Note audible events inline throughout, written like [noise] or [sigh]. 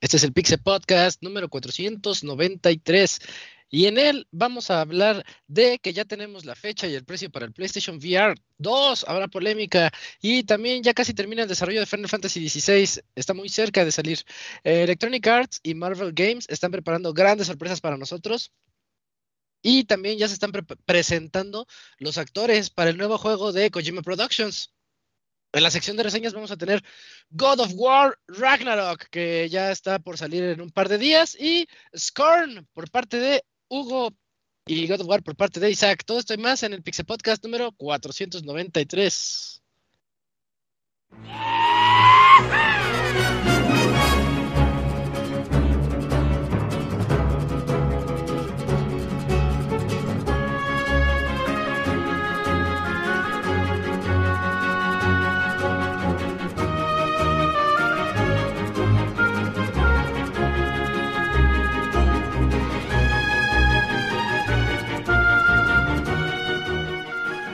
Este es el Pixel Podcast número 493 y en él vamos a hablar de que ya tenemos la fecha y el precio para el PlayStation VR 2. Habrá polémica y también ya casi termina el desarrollo de Final Fantasy XVI. Está muy cerca de salir. Eh, Electronic Arts y Marvel Games están preparando grandes sorpresas para nosotros. Y también ya se están presentando los actores para el nuevo juego de Kojima Productions. En la sección de reseñas vamos a tener God of War Ragnarok, que ya está por salir en un par de días, y Scorn por parte de Hugo y God of War por parte de Isaac. Todo esto y más en el Pixel Podcast número 493.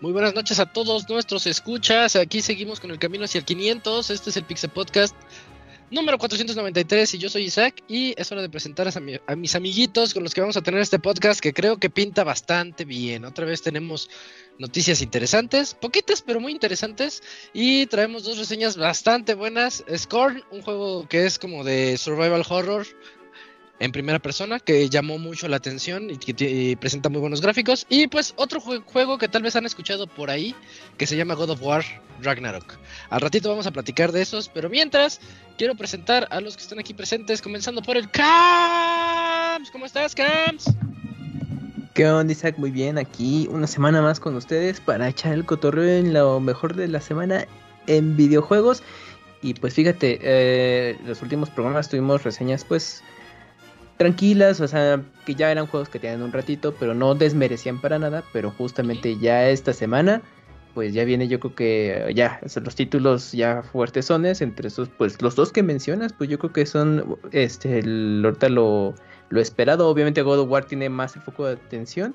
Muy buenas noches a todos nuestros escuchas. Aquí seguimos con el camino hacia el 500. Este es el Pixel Podcast número 493 y yo soy Isaac y es hora de presentar a, mis amiguitos con los que vamos a tener este podcast que creo que pinta bastante bien. Otra vez tenemos noticias interesantes, poquitas pero muy interesantes y traemos dos reseñas bastante buenas. Scorn, un juego que es como de survival horror en primera persona que llamó mucho la atención y que presenta muy buenos gráficos. Y pues otro juego que tal vez han escuchado por ahí que se llama God of War Ragnarok. Al ratito vamos a platicar de esos, pero mientras quiero presentar a los que están aquí presentes, comenzando por el Camps. ¿Cómo estás, Camps? ¿Qué onda, Isaac? Muy bien, aquí una semana más con ustedes para echar el cotorreo en lo mejor de la semana en videojuegos. Y pues fíjate, eh, los últimos programas tuvimos reseñas pues tranquilas, o sea, que ya eran juegos que tenían un ratito, pero no desmerecían para nada, pero justamente ya esta semana, pues ya viene yo creo que ya, los títulos ya fuertes son entre esos, pues los dos que mencionas, pues yo creo que son, este, el, ahorita lo, lo esperado, obviamente God of War tiene más el foco de atención,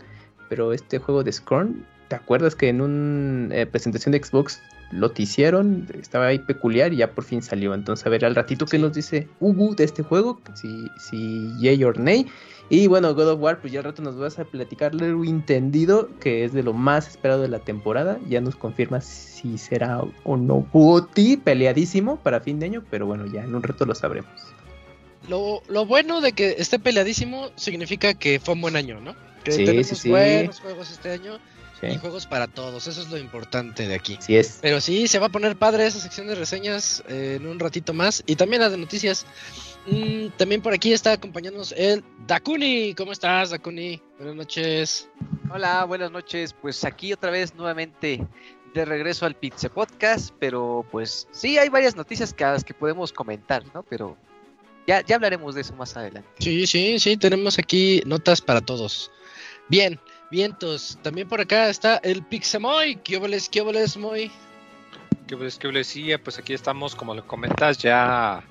pero este juego de Scorn, ¿te acuerdas que en una eh, presentación de Xbox lo hicieron, estaba ahí peculiar y ya por fin salió. Entonces, a ver, al ratito que nos dice Ubu de este juego, si, si yay or nay. Y bueno, God of War, pues ya al rato nos vas a platicar lo entendido, que es de lo más esperado de la temporada. Ya nos confirma si será o no Guti peleadísimo para fin de año, pero bueno, ya en un rato lo sabremos. Lo, lo bueno de que esté peleadísimo significa que fue un buen año, ¿no? Que sí, tenemos sí, sí. buenos juegos este año y juegos para todos. Eso es lo importante de aquí. Sí es. Pero sí, se va a poner padre esa sección de reseñas eh, en un ratito más. Y también la de noticias. Mm, también por aquí está acompañándonos el Dakuni. ¿Cómo estás, Dakuni? Buenas noches. Hola, buenas noches. Pues aquí otra vez nuevamente de regreso al Pizza Podcast. Pero pues sí, hay varias noticias que, las que podemos comentar, ¿no? Pero ya, ya hablaremos de eso más adelante. Sí, sí, sí, tenemos aquí notas para todos. Bien, vientos. También por acá está el Pixemoy. ¿Qué obles, qué obles, Moy? ¿Qué obles, qué obles? Sí, pues aquí estamos, como lo comentas, ya.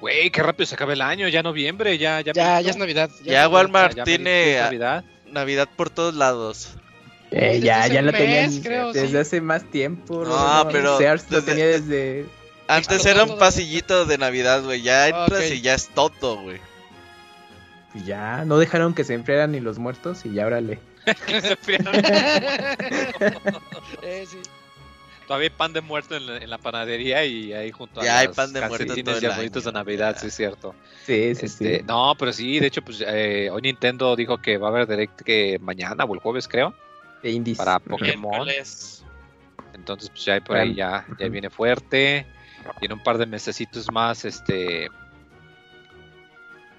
Güey, qué rápido se acaba el año, ya noviembre, ya. Ya, Ya, ya es Navidad. Ya, es Walmart ya tiene Navidad. Navidad por todos lados. Eh, Desde ya, ya tenían creo, desde sí. hace más tiempo. No, pero Sears lo desde- tenía desde. Antes era un pasillito de Navidad, güey. Ya entras y ya es todo, güey. Ya, no dejaron que se enfriaran ni los muertos y ya órale. [laughs] [laughs] Eh, sí. Todavía hay pan de muerto en la, en la panadería y ahí junto a Ya hay las pan de muerto y arbolitos de Navidad, ya. sí es cierto. Sí, sí, Este, sí. No, pero sí, de hecho, pues eh, hoy Nintendo dijo que va a haber direct que mañana o el jueves, creo, De indies. para. Pokémon. Entonces, pues ya hay por ahí ya, ya viene fuerte. Y en un par de mesecitos más, este.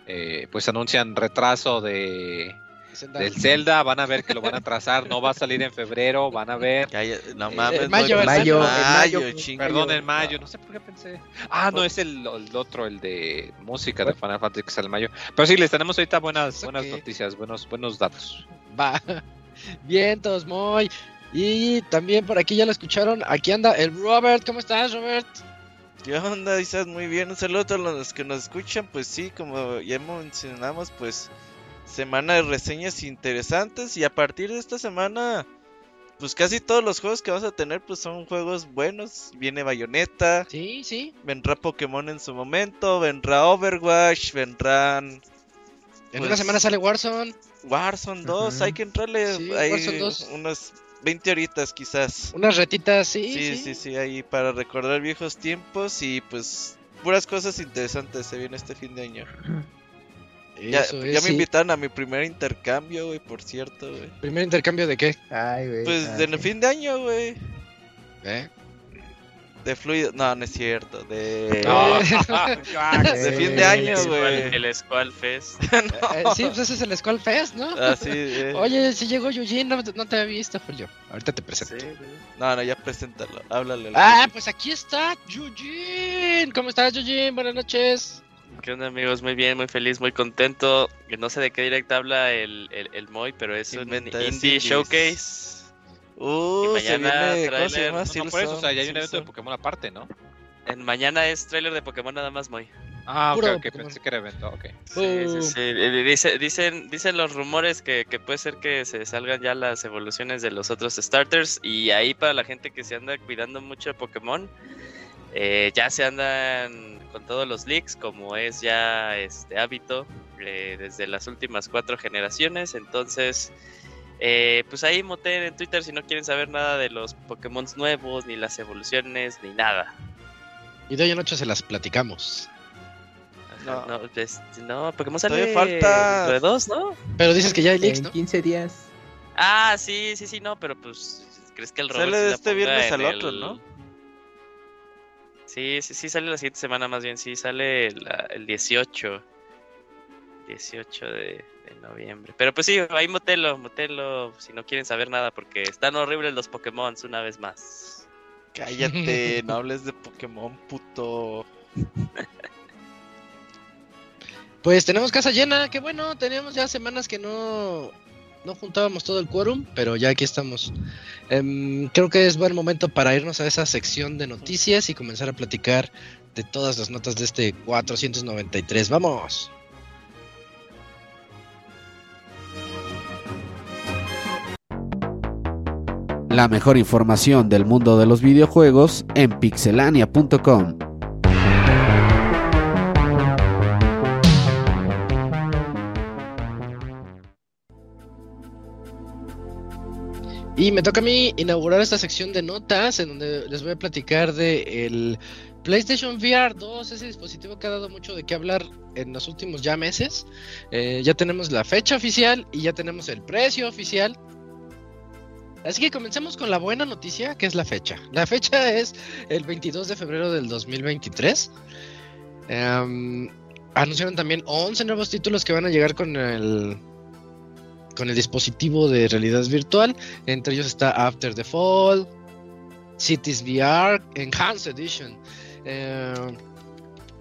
eh, pues anuncian retraso de. Zelda. del Zelda, van a ver que lo van a trazar, no va a salir en febrero, van a ver. No Eh, mames, en mayo, no, en mayo, en mayo, mayo. Perdón, en mayo, no sé por qué pensé. Ah, no, es el, el otro, el de música de Final Fantasy que sale en mayo. Pero sí, les tenemos ahorita buenas, buenas noticias, buenos, buenos datos. Va. [laughs] Vientos, muy. Y también por aquí ya lo escucharon. Aquí anda el Robert. ¿Cómo estás, Robert? ¿Qué onda, Isaac? Muy bien, un saludo a todos los que nos escuchan. Pues sí, como ya mencionamos, pues semana de reseñas interesantes. Y a partir de esta semana, pues casi todos los juegos que vamos a tener, pues son juegos buenos. Viene Bayonetta, Sí, sí. vendrá Pokémon en su momento, vendrá Overwatch, vendrán En Pues- una semana sale Warzone. Warzone 2. Ujú. Hay que entrarle Sí, ahí Warzone 2. unas 20 horitas quizás. Unas retitas, sí. Sí, sí, sí, ahí para recordar viejos tiempos y pues puras cosas interesantes se viene este fin de año. Ya, Eso ya es, me sí. invitaron a mi primer intercambio, güey, por cierto, güey. ¿Primer intercambio de qué? Ay, güey. Pues ah, de en el sí. fin de año, güey. ¿Eh? De fluido, no, no es cierto, de... [laughs] No. [laughs] De fin de año, güey. El Squall Fest. [laughs] Eh, sí, pues ese es el Skull Fest, ¿no? Así, eh. Oye, si llegó Eugene, no, no te había visto, Julio. Ahorita te presento. No, no, ya preséntalo, háblale. al- Ah, pues aquí está Eugene. ¿Cómo estás, Eugene? Buenas noches. ¿Qué onda amigos? Muy bien, muy feliz, muy contento. Que No sé de qué directo habla el, el, el Moy, pero es un Inventa, indie showcase. Uh, Y mañana viene, ¿cómo se tráiler. llama? No, no, por eso, o sea, ya hay un evento de. Pokémon aparte, ¿no? En mañana es tráiler de Pokémon nada más, Moy. Ah, ok, ok, pensé que era evento, ok. Sí, sí, sí. Dice- dicen, dicen los rumores que, que puede ser que se salgan ya las evoluciones de los otros starters. Y ahí para la gente que se anda cuidando mucho de Pokémon, eh, ya se andan con todos los leaks, como es ya este hábito eh, desde las últimas cuatro generaciones. Entonces, eh, pues ahí moten en Twitter si no quieren saber nada de los Pokémon nuevos, ni las evoluciones, ni nada. Y de hoy en ocho se las platicamos. Ajá, No. No, pues, no, Pokémon sale falta- de dos, ¿no? Pero dices que ya hay leaks, En ¿no? 15 días. Ah, sí, sí, sí, no, pero pues crees que el Robert Sale de este viernes al otro, el- ¿no? Sí, sí, sí, sale la siguiente semana más bien, sí, sale el, ah, el 18. 18 de, de noviembre. Pero pues sí, ahí motelo, motelo, si no quieren saber nada, porque están horribles los Pokémon una vez más. Cállate, [laughs] no hables de Pokémon, puto. Pues tenemos casa llena, qué bueno, teníamos ya semanas que no, no juntábamos todo el quórum, pero ya aquí estamos. Em, creo que es buen momento para irnos a esa sección de noticias y comenzar a platicar de todas las notas de este 493. ¡Vamos! La mejor información del mundo de los videojuegos en pixelania.com. Y me toca a mí inaugurar esta sección de notas en donde les voy a platicar de el PlayStation VR 2, ese dispositivo que ha dado mucho de qué hablar en los últimos ya meses. Eh, ya tenemos la fecha oficial y ya tenemos el precio oficial. Así que comencemos con la buena noticia, que es la fecha. La fecha es el 22 de febrero del 2023. Em, anunciaron también 11 nuevos títulos que van a llegar con el con el dispositivo de realidad virtual. Entre ellos está After the Fall, Cities VR, Enhanced Edition. Eh,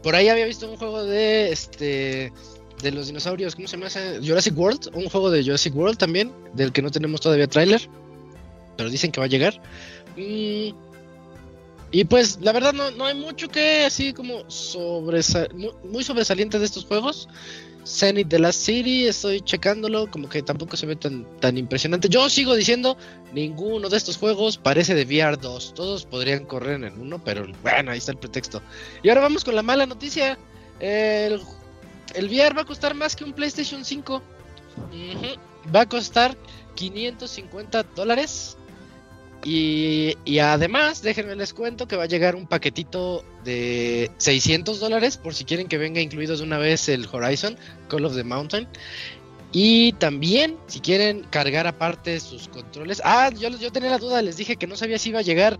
por ahí había visto un juego de este de los dinosaurios, ¿cómo se llama? Jurassic World, un juego de Jurassic World también, del que no tenemos todavía tráiler, pero dicen que va a llegar. Mm, y pues la verdad no, no hay mucho que así como sobresa- mu- muy sobresaliente de estos juegos. Zenith The Last City, estoy checándolo, como que tampoco se ve tan, tan impresionante. Yo sigo diciendo, ninguno de estos juegos parece de VR 2. Todos podrían correr en el 1, pero bueno, ahí está el pretexto. Y ahora vamos con la mala noticia. El, el VR va a costar más que un PlayStation 5. Ujú. Va a costar 550 dólares. Y, además, déjenme les cuento que va a llegar un paquetito de 600 dólares por si quieren que venga incluido de una vez el Horizon Call of the Mountain. Y también, si quieren cargar aparte sus controles. Ah, yo, yo tenía la duda, les dije que no sabía si iba a llegar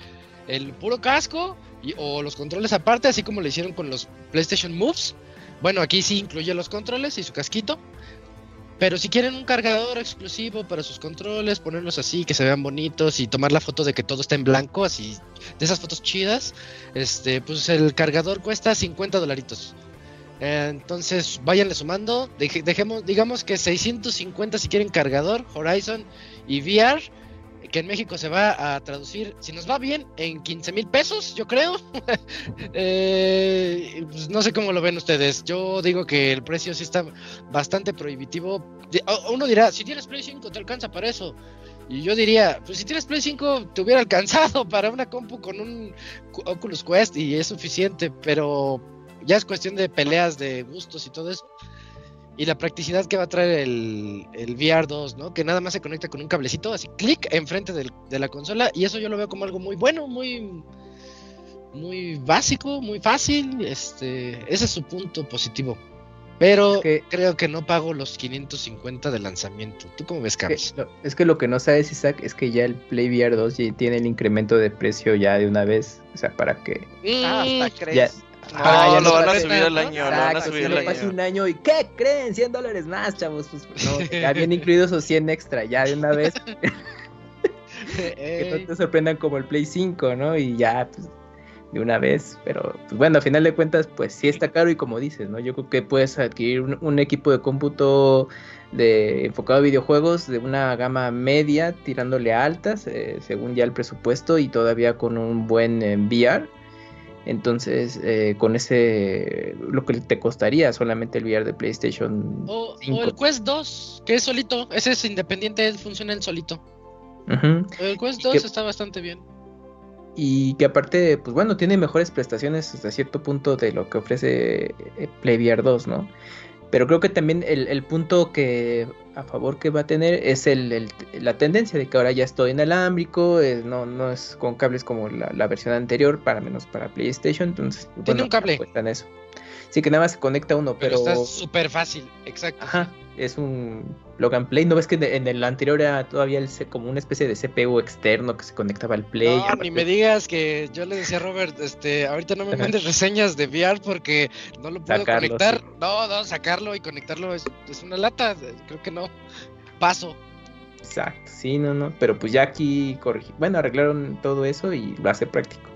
el puro casco y- o los controles aparte, así como lo hicieron con los PlayStation Moves. Bueno, aquí sí incluye los controles y su casquito. Pero si quieren un cargador exclusivo para sus controles, ponerlos así, que se vean bonitos y tomar la foto de que todo está en blanco, así, de esas fotos chidas, este, pues el cargador cuesta 50 dolaritos. Entonces, váyanle sumando. Deje- dejemos, digamos que 650 si quieren cargador, Horizon y VR, que en México se va a traducir, si nos va bien, en 15 mil pesos, yo creo. [laughs] Eh, pues no sé cómo lo ven ustedes. Yo digo que el precio sí está bastante prohibitivo. Uno dirá, si tienes Play 5 te alcanza para eso. Y yo diría, pues si tienes Play 5 te hubiera alcanzado [laughs] para una compu con un Cu- Oculus Quest y es suficiente, pero ya es cuestión de peleas de gustos y todo eso. Y la practicidad que va a traer el, el VR 2, ¿no? Que nada más se conecta con un cablecito, así clic enfrente del- de la consola. Y eso yo lo veo como algo muy bueno, muy, muy básico, muy fácil. Este, ese es su punto positivo. Pero Es que- creo que no pago los 550 de lanzamiento. ¿Tú cómo ves, Que- Carlos? no, es que lo que no sabes, Isaac, es que ya el Play VR 2 ya tiene el incremento de precio ya de una vez. O sea, para que. Ah, Mm, hasta crees. Ya, No, Ah, lo van a subir al año, lo van a Exacto, subir al año. un año y ¿qué creen? 100 dólares más, chavos. Pues, no, [laughs] ya vienen incluidos esos 100 extra, ya de una vez. [laughs] [laughs] que no te sorprendan como el Play 5, ¿no? Y ya, pues, de una vez. Pero, pues bueno, a final de cuentas, pues sí está caro y como dices, ¿no? Yo creo que puedes adquirir un, un equipo de cómputo de enfocado a videojuegos de una gama media tirándole a altas, eh, según ya el presupuesto y todavía con un buen eh, VR. Entonces, eh, con ese, lo que te costaría solamente el VR de PlayStation O, o 5. el Quest 2, que es solito. Ese es independiente, funciona él solito. El Quest Y 2 que- está bastante bien. Y que aparte, pues bueno, tiene mejores prestaciones hasta cierto punto de lo que ofrece eh, Play VR 2, ¿no? Pero creo que también el, el punto que a favor que va a tener es el, el- la tendencia de que ahora ya es todo inalámbrico, eh, no, no es con cables como la, la versión anterior, para menos para PlayStation, entonces... Tiene un cable. eso. Sí, que nada más se conecta uno, Pero, pero... está súper fácil, exacto. Ajá, es un plug and play. ¿No ves que en el anterior era todavía el como una especie de CPU externo que se conectaba al play? No, ni me digas que yo le decía a Robert, este, ahorita no me mandes reseñas de VR porque no lo puedo Sacarlo, conectar. sí. No, no, sacarlo y conectarlo es, es una lata. Creo que no. Paso. Exacto, sí, no, no. Pero pues ya aquí corrigi- bueno, arreglaron todo eso y lo hace práctico.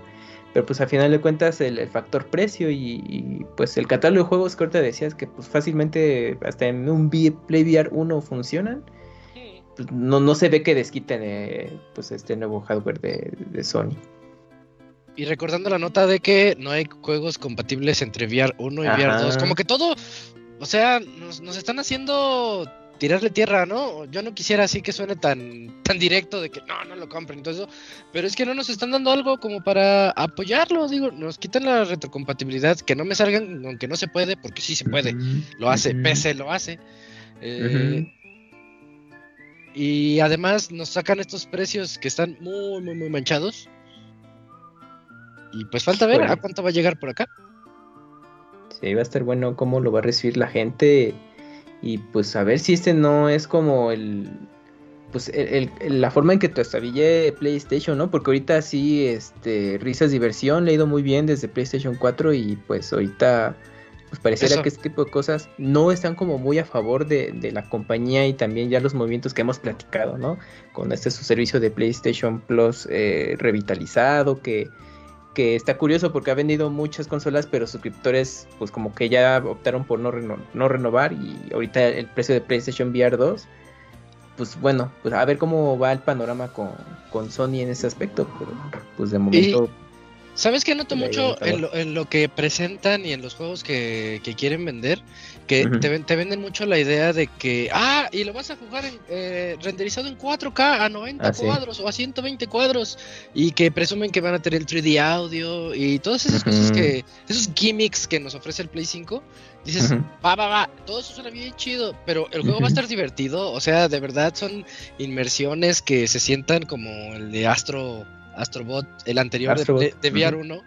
Pero pues al final de cuentas el, el factor precio y, y, pues el catálogo de juegos que ahorita decías que pues fácilmente hasta en un Play VR 1 funcionan, pues no, no se ve que desquiten eh, pues este nuevo hardware de, de Sony. Y recordando la nota de que no hay juegos compatibles entre VR 1 y VR Ajá. 2. Como que todo, o sea, nos, nos están haciendo tirarle tierra, ¿no? Yo no quisiera así que suene tan, tan directo de que no, no lo compren y todo eso. Pero es que no nos están dando algo como para apoyarlo. Digo, nos quitan la retrocompatibilidad. Que no me salgan, aunque no se puede, porque sí se puede. Lo hace. PC lo hace. Eh, Y además nos sacan estos precios que están muy, muy, muy manchados. Y pues falta ver a cuánto va a llegar por acá. Sí, va a estar bueno cómo lo va a recibir la gente y pues a ver si este no es como el pues el- el- la forma en que trastabille PlayStation, ¿no? Porque ahorita sí, este, risas diversión le ha ido muy bien desde PlayStation 4 y pues ahorita pues pareciera Eso. que este tipo de cosas no están como muy a favor de, de la compañía y también ya los movimientos que hemos platicado, ¿no? Con este su servicio de PlayStation Plus eh, revitalizado que que está curioso porque ha vendido muchas consolas, pero suscriptores pues como que ya optaron por no, reno- no renovar y ahorita el precio de PlayStation VR 2, pues bueno, pues a ver cómo va el panorama con, con Sony en ese aspecto, pero pues de momento... ¿Sabes qué noto Le mucho en lo, en lo que presentan y en los juegos que, que quieren vender? Que te, ven- te venden mucho la idea de que, ah, y lo vas a jugar en, eh, renderizado en 4K a 90 Ah, sí. cuadros o a 120 cuadros y que presumen que van a tener el 3D audio y todas esas cosas que, esos gimmicks que nos ofrece el Play 5, dices, Ujú. va, va, va, todo eso suena bien chido, pero el juego va a estar divertido, o sea, de verdad son inmersiones que se sientan como el de Astro, Astrobot, el anterior de- Astrobot, de, de VR ujú. 1.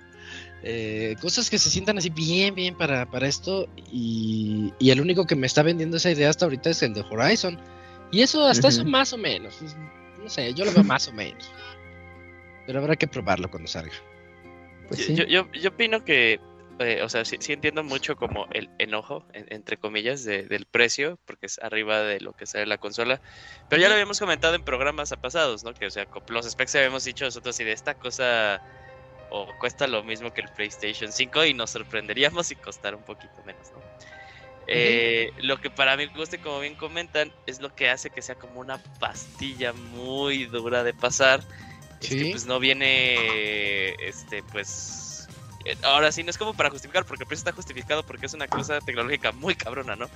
Eh, cosas que se sientan así bien, bien para, para esto. Y, y el único que me está vendiendo esa idea hasta ahorita es el de Horizon. Y eso, hasta eso más o menos. No sé, yo lo veo más o menos. Pero habrá que probarlo cuando salga. Pues Yo- sí. yo, yo, yo opino que eh, o sea, sí, sí entiendo mucho como el enojo, en- entre comillas, de- del precio, porque es arriba de lo que sale la consola. Pero ya lo habíamos comentado en programas pasados, ¿no? Que, o sea, los specs habíamos dicho nosotros, y de esta cosa o cuesta lo mismo que el PlayStation 5 y nos sorprenderíamos si costara un poquito menos, ¿no? Eh, Lo que para mi gusto, y como bien comentan, es lo que hace que sea como una pastilla muy dura de pasar. Es que Sí. pues no viene, este, pues... eh, Ahora sí, no es como para justificar, porque el precio está justificado porque es una cosa tecnológica muy cabrona, ¿no?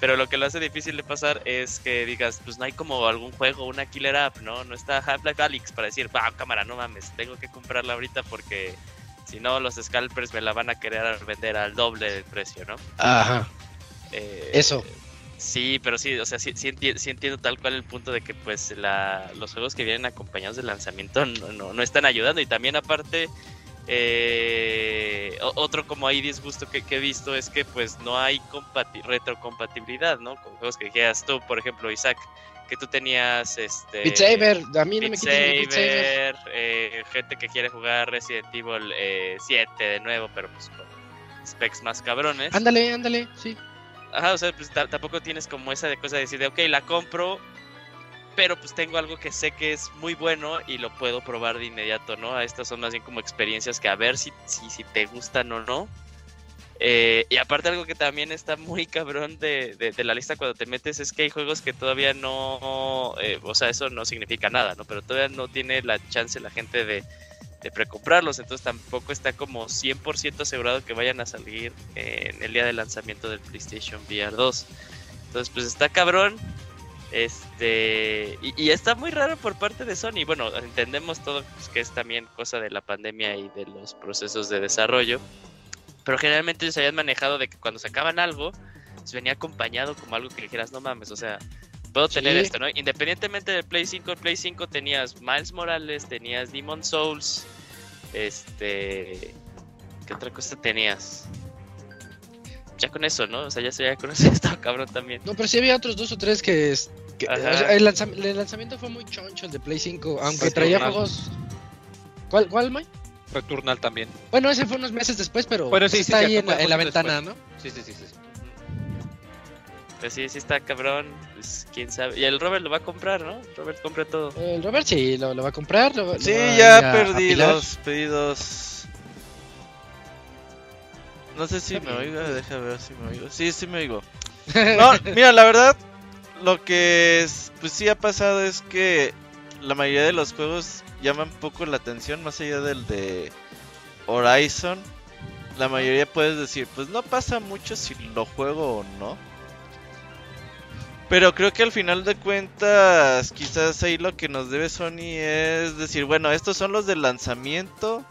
Pero lo que lo hace difícil de pasar es que digas, pues no hay como algún juego, una killer app, ¿no? No está Half-Life Alyx para decir, va, cámara, no mames, tengo que comprarla ahorita porque si no los scalpers me la van a querer vender al doble del precio, ¿no? Ajá. Eh, Eso. Sí, pero sí, o sea, sí, sí, enti- sí entiendo tal cual el punto de que pues la, los juegos que vienen acompañados del lanzamiento no, no, no están ayudando y también aparte eh, otro como ahí disgusto que, que he visto es que pues no hay compati- retrocompatibilidad, ¿no? Con juegos que dijeras tú, por ejemplo, Isaac, que tú tenías este... Beat Saber, a mí no Beat me Beat Saber. Saber, eh, gente que quiere jugar Resident Evil eh, 7 de nuevo, pero pues con specs más cabrones. Ándale, ándale, sí. Ajá, o sea, pues ta- tampoco tienes como esa de cosa de decir, de, ok, la compro, pero pues tengo algo que sé que es muy bueno y lo puedo probar de inmediato, ¿no? Estas son más bien como experiencias que a ver si, si, te gustan o no. Eh, y aparte algo que también está muy cabrón de, de- la lista cuando te metes es que hay juegos que todavía no, eh, o sea, eso no significa nada, ¿no? Pero todavía no tiene la chance la gente de, de precomprarlos, entonces tampoco está como 100% asegurado que vayan a salir en el día de lanzamiento del PlayStation VR 2. Entonces, pues está cabrón. Este, y, y está muy raro por parte de Sony. Bueno, entendemos todo pues, que es también cosa de la pandemia y de los procesos de desarrollo. Pero generalmente ellos habían manejado de que cuando sacaban algo, pues venía acompañado como algo que dijeras, no mames, o sea, puedo tener Sí. esto, ¿no? Independientemente del Play 5, el Play 5 tenías Miles Morales, tenías Demon Souls, este... ¿Qué otra cosa tenías? Ya con eso, ¿no? O sea, ya, ya con eso [laughs] estaba cabrón también. No, pero sí había otros dos o tres que... es- que- o Ajá. sea, el, lanzam- el lanzamiento fue muy choncho, el de Play 5, aunque Sí, traía juegos... ¿Cuál, cuál, Mike? Returnal también. Bueno, ese fue unos meses después, pero Bueno, sí, pues, sí, está sí, ahí en la, en la poco después. ventana, ¿no? Sí, sí, sí, sí. sí. Pues sí, sí está cabrón. Pues quién sabe. Y el Robert lo va a comprar, ¿no? Robert compra todo. El Robert sí, lo, lo va a comprar. lo- lo Sí, va a ya a- a perdí apilar. los pedidos. No sé si me oigo, [laughs] deja ver si me oigo. Sí, sí me oigo. [laughs] No, mira, la verdad, lo que es, pues sí ha pasado es que la mayoría de los juegos llaman poco la atención, más allá del de Horizon. La mayoría puedes decir, pues no pasa mucho si lo juego o no. Pero creo que al final de cuentas, quizás ahí lo que nos debe Sony es decir, bueno, estos son los del lanzamiento.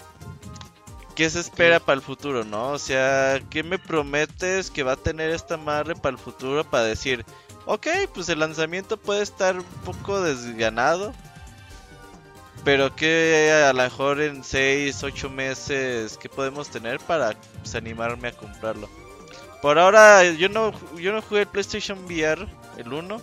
¿Qué se espera para el futuro, no? O sea, ¿qué me prometes que va a tener esta madre para el futuro para decir, ok, pues el lanzamiento puede estar un poco desganado, pero que a lo mejor en 6, 8 meses, ¿qué podemos tener para pues, animarme a comprarlo? Por ahora, yo no, yo no jugué el PlayStation VR, el 1,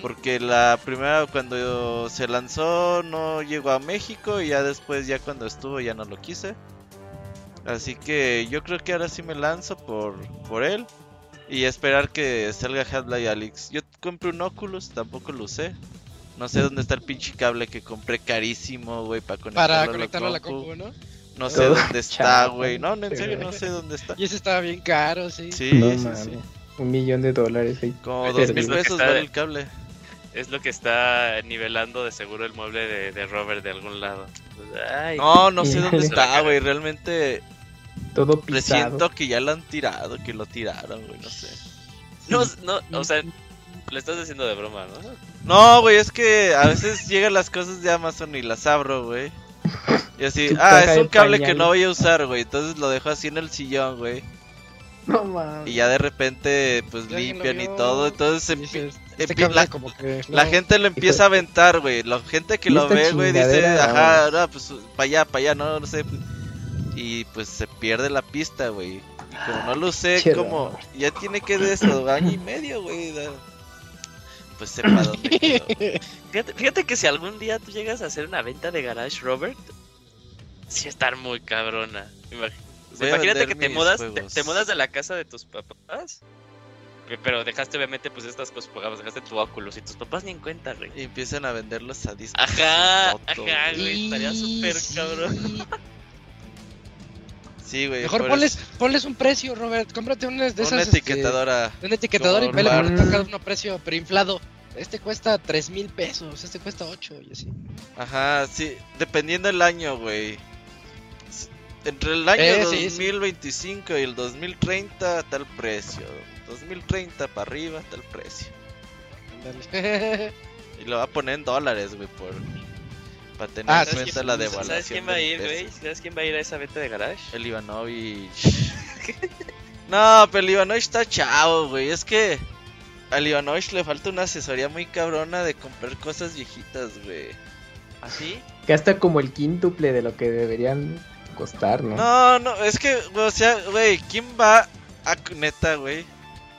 porque la primera cuando se lanzó no llegó a México y ya después, ya cuando estuvo, ya no lo quise. Así que yo creo que ahora sí me lanzo por, por él. Y esperar que salga Half-Life Alyx. Yo compré un Oculus, tampoco lo usé. No sé dónde está el pinche cable que compré carísimo, güey, para conectarlo, Para a la conectarlo a la compu. ¿no? No sé dónde está, güey. No, no, en serio, no sé dónde está. Y ese estaba bien caro, sí. Sí, no sí, sí. Un millón de dólares ahí. Como dos mil pesos vale el cable. Es lo que está nivelando de seguro el mueble de, de Robert de algún lado. Ay, No, no sé dónde [laughs] está, güey. Realmente Todo pisado. presiento que ya lo han tirado, que lo tiraron, güey, no sé. no, no, o sea, lo estás diciendo de broma, ¿no? No, güey, es que a veces llegan las cosas de Amazon y las abro, güey. Y así, Tu ah, es un cable que no voy a usar, güey. Entonces lo dejo así en el sillón, güey. No mames. Y ya de repente, pues limpian y todo. Entonces dices, este la, como que la gente lo empieza a aventar, güey. La gente que ¿Y lo ve, güey, dice, ajá, no, pues para allá, para allá, no, no sé. Y pues se pierde la pista, güey. Y como no lo usé, Che, como ya tiene que de eso, año y medio, güey. Pues sepa [laughs] dónde quedó. Fíjate, fíjate que si algún día tú llegas a hacer una venta de garage, Robert, sí estar muy cabrona. Imagínate que te mudas, te, mudas de la casa de tus papás. pe- Pero dejaste obviamente pues estas cosas pagadas, dejaste tu óculos y tus papás ni en cuenta, güey. Y empiezan a venderlos a discos. Ajá, ajá, güey. güey, estaría súper sí. cabrón. [laughs] Sí, güey. Mejor ponles, ponles un precio, Robert. Cómprate unas de Una esas. este, etiquetadora. un etiquetador y Como vele Bart. por cada uno precio, pero inflado. Este cuesta 3 mil pesos, este cuesta 8 y así. Ajá, sí. Dependiendo del año, güey. Entre el año Eh, sí, sí. 2025 y el 2030, tal precio. 2030 para arriba, tal precio. Ándale. [laughs] Y lo va a poner en dólares, güey, por. Para tener Ah, en cuenta sí, la devaluación. ¿Sabes quién va a ir, güey? ¿Sabes quién va a ir a esa venta de garage? El Ivanovich. [laughs] no, pero el Ivanovich está chavo, güey. Es que al Ivanovich le falta una asesoría muy cabrona de comprar cosas viejitas, güey. ¿Así? Gasta como el quíntuple de lo que deberían costar, ¿no? No, no, es que, güey, o sea, güey, ¿quién va a neta, güey?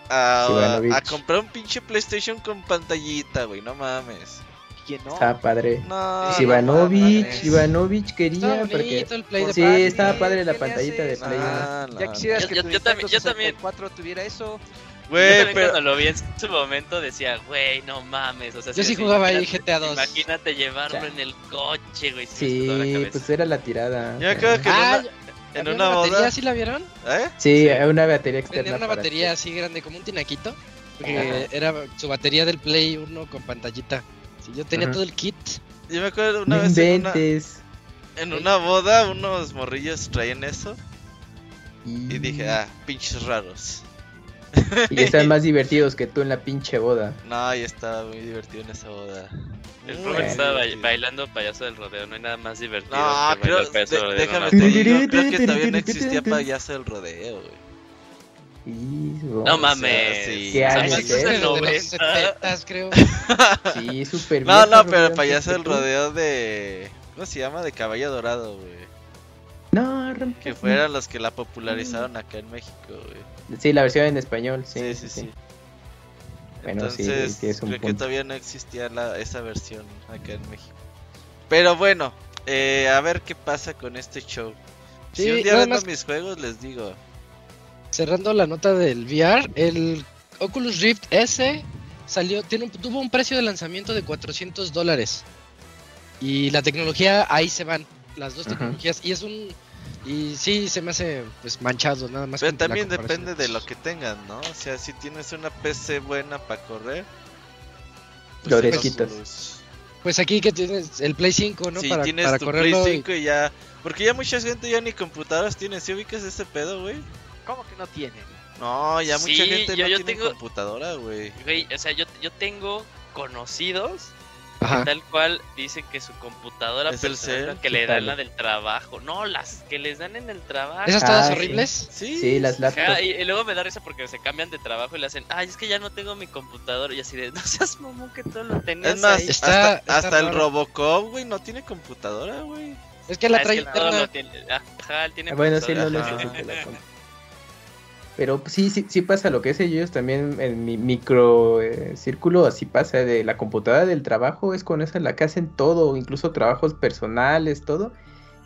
A, a comprar un pinche PlayStation con pantallita, güey, no mames. ¿Quién no? Estaba padre. No, Pues no Ivanovich. Ivanovich quería, Estaba porque el play de sí, estaba padre la ¿Qué le pantallita de? Play. ¿no? Ah, no, Ya quisieras Yo- que yo- tu yo también- yo también. 64 tuviera eso. Yo Güey, pero cuando lo vi en su momento decía, güey, no mames. O sea, Yo sí así, jugaba ahí GTA 2. Imagínate llevarlo Ya. en el coche, güey. la Sí, pues era la tirada. yo acuerdo que Ah, una, en ¿había una batería, boda, ¿sí la vieron? ¿eh? Sí, una batería externa. Tenía una batería así grande, como un tinaquito. Porque Ajá. era su batería del Play 1 con pantallita. Sí, yo tenía Ajá. todo el kit. Yo me acuerdo una No vez en una, en una boda, unos morrillos traían eso y Y, dije, ah, pinches raros. y están [laughs] más divertidos que tú en la pinche boda. No, y estaba muy divertido en esa boda. El Robert estaba ba- divertido. bailando payaso del rodeo. No hay nada más divertido No, que creo, bailar payaso del de- rodeo. déjame no te digo, creo que todavía no existía payaso del rodeo, güey. No mames. sí. ¿Qué O sea, años eso es Desde los 90. 70 creo. Sí, súper No, no, pero payaso del rodeo de... ¿Cómo se llama? De caballo dorado, güey. No, Ram- Que fueran los que la popularizaron acá en México, güey. Sí, la versión en español, sí. Sí, sí, sí. Bueno, sí, Entonces, tienes un creo que punto. todavía no existía la, esa versión acá en México. Pero bueno, eh, a ver qué pasa con este show. si Sí, un día vendo más- mis juegos, les digo. Cerrando la nota del VR, el Oculus Rift S salió, tiene un- tuvo un precio de lanzamiento de 400 dólares. Y la tecnología, ahí se van, las dos Ajá. tecnologías. Y es un... Y sí, se me hace pues manchado, nada más. Pero también depende de lo que tengan, ¿no? O sea, si tienes una PC buena para correr, pues. Pues aquí que tienes el Play 5, ¿no? si para tienes para tu correrlo. Play y- 5 y ya... Porque ya mucha gente ya ni computadoras tiene. ¿Sí ubicas ese pedo, güey? ¿Cómo que no tienen? No, ya Sí, mucha gente yo- no yo tiene tengo- computadora, güey. Güey, o sea, yo, yo tengo conocidos Ajá. tal cual dicen que su computadora ¿Es el personal, la que ¿Qué le tal? dan la del trabajo. No, las que les dan en el trabajo. Esas todas Ah, sí. horribles. Sí. Sí, las laptops. Ajá, y, y luego me da risa porque se cambian de trabajo y le hacen, ay, es que ya no tengo mi computadora. Y así de, no seas mamón que todo lo tenías Es más, ahí. Está- hasta, está hasta el. Robocop, güey, no tiene computadora, güey. Es que la Ah, es trae que todo interna. tiene- Ajá, él tiene Bueno, sí, no computadora. necesito la compu. Pero sí, sí, sí pasa lo que es ellos también en mi micro eh, círculo, así pasa de la computadora del trabajo, es con esa la que hacen todo, incluso trabajos personales, todo.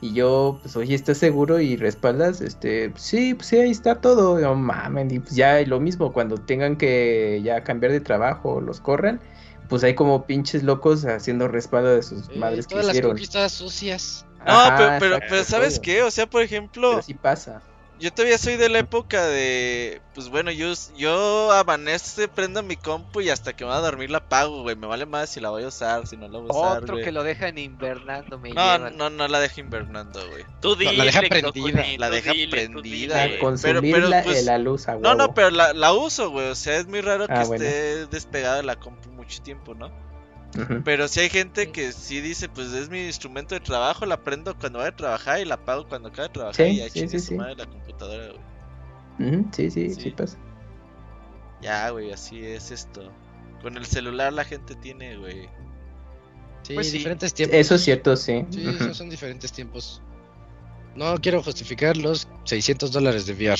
Y yo, pues, oye, ¿estás seguro y respaldas? Este, sí, pues sí, ahí está todo. No mamen, y pues ya lo mismo, cuando tengan que ya cambiar de trabajo o los corran, pues hay como pinches locos haciendo respaldo de sus Eh, madres que todas las hicieron. conquistas sucias. No, Ajá, pero, pero, pero ¿sabes todo. qué? O sea, por ejemplo, Pero sí pasa. Yo todavía soy de la época de, pues bueno, yo, yo amanece, prendo mi compu y hasta que me va a dormir la apago, güey. Me vale más si la voy a usar, si no la voy a usar, Otro güey. que lo dejan invernando me No, llevan. no, no la dejo invernando, güey. Tú la dile, deja Cocunín, prendida. tú La deja dile, prendida, dile. Güey. pero, la, pues, la luz a No, huevo. no, pero la, la uso, güey. O sea, es muy raro que Ah, bueno. esté despegada de la compu mucho tiempo, ¿no? Pero si hay gente que sí dice, pues es mi instrumento de trabajo, la prendo cuando voy a trabajar y la apago cuando acabe de trabajar Sí, y ya sí, chingue sí, su sí. madre la computadora, güey. Sí, sí, Sí. sí pasa. Ya, güey, así es esto. Con el celular la gente tiene, güey. Sí, Pues sí. diferentes tiempos. Eso es cierto, sí. Sí, esos son diferentes tiempos. No quiero justificar los 600 dólares de VR.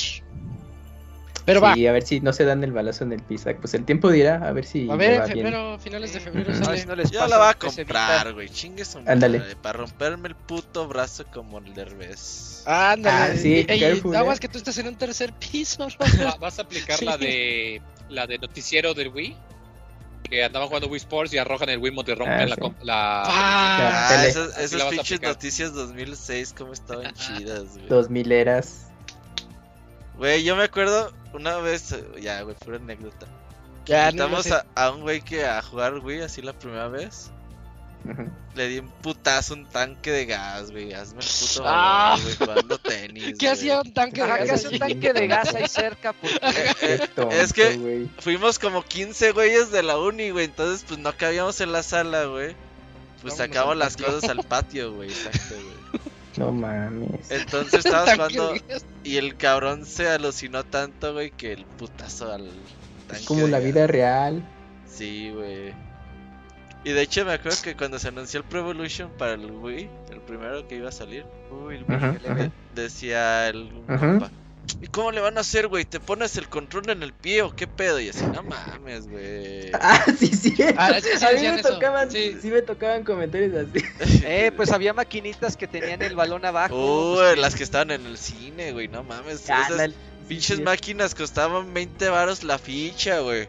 Pero va. Sí, a ver si no se dan el balazo en el Pisac. Pues el tiempo dirá, a ver si. A ver, va en bien. febrero, finales de febrero A ver sale. si no les Ya pasa la va a comprar, güey. Chingue su Ándale. Para romperme el puto brazo como el derbez. Ándale. Ah, sí, Ey, careful, aguas eh. que tú estás en un tercer piso, [laughs] Va- ¿Vas a aplicar la de la de noticiero del Wii? Que andaban jugando Wii Sports y arrojan el Wiimote y rompen Ah, la, sí. com- la... Ah, Ah, esas, esas pinches noticias 2006, cómo estaban [laughs] chidas, güey. Dos mil eras. Güey, yo me acuerdo una vez, eh, ya, güey, pura anécdota. Ya, no Invitamos sé. a, a un güey que a jugar Wii así la primera vez. Le di un putazo, un tanque de gas, güey. Hazme el puto Ah. güey, jugando tenis. ¿Qué güey. hacía un tanque de gas que hace un tanque de gas ahí cerca. [laughs] Porque... Qué tonto, es que- güey. Fuimos como 15 güeyes de la uni, güey. Entonces, pues no cabíamos en la sala, güey. Pues Vámonos sacamos las cosas al patio, güey. Exacto, güey. No mames. Entonces estabas [laughs] jugando y el cabrón se alucinó tanto, güey, que el putazo al tanque. Es como la vida real. Sí, güey. Y de hecho me acuerdo que cuando se anunció el Pro Evolution para el Wii, el primero que iba a salir, Uy, el Wii, ajá. decía el Ajá. ¿Y cómo le van a hacer, güey? ¿Te pones el control en el pie o qué pedo? Y así, no mames, güey. [laughs] Ah, sí, sí. Ah, sí, sí a mí me eso. tocaban, Sí. sí. me tocaban comentarios así. [laughs] Eh, pues había maquinitas que tenían el balón abajo. Uy, pues, las que estaban en el cine, güey, no mames. Ah, Esas pinches Sí, máquinas costaban 20 varos la ficha, güey.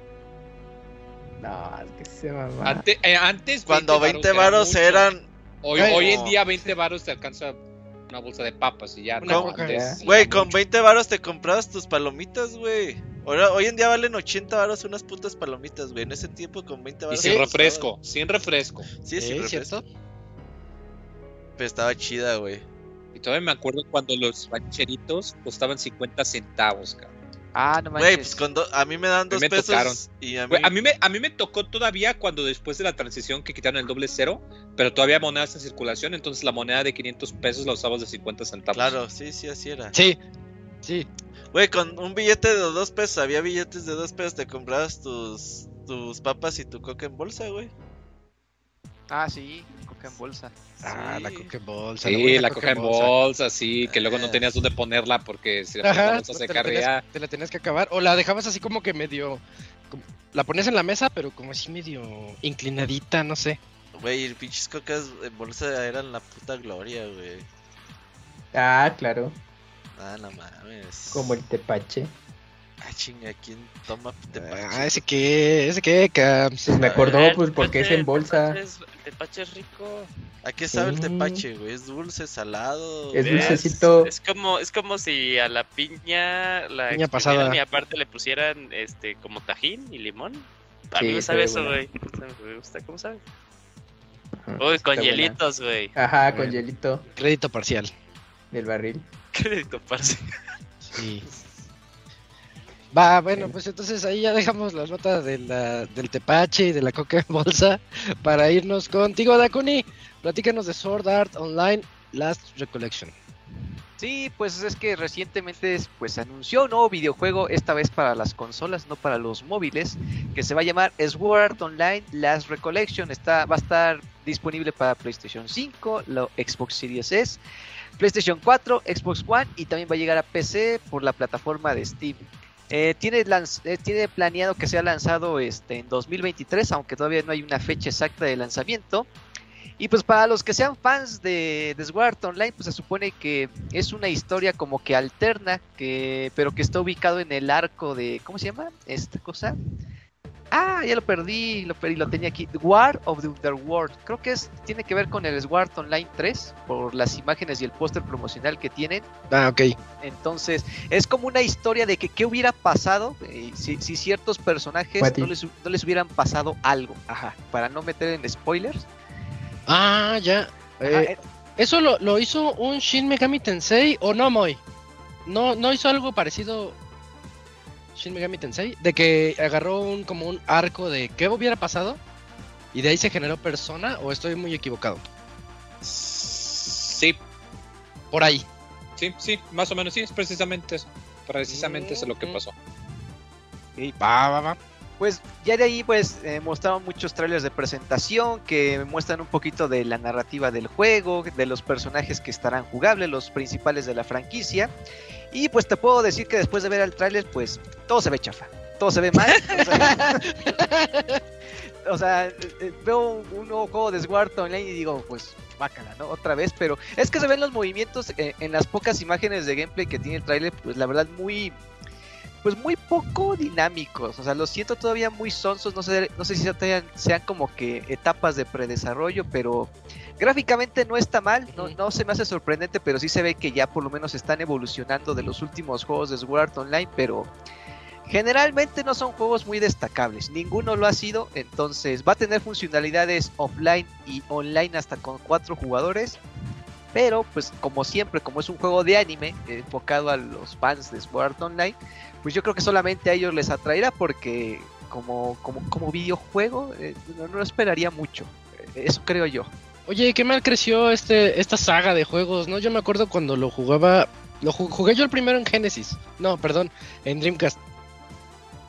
No, es que se mamá. Ante- eh, antes Cuando 20 era varos eran... Hoy, Ay, hoy no. en día 20 varos te alcanza una bolsa de papas y ya. No. Güey, con mucho. 20 varos te comprabas tus palomitas, güey. Hoy en día valen 80 varos unas putas palomitas, güey. En ese tiempo con 20 Y varos... sin te refresco, sin refresco. Sí, sin Eh, refresco. ¿cierto? Pero estaba chida, güey. Y todavía me acuerdo cuando los rancheritos costaban 50 centavos, cabrón. Ah, no Güey, manches. pues con a mí me dan dos me pesos tocaron. y a mí... Güey, a, mí me, a mí me tocó todavía cuando después de la transición que quitaron el doble cero, pero todavía monedas en circulación, entonces la moneda de 500 pesos la usabas de 50 centavos. Claro, sí, sí, así era. Sí, sí. Güey, con un billete de dos pesos, había billetes de dos pesos, te comprabas tus, tus papas y tu coca en bolsa, güey. Ah, sí, coca en bolsa. Ah, la coca en bolsa. Sí, la coca en bolsa, sí, que luego no Ah. tener dónde ponerla porque si la Ajá, bolsa se te la, tenías, carrea. te la tenías que acabar. O la dejabas así como que medio. como- la ponías en la mesa, pero como así medio inclinadita, no sé. Güey, pinches cocas en bolsa eran la puta gloria, güey. Ah, claro. Ah, no mames. Como el tepache. Ah, chinga, ¿quién toma tepache? Ah, ese que, ese que, Cams. Pues me acordó, El pues, porque es en bolsa. El tepache es, el tepache es rico. ¿A qué sabe el Sí. tepache, güey? ¿Es dulce, salado? Es dulcecito. Es, como, es como si a la piña la Piña pasada. y aparte le pusieran este como tajín y limón. A Sí, mí me sabe eso, güey. Me gusta, ¿cómo sabe? Ajá, Uy, con hielitos, güey. Ajá, con hielito Crédito parcial. del barril. [laughs] Crédito, parce. Sí. [laughs] Va, bueno, pues entonces ahí ya dejamos la nota de la- del tepache y de la coca en bolsa para irnos contigo, Dakuni. Platícanos de Sword Art Online Last Recollection. Sí, pues es que recientemente pues anunció un nuevo videojuego, esta vez para las consolas, no para los móviles, que se va a llamar Sword Art Online Last Recollection. Está, va a estar disponible para PlayStation 5, la Xbox Series S, PlayStation 4, Xbox One y también va a llegar a PC por la plataforma de Steam. Eh, tiene, eh, tiene planeado que sea lanzado este, en 2023, aunque todavía no hay una fecha exacta de lanzamiento. Y pues para los que sean fans de, de Online, pues se supone que es una historia como que alterna, que, pero que está ubicado en el arco de, ¿cómo se llama? Esta cosa. Ah, ya lo perdí, lo perdí, lo tenía aquí. War of the Underworld. Creo que es, tiene que ver con el Sword Online 3, por las imágenes y el póster promocional que tienen. Ah, ok. Entonces, es como una historia de que qué hubiera pasado eh, si, si ciertos personajes no les, no les hubieran pasado algo. Ajá, para no meter en spoilers. Ah, ya. Ajá, Eh, eh, ¿Eso lo, lo hizo un Shin Megami Tensei o no, Moy? ¿No, ¿No hizo algo parecido Shin Megami Tensei? De que agarró un como un arco de qué hubiera pasado y de ahí se generó persona o estoy muy equivocado. Sí, Por ahí. sí, sí, más o menos, sí, es precisamente eso. Precisamente eso es lo que Mm. pasó. Y va, va, va. Pues ya de ahí pues eh, mostraron muchos trailers de presentación que muestran un poquito de la narrativa del juego, de los personajes que estarán jugables, los principales de la franquicia. Y pues te puedo decir que después de ver el tráiler, pues todo se ve chafa. Todo se ve mal. o sea, [laughs] o sea, eh, veo un nuevo juego de Sword Online y digo, pues bácala, ¿no? Otra vez, pero es que se ven los movimientos eh, en las pocas imágenes de gameplay que tiene el tráiler, pues la verdad muy pues muy poco dinámicos, o sea, los siento todavía muy sonsos, no sé, no sé si sean, sean como que etapas de predesarrollo, pero gráficamente no está mal, no, no se me hace sorprendente, pero sí se ve que ya por lo menos están evolucionando de los últimos juegos de Sword Art Online, pero generalmente no son juegos muy destacables, ninguno lo ha sido, entonces va a tener funcionalidades offline y online hasta con cuatro jugadores, pero pues como siempre, como es un juego de anime eh, enfocado a los fans de Sword Art Online, pues yo creo que solamente a ellos les atraerá porque como, como, como videojuego eh, no, no esperaría mucho, eh, eso creo yo. Oye, qué mal creció este esta saga de juegos, ¿no? Yo me acuerdo cuando lo jugaba, lo ju- jugué yo el primero en Genesis, no, perdón, en Dreamcast.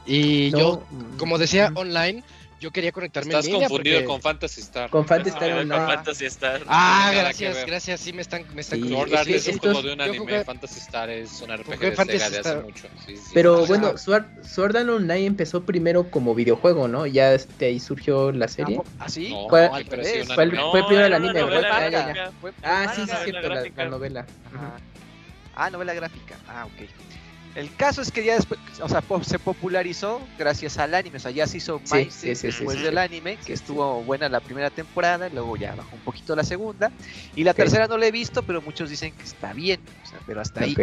Y No, yo, mm, como decía mm. online, yo quería conectarme Estás en línea confundido porque- con Fantasy Star. Con Fantasy Ah, Star con Online. Con Fantasy Star. Ah, que gracias, gracias, sí me están me están Sí, es es un juego de un anime, jugué- Fantasy Star es un RPG de Fantasy Sega de hace Star. mucho. sí, sí. Pero bueno, Sword, Sword Art Online empezó primero como videojuego, ¿no? Ya este, ahí surgió la serie. ¿Así? No, Fue- no, pero sí, un fue el- fue primero el anime, ¿verdad? Ah. Fue- Ah, fue sí, sí, cierto, la, novela. Ah, novela gráfica. Ah, ok. El caso es que ya después, o sea, se popularizó gracias al anime, o sea, ya se hizo sí, sí, sí, después del anime, que estuvo buena la primera temporada, luego ya bajó un poquito la segunda, y la tercera no la he visto, pero muchos dicen que está bien, o sea, pero hasta ahí.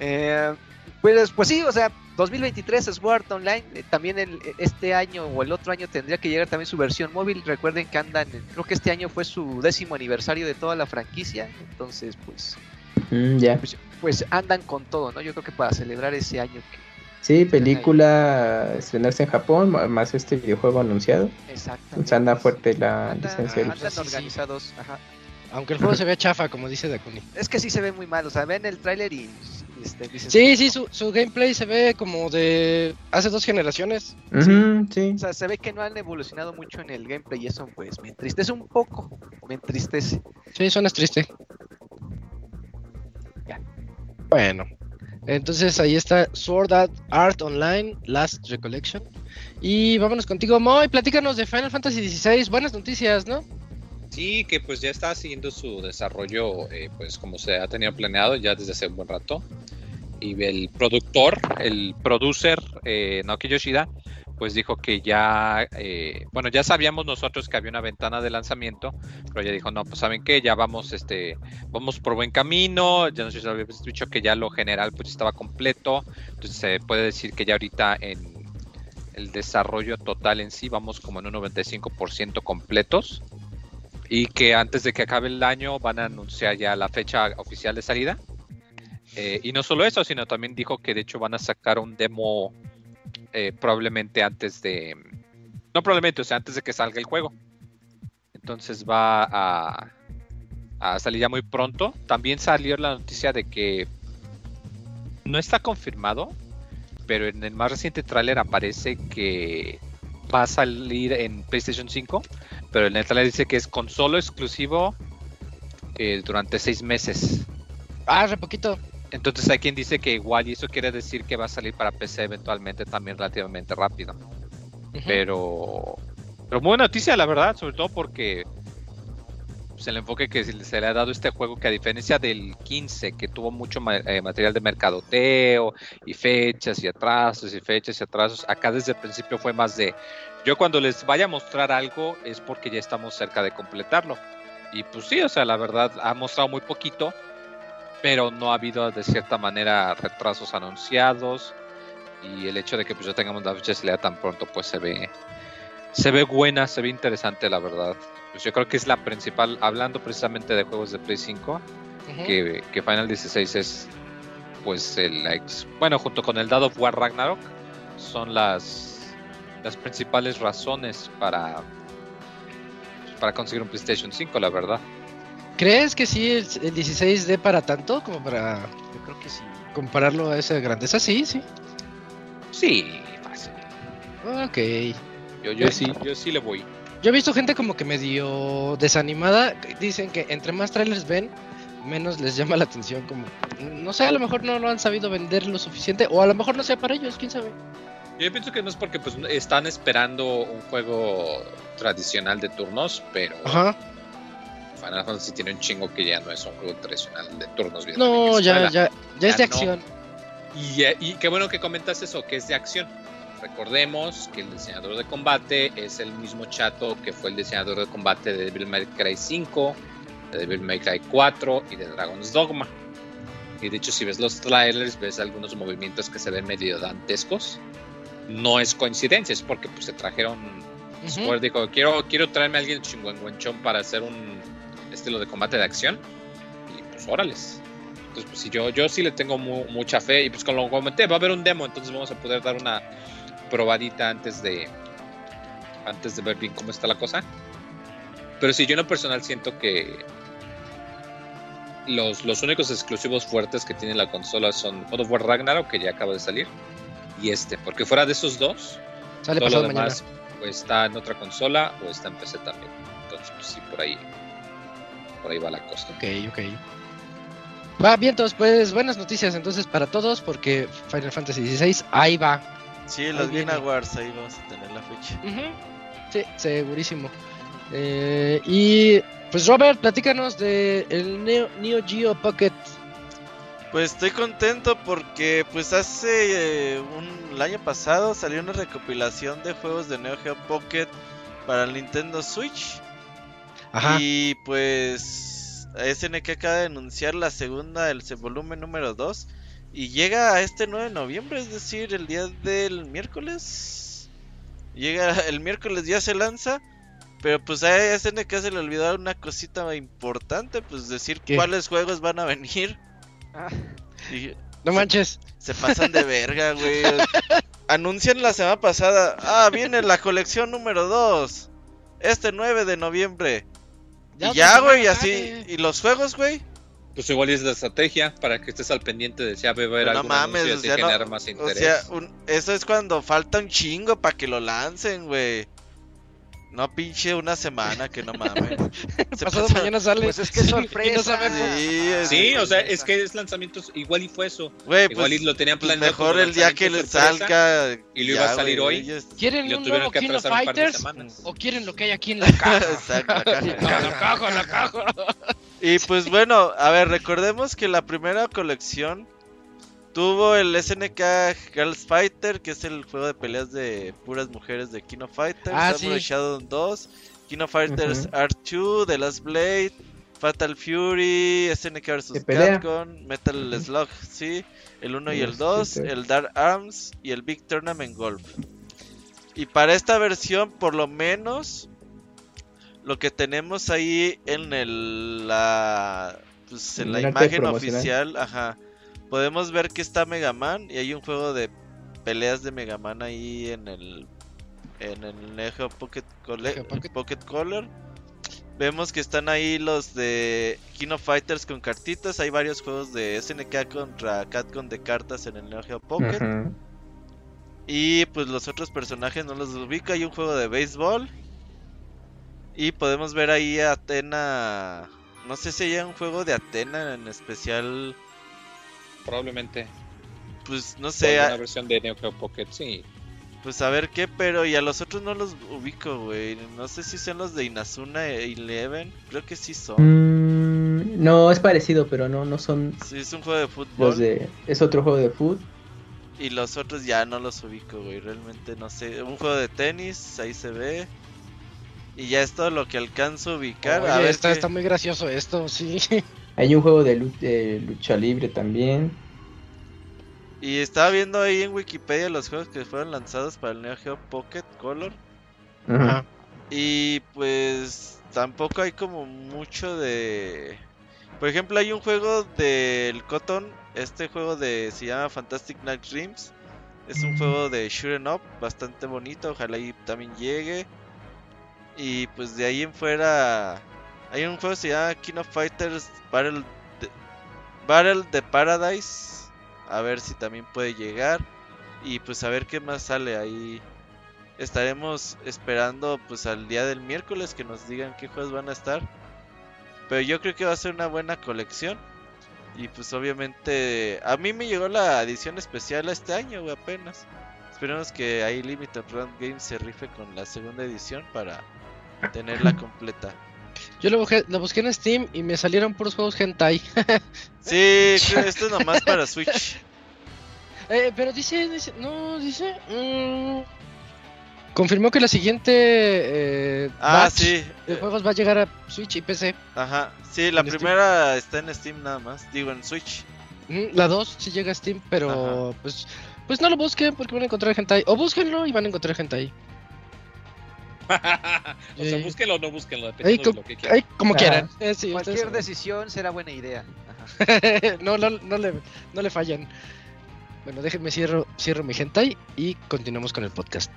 Eh, pues, pues sí, o sea, 2023 Sword Online, eh, también el, este año o el otro año tendría que llegar también su versión móvil, recuerden que andan, creo que este año fue su décimo aniversario de toda la franquicia, entonces pues Mm, ya. pues, pues andan con todo, ¿no? Yo creo que para celebrar ese año que Sí, película estrenarse en Japón, más este videojuego anunciado. exactamente. Entonces anda fuerte la Anda- licencia. andan Sí, sí. organizados, ajá. Aunque el juego se vea chafa, como dice Dakuni. Es que sí se ve muy mal, o sea, ven el tráiler y este, dices, Sí, sí, su, su gameplay se ve como de hace dos generaciones. Ujú, sí. O sea, se ve que no han evolucionado mucho en el gameplay y eso pues me entristece un poco, me entristece. Sí, suena triste. Bueno, entonces ahí está Sword Art, Online Last Recollection. Y vámonos contigo, Moy. Platícanos de Final Fantasy XVI. Buenas noticias, ¿no? Sí, que pues ya está siguiendo su desarrollo, eh, pues como se ha tenido planeado ya desde hace un buen rato. Y el productor, el producer, eh, Naoki Yoshida, pues dijo que ya, eh, bueno, ya sabíamos nosotros que había una ventana de lanzamiento, pero ya dijo, no, pues saben qué, ya vamos, este, vamos por buen camino, ya nos habíamos dicho que ya lo general pues estaba completo, entonces se puede decir que ya ahorita en el desarrollo total en sí vamos como en un 95% completos y que antes de que acabe el año van a anunciar ya la fecha oficial de salida. Eh, y no solo eso, sino también dijo que de hecho van a sacar un demo eh, probablemente antes de... No probablemente, o sea, antes de que salga el juego. Entonces va a, a salir ya muy pronto. También salió la noticia de que no está confirmado, pero en el más reciente tráiler aparece que va a salir en PlayStation 5, pero en el trailer dice que es con solo exclusivo eh, durante seis meses. Ah, re poquito. Entonces hay quien dice que igual y eso quiere decir que va a salir para PC eventualmente también relativamente rápido. Pero, pero muy buena noticia la verdad, sobre todo porque pues, el enfoque que se se le ha dado a este juego, que a diferencia del 15, que tuvo mucho ma- eh, material de mercadoteo y fechas y atrasos y fechas y atrasos, acá desde el principio fue más de, yo cuando les vaya a mostrar algo es porque ya estamos cerca de completarlo. Y pues sí, o sea, la verdad ha mostrado muy poquito, pero no ha habido de cierta manera retrasos anunciados y el hecho de que pues ya tengamos la fecha de tan pronto pues se ve se ve buena, se ve interesante la verdad. Pues yo creo que es la principal, hablando precisamente de juegos de Play 5, Ujú. que, que Final 16 es pues el ex, bueno junto con el Dad of War Ragnarok son las las principales razones para para conseguir un PlayStation 5 la verdad. ¿Crees que sí el, el 16 dé para tanto como para Yo creo que sí. compararlo a esa grandeza? Sí, sí. Sí, fácil. Ok. Yo, yo sí, yo sí le voy. Yo he visto gente como que medio desanimada. Dicen que entre más trailers ven, menos les llama la atención. Como, no sé, a lo mejor no lo han sabido vender lo suficiente, o a lo mejor no sea para ellos, quién sabe. Yo pienso que no es porque pues están esperando un juego tradicional de turnos, pero Ajá. Final Fantasy tiene un chingo que ya no es un juego tradicional de turnos. No, ya, escuela. ya, ya es de Ya no. acción. Y, y qué bueno que comentas eso, que es de acción. Recordemos que el diseñador de combate es el mismo chato que fue el diseñador de combate de Devil May Cry 5, de Devil May Cry 4 y de Dragon's Dogma. Y de hecho, si ves los trailers, ves algunos movimientos que se ven medio dantescos. No es coincidencia, es porque pues, se trajeron. Ujú. Square dijo: quiero, quiero traerme a alguien chingüengüenchón para hacer un estilo de combate de acción. Y pues, órales. Entonces, pues sí, yo, yo sí le tengo mu- mucha fe. Y pues como lo comenté, va a haber un demo, entonces vamos a poder dar una probadita antes de. Antes de ver bien cómo está la cosa. Pero sí, yo en lo personal siento que. Los, los únicos exclusivos fuertes que tiene la consola son God of War Ragnarok, que ya acaba de salir. Y este, porque fuera de esos dos, Sale todo lo mañana. demás o está en otra consola o está en PC también. Entonces, pues sí, por ahí. Por ahí va la cosa. Ok, ok. Va, bien, entonces, pues buenas noticias entonces para todos, porque Final Fantasy XVI ahí va. Sí, los Game. Awards, ahí vamos a tener la fecha. Ujú. Sí, segurísimo. Eh, y pues Robert, platícanos de el Neo, Neo Geo Pocket. Pues estoy contento porque pues hace eh, un el año pasado salió una recopilación de juegos de Neo Geo Pocket para el Nintendo Switch Ajá. y pues SNK acaba de anunciar la segunda el se- volumen número 2 y llega a este 9 de noviembre, es decir, el día del miércoles. Llega el miércoles ya se lanza, pero pues a SNK se le olvidó una cosita importante, pues decir ¿Qué? cuáles juegos van a venir. Ah. Y No manches. se pasan de verga, güey. Anuncian la semana pasada. Ah, viene la colección número 2. Este 9 de noviembre. Y ya, güey, y así. ¿Y los juegos, güey? Pues igual es la estrategia para que estés al pendiente de si va a haber No algún mames, o sea, no- generar más O interés. sea, un- eso es cuando falta un chingo para que lo lancen, güey. No pinche una semana, que no mames. [laughs] Se Pasado pasa- mañana sale. Pues es que es Sí, sorpresa. no sabemos. Sí, es- Sí, o sea, es que es lanzamientos, igual y fue eso. Güey, igual pues, y lo tenían pues planeado. mejor el día que le salga. y lo iba a ya, salir güey, hoy. ¿Quieren Y lo un nuevo que King of Fighters? semanas. ¿O quieren lo que hay aquí en la [laughs] caja? Exacto, la caja. No, la caja, la caja. Y pues bueno, a ver, recordemos que la primera colección tuvo el SNK Girls Fighter, que es el juego de peleas de puras mujeres de Kino Fighters, Ah, Samurai sí. Shodown 2, Kino Fighters Ujú. R2, The Last Blade, Fatal Fury, SNK vs. Capcom, Metal Slug, sí, el 1 y el Los 2, shooters. el Dark Arms y el Big Tournament Golf. Y para esta versión, por lo menos, lo que tenemos ahí en el, la, pues, en la imagen oficial, ajá, podemos ver que está Mega Man y hay un juego de peleas de Mega Man ahí en el en el Neo Geo Pocket, Cole- Pocket. Pocket Color. Vemos que están ahí los de Kino Fighters con cartitas. Hay varios juegos de SNK contra Capcom de cartas en el Neo Geo Pocket. Y pues los otros personajes no los ubico. Hay un juego de béisbol. Y podemos ver ahí a Atena. No sé si hay un juego de Atena en especial. Probablemente. Pues no sé. alguna a- versión de Neo Geo Pocket, sí. Pues a ver qué, pero y a los otros no los ubico, güey. No sé si son los de Inazuna Eleven. Creo que sí son. Mm, no, es parecido, pero no, no son Sí, es un juego de fútbol. los de. Es otro juego de fútbol. Y los otros ya no los ubico, güey. Realmente no sé. Un juego de tenis, ahí se ve. Y ya es todo lo que alcanzo a ubicar. a Oye, ver está, qué- está muy gracioso esto, sí. [laughs] Hay un juego de, lu- de lucha libre también. Y estaba viendo ahí en Wikipedia los juegos que fueron lanzados para el Neo Geo Pocket Color. Ujú. Ajá. Y pues tampoco hay como mucho de... Por ejemplo, hay un juego del Cotton. Este juego de se llama Fantastic Night Dreams. Es un juego de Shooting Up, bastante bonito. Ojalá y también llegue. Y pues de ahí en fuera... Hay un juego que se llama King of Fighters Battle de, Battle de Paradise. A ver si también puede llegar. Y pues a ver qué más sale ahí. Estaremos esperando pues al día del miércoles que nos digan qué juegos van a estar. Pero yo creo que va a ser una buena colección. Y pues obviamente a mí me llegó la edición especial este año, güey, apenas. Esperemos que ahí Limited Run Games se rife con la segunda edición para tenerla [laughs] completa. Yo lo busqué, lo busqué en Steam y me salieron puros juegos hentai. [laughs] Sí, creo que esto es nomás para Switch. [laughs] Eh, pero dice, dice- no, dice... mm, confirmó que la siguiente eh, Ah, batch sí. de eh, juegos va a llegar a Switch y PC. Ajá. Sí, la Steam. primera está en Steam nada más. Digo, en Switch. La 2 sí llega a Steam, pero pues pues no lo busquen porque van a encontrar hentai. O búsquenlo y van a encontrar hentai. [laughs] o sea, búsquenlo o no búsquenlo, Ay, dependiendo de lo que quieran. Ay, como Ajá. quieran. Eh, sí, Cualquier decisión será buena idea. [laughs] No, no, no le, no le fallan. Bueno, déjenme cierro, cierro mi hentai y continuamos con el podcast.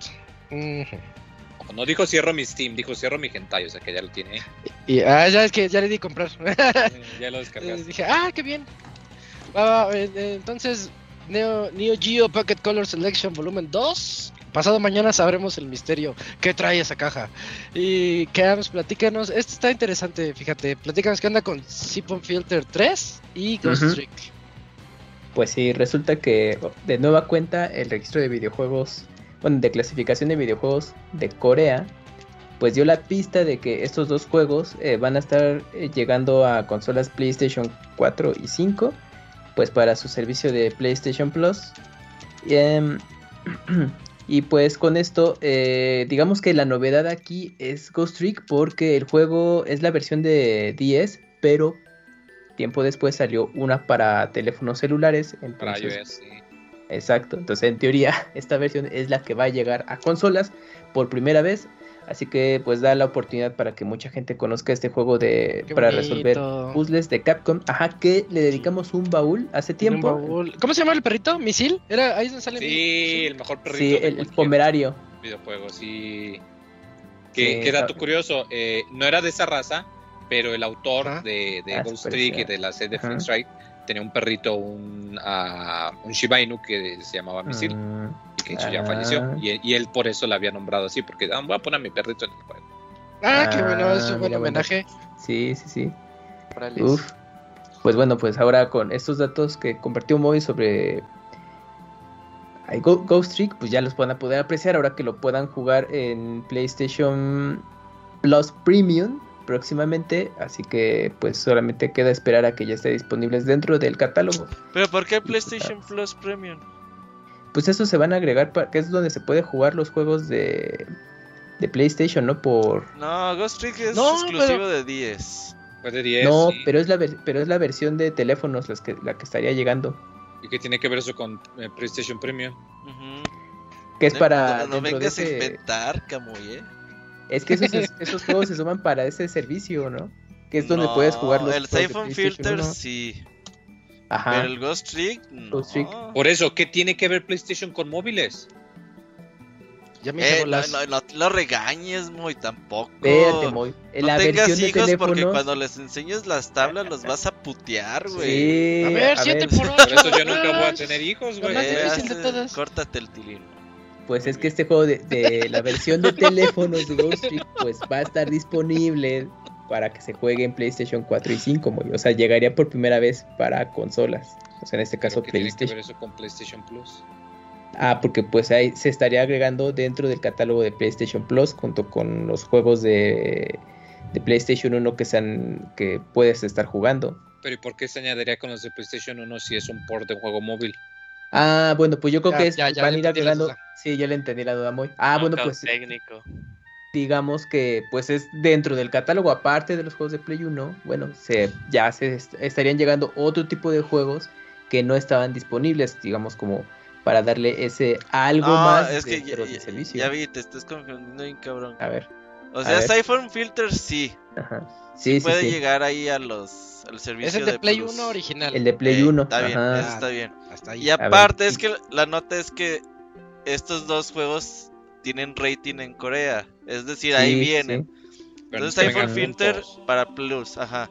No dijo cierro mi Steam, dijo cierro mi hentai, o sea que ya lo tiene. Y ah, ya es que ya le di comprar. Eh, [laughs] ya lo descargaste. dije, ah, qué bien. Eh, eh, entonces, Neo, Neo Geo Pocket Color Selection Volumen 2. Pasado mañana sabremos el misterio que trae esa caja. Y Cams, platícanos. Esto está interesante, fíjate. Platícanos qué onda con Siphon Filter 3 y Ghost. Trick. Pues sí, resulta que de nueva cuenta el registro de videojuegos, bueno, de clasificación de videojuegos de Corea, pues dio la pista de que estos dos juegos eh, van a estar eh, llegando a consolas PlayStation 4 y 5, pues para su servicio de PlayStation Plus. Y, em, [clears throat] [clears throat] y pues con esto, eh, digamos que la novedad aquí es Ghost Trick porque el juego es la versión de 10, pero tiempo después salió una para teléfonos celulares. Para Entonces, iOS, sí. Exacto, entonces en teoría [laughs] esta versión es la que va a llegar a consolas por primera vez, así que pues da la oportunidad para que mucha gente conozca este juego de Qué para bonito. resolver puzzles de Capcom, ajá, que le dedicamos un baúl hace tiempo. baúl. ¿Cómo se llama el perrito? ¿Misil? ¿Era ahí donde sale Sí, el mejor perrito Sí, el, el pomerario. videojuego, sí. Que, Sí, que dato curioso, eh, no era de esa raza, pero el autor Ajá. de, de Ah, Ghost Trick y de la serie de. Free Strike tenía un perrito, un, ah, un Shiba Inu que se llamaba Misil Mm, y que de hecho ya ah. falleció. Y, y él por eso la había nombrado así, porque ah, voy a poner a mi perrito en el juego. Ah, qué bueno, es Ah, un buen bueno. homenaje. sí, sí, sí. Uf. Pues bueno, pues ahora con estos datos que compartió Moby sobre Ghost Trick, pues ya los van a poder apreciar ahora que lo puedan jugar en PlayStation Plus Premium próximamente, así que pues solamente queda esperar a que ya esté disponibles dentro del catálogo. Pero ¿por qué PlayStation Plus Premium? Pues eso se van a agregar para que es donde se puede jugar los juegos de de PlayStation, ¿no? Por No, Ghost Trick es No, exclusivo pero- de 10. Fue de 10. No, pero es la ver- pero es la versión de teléfonos las que la que estaría llegando, ¿Y qué tiene que ver eso con eh, PlayStation Premium? Ujú. que es No- para No, no de vengas a inventar, Camuy, ¿eh? Es que esos, [laughs] esos juegos se suman para ese servicio, ¿no? Que es donde No, puedes jugar los El juegos de Siphon PlayStation Filter 1. sí. Ajá. Pero el Ghost Trick, no. Ghost Trick. Por eso, ¿qué tiene que ver PlayStation con móviles? Ya me Eh, no, no, no lo regañes, muy tampoco. Espérate, Moy. En No la tengas versión de hijos porque cuando les enseñes las tablas los vas a putear, güey. Sí, A ver, 7 por 8. Por eso yo nunca voy a tener hijos, güey. Eh. Córtate el tilín. Pues es que este juego de, de la versión de teléfonos de Ghost Trick pues va a estar disponible para que se juegue en PlayStation 4 y 5, Moy. O sea, llegaría por primera vez para consolas. O sea, en este caso ¿Pero qué tiene que ver PlayStation. eso con PlayStation Plus? Ah, porque pues ahí se estaría agregando dentro del catálogo de PlayStation Plus junto con los juegos de, de PlayStation 1 que sean que puedes estar jugando. Pero ¿y por qué se añadiría con los de PlayStation 1 si es un port de juego móvil? Ah, bueno, pues yo creo Ya, que es, ya, ya van a ir agregando. Sí, ya le entendí la duda muy. Ah, bueno, pues técnico. Digamos que pues es dentro del catálogo, aparte de los juegos de Play 1, bueno, se, ya se est- estarían llegando otro tipo de juegos que no estaban disponibles, digamos como para darle ese algo No, más es que ya, servicio. ya vi, te estás confundiendo bien cabrón. A ver, O sea. Siphon Filter sí, ajá. Sí, sí, puede sí. llegar ahí a los al servicio Es el de Play Plus. 1 original. El de Play Eh, 1. Está bien, eso está bien. Hasta ahí. Y ver, aparte y- es que la nota es que estos dos juegos tienen rating en Corea, es decir, ahí Sí, vienen. Pero Entonces iPhone vengan Filter para Plus, ajá.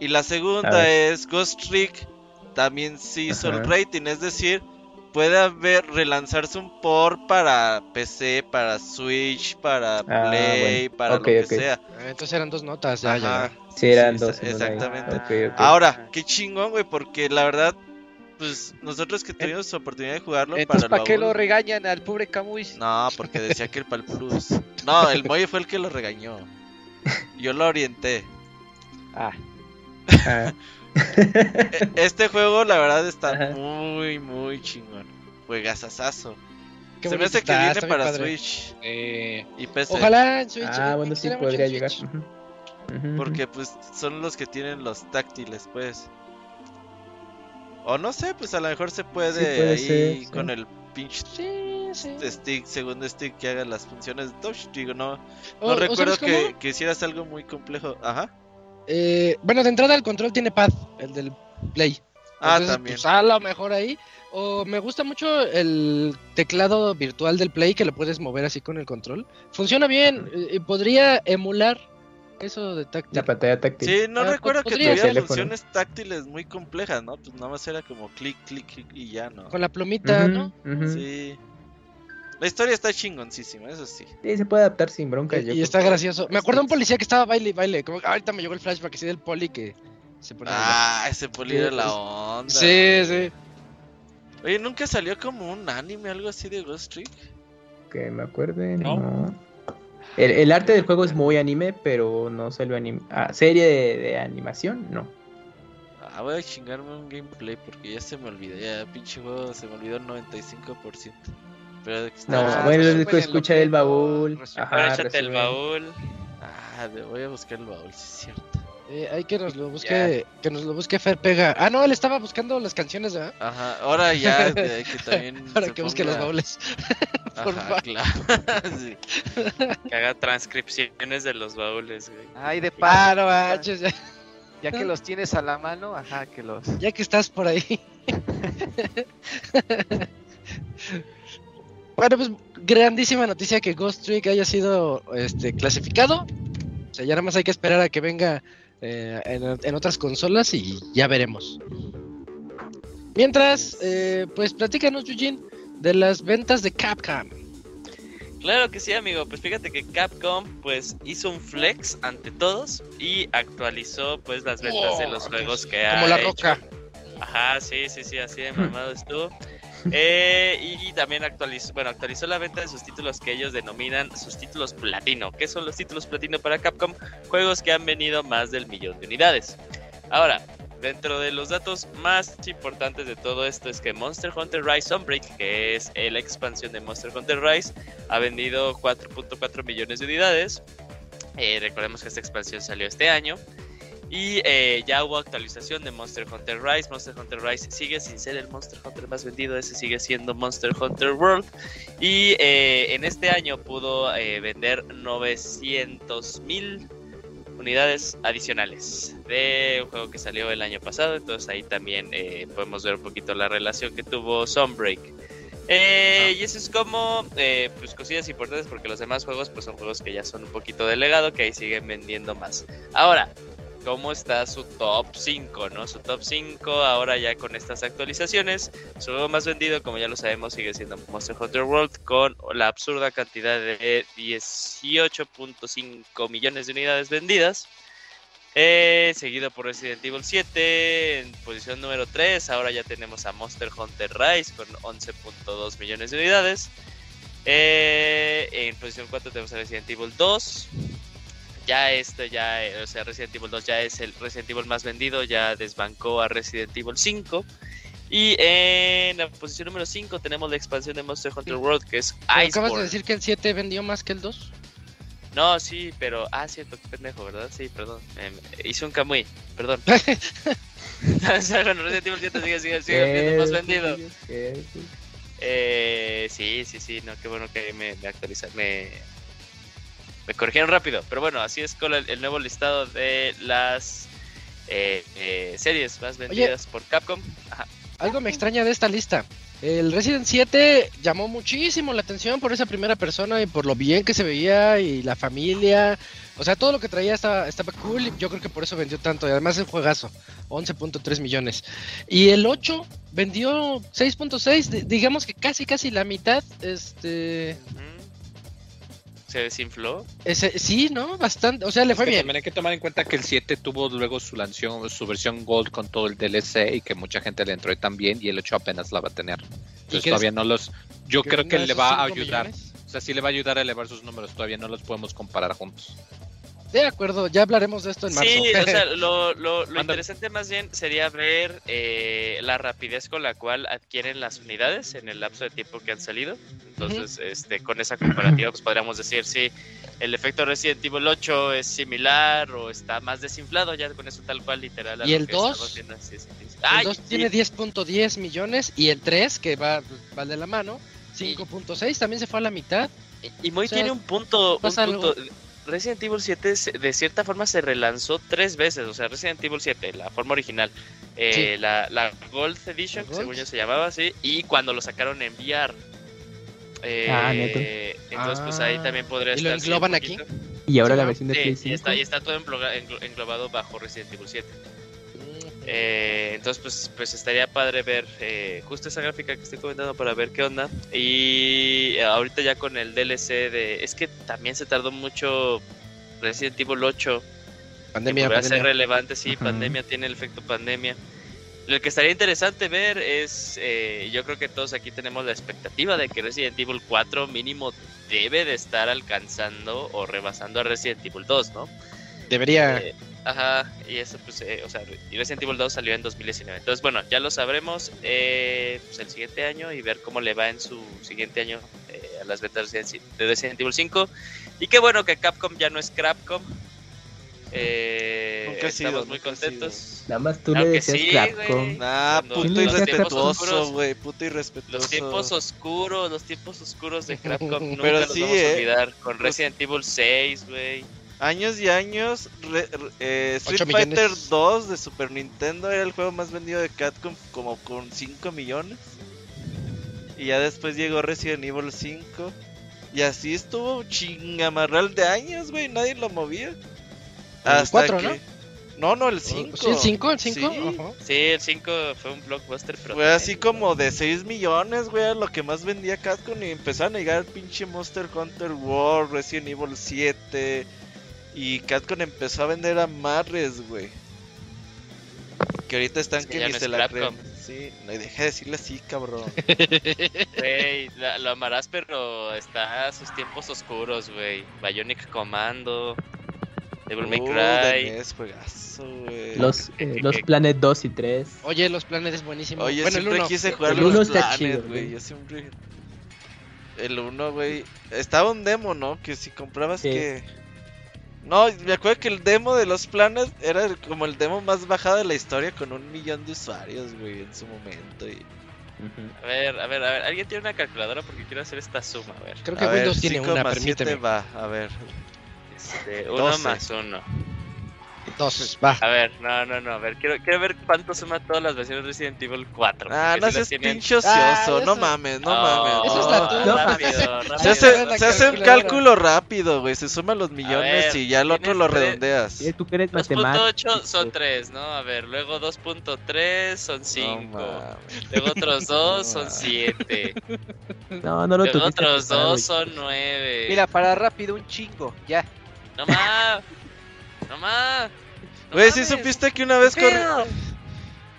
Y la segunda es Ghost Trick, también sí hizo el rating, es decir, puede haber relanzarse un port para PC, para Switch, para Ah, Play, bueno. para lo que sea. Ah, Entonces eran dos notas, ya, Ajá. ya. Sí, eran Sí, dos. exactamente. Ahora, qué chingón, güey, porque la verdad, pues nosotros que tuvimos oportunidad de jugarlo para Entonces, el ¿para qué lo regañan al pobre Camuy? No, porque decía que el Pal Plus. No, el Moy fue el que lo regañó. Yo lo orienté. Ah, Ah. E- Este juego, la verdad, está Ajá. muy, muy chingón. Juegazazazo. Qué Se me hace que está, viene para padre. Switch Eh, y PC. Ojalá en Switch. Ah, bueno, sí podría llegar. Porque pues son los que tienen los táctiles, pues. O no sé, pues a lo mejor se puede, puede ahí ser, sí. con el pinche Sí, sí. stick, segundo stick que haga las funciones de touch. Digo, no, O- no o recuerdo que, que hicieras algo muy complejo. Ajá. Eh, bueno, de entrada el control tiene pad, el del Play. Ah, Entonces, también. Pues a lo mejor ahí. O me gusta mucho el teclado virtual del Play que lo puedes mover así con el control. Funciona bien. eh, y podría emular eso de táctil. La pantalla táctil. Sí, no Ah, recuerdo que tuviera funciones táctiles muy complejas, ¿no? Pues nada más era como clic, clic, clic y ya, ¿no? Con la plumita, ¿no? Sí. La historia está chingoncísima, eso sí. Sí, se puede adaptar sin bronca. yo Y está que- gracioso. Me acuerdo de un policía que estaba baile y baile. Como que ahorita me llegó el flashback así del poli que se ponía. a Ah, ese poli era la onda. Sí, güey. sí. Oye, ¿nunca salió como un anime, algo así de Ghost Trick? Que me acuerde, No. no. El, el arte del juego es muy anime, pero no salió anime. Ah, serie de, de animación, no. Ah, voy a chingarme un gameplay porque ya se me olvidó. Ya, pinche juego, se me olvidó el 95%. Pero de que No, estaba- bueno, escucha lo el baúl. Ajá, el baúl. Ah, voy a buscar el baúl, sí es cierto. Eh, hay que nos lo [laughs] busque, que nos lo busque Fer Pega. Ah, no, él estaba buscando las canciones, ¿verdad? Ajá, ahora ya de que también. [laughs] Para que busque los baúles. [laughs] por Ajá, favor. claro. Sí. Que haga transcripciones de los baúles, güey. Ay, de Ah, no manches, ya, ya que los tienes a la mano, ajá, que los... ya que estás por ahí. bueno, pues grandísima noticia que Ghost Trick haya sido este, clasificado. O sea, ya nada más hay que esperar a que venga eh, en, en otras consolas y ya veremos. Mientras, eh, pues platícanos, Eugene, de las ventas de Capcom. Claro que sí, amigo. Pues fíjate que Capcom pues hizo un flex ante todos y actualizó pues las ventas de los Oh, juegos que ha Como la hecho. roca. Ajá, sí, sí, sí, así de mamado estuvo. Eh, y también actualizó, bueno, actualizó la venta de sus títulos que ellos denominan sus títulos platino. ¿Qué son los títulos platino para Capcom? Juegos que han venido más del millón de unidades. Ahora, dentro de los datos más importantes de todo esto es que Monster Hunter Rise Sunbreak, que es eh, la expansión de Monster Hunter Rise, ha vendido 4.4 millones de unidades. Eh, recordemos que esta expansión salió este año. Y eh, ya hubo actualización de Monster Hunter Rise. Monster Hunter Rise sigue sin ser el Monster Hunter más vendido, ese sigue siendo Monster Hunter World. Y eh, en este año pudo eh, vender 900 mil unidades adicionales de un juego que salió el año pasado. Entonces ahí también podemos ver un poquito la relación que tuvo Sunbreak. Y eso es como pues cosillas importantes porque los demás juegos pues son juegos que ya son un poquito de legado que ahí siguen vendiendo más. Ahora, ¿cómo está su top 5? ¿no? Su top 5 ahora ya con estas actualizaciones. Su juego más vendido, como ya lo sabemos, sigue siendo Monster Hunter World con la absurda cantidad de 18.5 millones de unidades vendidas. Eh, seguido por Resident Evil 7 en posición número 3. Ahora ya tenemos a Monster Hunter Rise con 11.2 millones de unidades. Eh, en posición 4 tenemos a Resident Evil 2. Ya este, ya, eh, o sea, Resident Evil 2 ya es el Resident Evil más vendido, ya desbancó a Resident Evil 5. Y en la posición número 5 tenemos la expansión de Monster Hunter World, que es Pero Acabas de Iceborne. decir que el 7 vendió más que el 2. No, sí, pero. Ah, cierto, qué pendejo, ¿verdad? Sí, perdón. Em, hice un Kamui, perdón. [laughs] [laughs] bueno, Resident Evil 7 sigue, sigue, sigue siendo más vendido. Eh, sí, sí, sí, no, qué bueno que me, me actualizaron, me, me corrigieron rápido. Pero bueno, así es con el, el nuevo listado de las eh, eh, series más vendidas por Capcom. Ajá. Algo me extraña de esta lista. El Resident 7 llamó muchísimo la atención por esa primera persona y por lo bien que se veía y la familia. O sea, todo lo que traía estaba, estaba cool. y Yo creo que por eso vendió tanto. Y además es juegazo. 11.3 millones. Y el 8 vendió 6.6. di- Digamos que casi, casi la mitad. Este. Se desinfló. Ese, sí, ¿no? Bastante. O sea, le Es fue que bien. También hay que tomar en cuenta que el 7 tuvo luego su, lanción, su versión Gold con todo el DLC y que mucha gente le entró también y el 8 apenas la va a tener. Entonces todavía no los... Yo creo que le va a 5 ayudar. millones? O sea, sí le va a ayudar a elevar sus números. Todavía no los podemos comparar juntos. De acuerdo, ya hablaremos de esto en marzo. Sí, o sea, [laughs] lo, lo, lo interesante más bien sería ver eh, la rapidez con la cual adquieren las unidades en el lapso de tiempo que han salido. Entonces, este, con esa comparativa, pues podríamos decir si el efecto Resident Evil 8 es similar o está más desinflado, ya con eso tal cual, literal. a ¿Y lo el que 2? estamos viendo, sí, sí, sí. el Ay, 2 sí, tiene 10.10 millones y el 3, que va, va de la mano, 5.6, también se fue a la mitad. Y Moy O sea, tiene un punto, un punto. algo. Resident Evil 7 se- de cierta forma se relanzó tres veces, o sea, Resident Evil 7, la forma original, eh, Sí. la, la Gold Edition, La que según yo se llamaba así, y cuando lo sacaron en VR. Eh, Ah, neto. Entonces, pues ahí Ah, también podría ¿y lo estar. sí, un engloban aquí? Y ahora Sí, la versión de Play Sí, 5. y está, y está todo engloba- englo- englobado bajo Resident Evil 7. Eh, entonces, pues, pues estaría padre ver eh, justo esa gráfica que estoy comentando para ver qué onda. Y ahorita ya con el DLC de... Es que también se tardó mucho Resident Evil 8. Pandemia, que a ser relevante, sí, pandemia tiene el efecto pandemia. Lo que estaría interesante ver es, eh, yo creo que todos aquí tenemos la expectativa de que Resident Evil 4 mínimo debe de estar alcanzando o rebasando a Resident Evil 2, ¿no? Debería. Ajá, y eso pues, eh, o sea, y Resident Evil 2 salió en 2019. Entonces, bueno, ya lo sabremos eh, pues, el siguiente año y ver cómo le va en su siguiente año eh, a las ventas de Resident- de Resident Evil 5. Y qué bueno que Capcom ya no es Crapcom. Eh, ha sido, estamos muy contentos. Nada más tú Claro le que decías sí, Capcom. güey. Nah, Cuando puto irrespetuoso, güey. Puto irrespetuoso. Los tiempos oscuros, los tiempos oscuros de Capcom [laughs] nunca Pero los sí, vamos a eh. olvidar. Con Resident Evil 6, güey. Años y años, re- re- eh, Street Fighter millones. 2 de Super Nintendo era el juego más vendido de Capcom como con 5 millones. Y ya después llegó Resident Evil 5. Y así estuvo chingamarral de años, güey, nadie lo movía. Hasta cuatro, que... ¿no? No, el 5. ¿Sí, el 5? ¿El 5? Sí. Sí, el 5 fue un blockbuster, pero. Fue así como de 6 millones, güey, lo que más vendía Capcom y empezaron a llegar pinche Monster Hunter World, Resident Evil 7 y Capcom empezó a vender a madres, güey. Que ahorita están Es que que ya ni no se la creen. Sí, no, y deja de decirle así, cabrón. [laughs] Güey, lo amarás, pero está a sus tiempos oscuros, güey. Bionic Commando, Devil May Uh, Cry. de NES, juegazo. Los, eh, los Planet 2 y 3. Oye, los planes es buenísimo. Oye, bueno, el siempre 1. quise jugar El los uno está güey. güey. Yo siempre. El 1, güey. Estaba un demo, ¿no? Que si comprabas Sí. que. No, me acuerdo que el demo de los planes era como el demo más bajado de la historia con un millón de usuarios, güey, en su momento. Y... A ver, a ver, a ver. ¿Alguien tiene una calculadora? Porque quiero hacer esta suma, a ver. Creo que A ver, Windows tiene 5 una, más 7 permíteme. va, a ver. Este, uno Doce. más uno. Dos, va. A ver, no, no, no. A ver, quiero, quiero ver cuánto suma todas las versiones de Resident Evil 4. Ah, porque no seas pinche ocioso, Ah, no mames, no Oh, mames. Eso está no. tú. No, rápido, Se rápido. hace, la se hace un cálculo rápido, güey. Se suman los millones ver, y ya el otro lo redondeas. Eh, Tú que eres matemático. 2.8 son 3, ¿no? A ver, luego 2.3 son 5. No mames. luego otros [laughs] 2 No son mames. 7. No, no lo Luego otros preparado, 2 son 9. Mira, para rápido, un chingo, ya. No más. No más. No Güey, ¿sí mames. supiste que una vez corrió?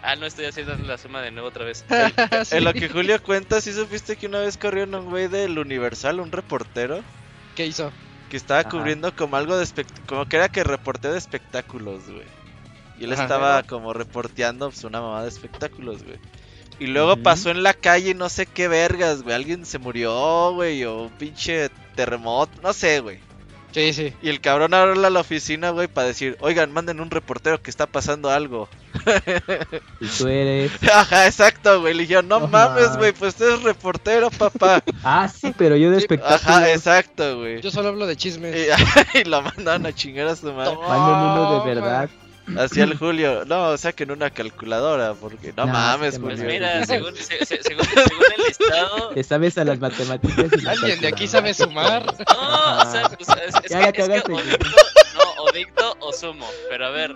Ah, no estoy haciendo la suma de nuevo otra vez. [laughs] [laughs] Sí. En lo que Julio cuenta, ¿sí supiste que una vez corrió un güey del Universal, un reportero, ¿Qué hizo? que estaba Ajá. cubriendo como algo de como que era que reporteo de espectáculos, güey. Y él Ajá. estaba como reporteando pues, una mamá de espectáculos, güey. Y luego pasó en la calle no sé qué vergas, güey. Alguien se murió, güey, o un pinche terremoto, no sé, güey. Sí, sí. Y el cabrón habla a la oficina, güey, para decir, oigan, manden un reportero que está pasando algo. [laughs] Y tú eres. [laughs] Ajá, exacto, güey. Le dijeron, no No mames, güey, pues tú eres reportero, papá. [laughs] Ah, sí, pero yo de espectáculo. Ajá, exacto, güey. Yo solo hablo de chismes. Y, y lo mandaron a chingar a su madre. Manden uno de verdad. Así el Julio. No, saquen una calculadora, porque no No, mames, te Pues Julio. mira, según, se- se- según, según el listado. Te sabes a las matemáticas. y ¿Alguien de aquí sabe sumar? No, o sea, o sea, es, es Ya que, la es que cagaste. o dicto, no, o dicto o sumo. Pero a ver,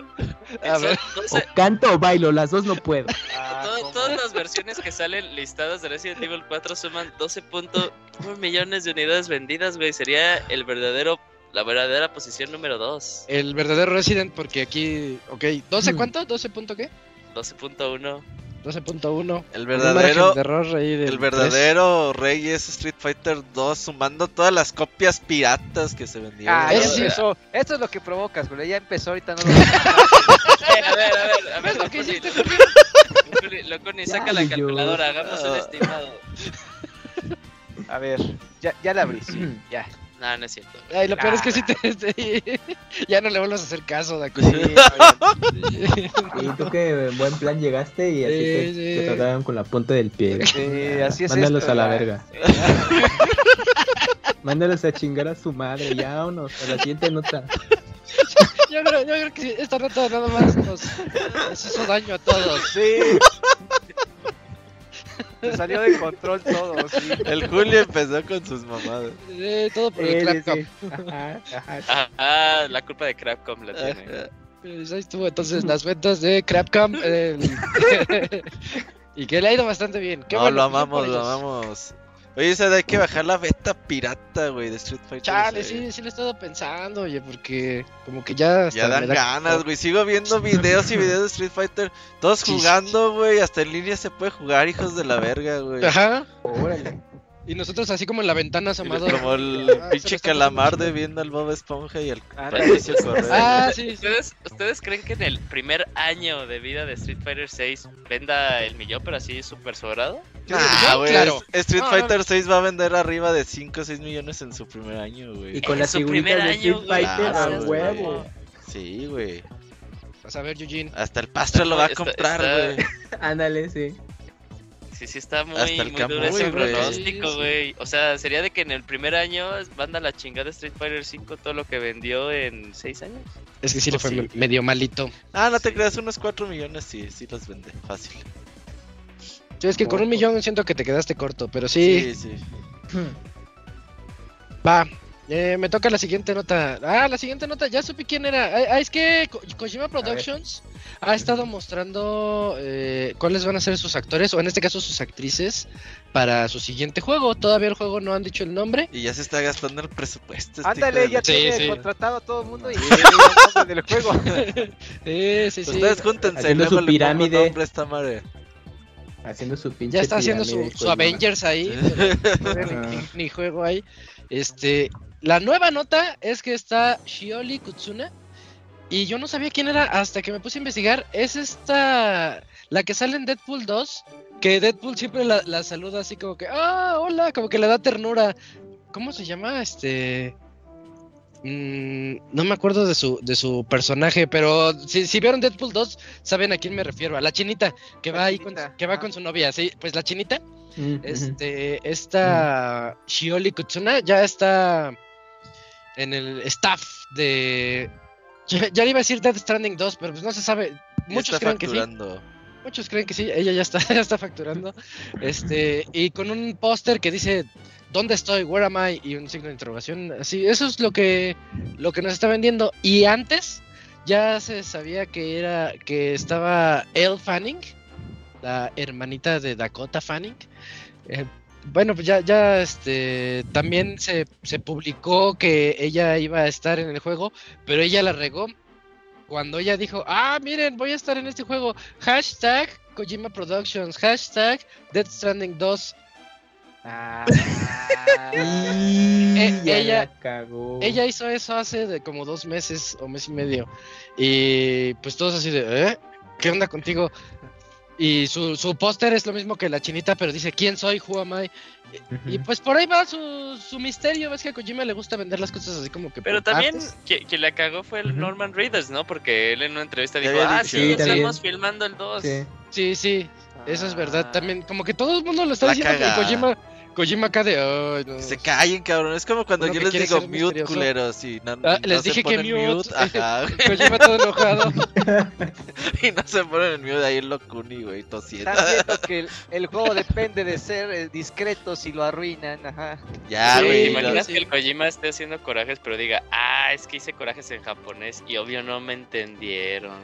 A son ver. 12 O canto o bailo, las dos no puedo. [laughs] Ah, todas las versiones que salen listadas de Resident Evil 4 suman 12.1 millones de unidades vendidas, güey. Sería el verdadero, la verdadera posición número 2. El verdadero Resident, porque aquí. Ok, ¿12 Hmm. cuánto? ¿12 punto qué? 12.1. 12.1. El verdadero, error ahí del el verdadero rey es Street Fighter 2, sumando todas las copias piratas que se vendieron. Ah, ya Es- empezó. Esto es lo que provocas, güey. Ya empezó, ahorita no lo [laughs] a ver, a ver, a ver, ¿Ves lo lo que hiciste, Locuni, Ya, saca la calculadora, hagamos un Ah. estimado. A ver, ya, ya la abrí, sí, ya. No, no es cierto. Ay, lo peor es que Ah. sí te. [laughs] ya no le vuelvas a hacer caso, Daku. [laughs] Y tú que en buen plan llegaste y así Sí, te, sí. te trataron con la punta del pie. Sí, así es Mándalos esto, a la ya. verga. [laughs] Mándalos a chingar a su madre. Ya, vámonos a la siguiente nota. Yo creo, yo creo que esta nota nada más nos, nos hizo daño a todos. Sí. Se salió de control todo, sí. El Julio empezó con sus mamadas. Eh, todo por el. Ajá, ajá. Ah, ah, la culpa de Crapcom la tiene. Pues ahí estuvo entonces las ventas de Crapcam. el- [laughs] y que le ha ido bastante bien. Qué no, bueno, lo amamos, lo amamos. Oye, ¿sabes? Hay que bajar la beta pirata, güey, de Street Fighter. Chale, sí, sí le he estado pensando, oye, porque como que ya... hasta Ya dan da- ganas, güey. Sigo viendo [laughs] videos y videos de Street Fighter. Todos jugando, güey. Hasta en línea se puede jugar, hijos de la verga, güey. Ajá. Órale. Y nosotros así como en la ventana asomado. Como el [laughs] Ah, pinche calamar de viendo al Bob Esponja y al Ándale. Patricio Correa. Ah, sí. ¿Ustedes, ¿Ustedes creen que en el primer año de vida de Street Fighter 6 venda el millón, pero así súper sobrado? Ah, güey. claro. Street No, no. Fighter 6 va a vender arriba de 5 o 6 millones en su primer año, güey. Y con las su figuritas de año, Street. Fighter a huevo. Sí, güey. Vas a ver, Eugene. Hasta el pastor lo va a comprar, güey. [laughs] Ándale, sí. Sí, sí, está muy, Hasta el muy duro ese güey. pronóstico, Sí, sí. güey. O sea, sería de que en el primer año manda la chingada Street Fighter 5 todo lo que vendió en 6 años. Es que sí le fue Sí. medio malito. Ah, no te creas, unos 4 millones sí, sí los vende. Fácil. Yo es que con un millón siento que te quedaste corto, pero sí, Sí, sí. va. Eh, me toca la siguiente nota. Ah, la siguiente nota, ya supe quién era. Ah, ah, es que Ko- Kojima Productions ha estado mostrando eh, cuáles van a ser sus actores, o en este caso sus actrices, para su siguiente juego. Todavía el juego no han dicho el nombre. Y ya se está gastando el presupuesto. este Ándale, ya Sí, tiene sí. contratado a todo el mundo y [laughs] ya del juego. Eh, [laughs] sí, la- sí. Ustedes júntense, Haciendo luego su le pongo pirámide. nombre esta madre. Haciendo su pinche. Ya está haciendo su. Avengers ahí. pero Ajá. [laughs] ni, ni juego ahí. Este, la nueva nota es que está Shioli Kutsuna. Y yo no sabía quién era hasta que me puse a investigar. Es esta, la que sale en Deadpool 2. Que Deadpool siempre la, la saluda así como que, ah, hola, como que le da ternura. ¿Cómo se llama? Este... mm, no me acuerdo de su, de su personaje, pero si, si vieron Deadpool 2, saben a quién me refiero. A la chinita, que La va ahí con, que va ah. con su novia, sí. Pues la chinita Mm, este, esta Shioli Kutsuna ya está en el staff de. Ya, ya le iba a decir Death Stranding 2, pero pues no se sabe. Muchos creen que sí. Muchos creen que sí. Ella ya está, [laughs] ya está facturando. Este, y con un póster que dice ¿Dónde estoy? Where am I? Y un signo de interrogación. Así, eso es lo que, lo que nos está vendiendo. Y antes ya se sabía que era que estaba Elle Fanning, la hermanita de Dakota Fanning. Eh, bueno, pues ya, ya este, también se, se publicó que ella iba a estar en el juego, pero ella la regó cuando ella dijo, ah, miren, voy a estar en este juego. Hashtag Kojima Productions, hashtag Death Stranding 2. Ah, [laughs] Eh, ya ella- cagó. Ella hizo eso hace de como dos meses o mes y medio. Y pues todos así de, ¿eh? ¿Qué onda contigo? Y su, su póster es lo mismo que la chinita, pero dice, ¿quién soy? Who am I? Y pues por ahí va su, su misterio. Ves que a Kojima le gusta vender las cosas así como que. Pero por también que- quien la cagó fue el. Norman Reedus, ¿no? Porque él en una entrevista dijo, ah, dicho. sí, estamos filmando el 2. Sí. Sí, sí, eso es verdad. Ah. También, como que todo el mundo lo está La diciendo, pero cagada. Kojima, Kojima acá de. "Ay, no". Que se callen, cabrón. Es como cuando Uno yo les digo mute, misterioso. culeros. Y no, Ah, y les no se dije que ponen mute. [laughs] Ajá. Kojima todo enojado. [laughs] y no se ponen en mute ahí en Locuni, güey, tosiendo. Están viendo [laughs] que el, el juego depende de ser eh, discreto si lo arruinan, ajá. Ya, Sí, güey. ¿Te lo- imaginas sí. que el Kojima esté haciendo corajes, pero diga, ah, es que hice corajes en japonés y obvio no me entendieron?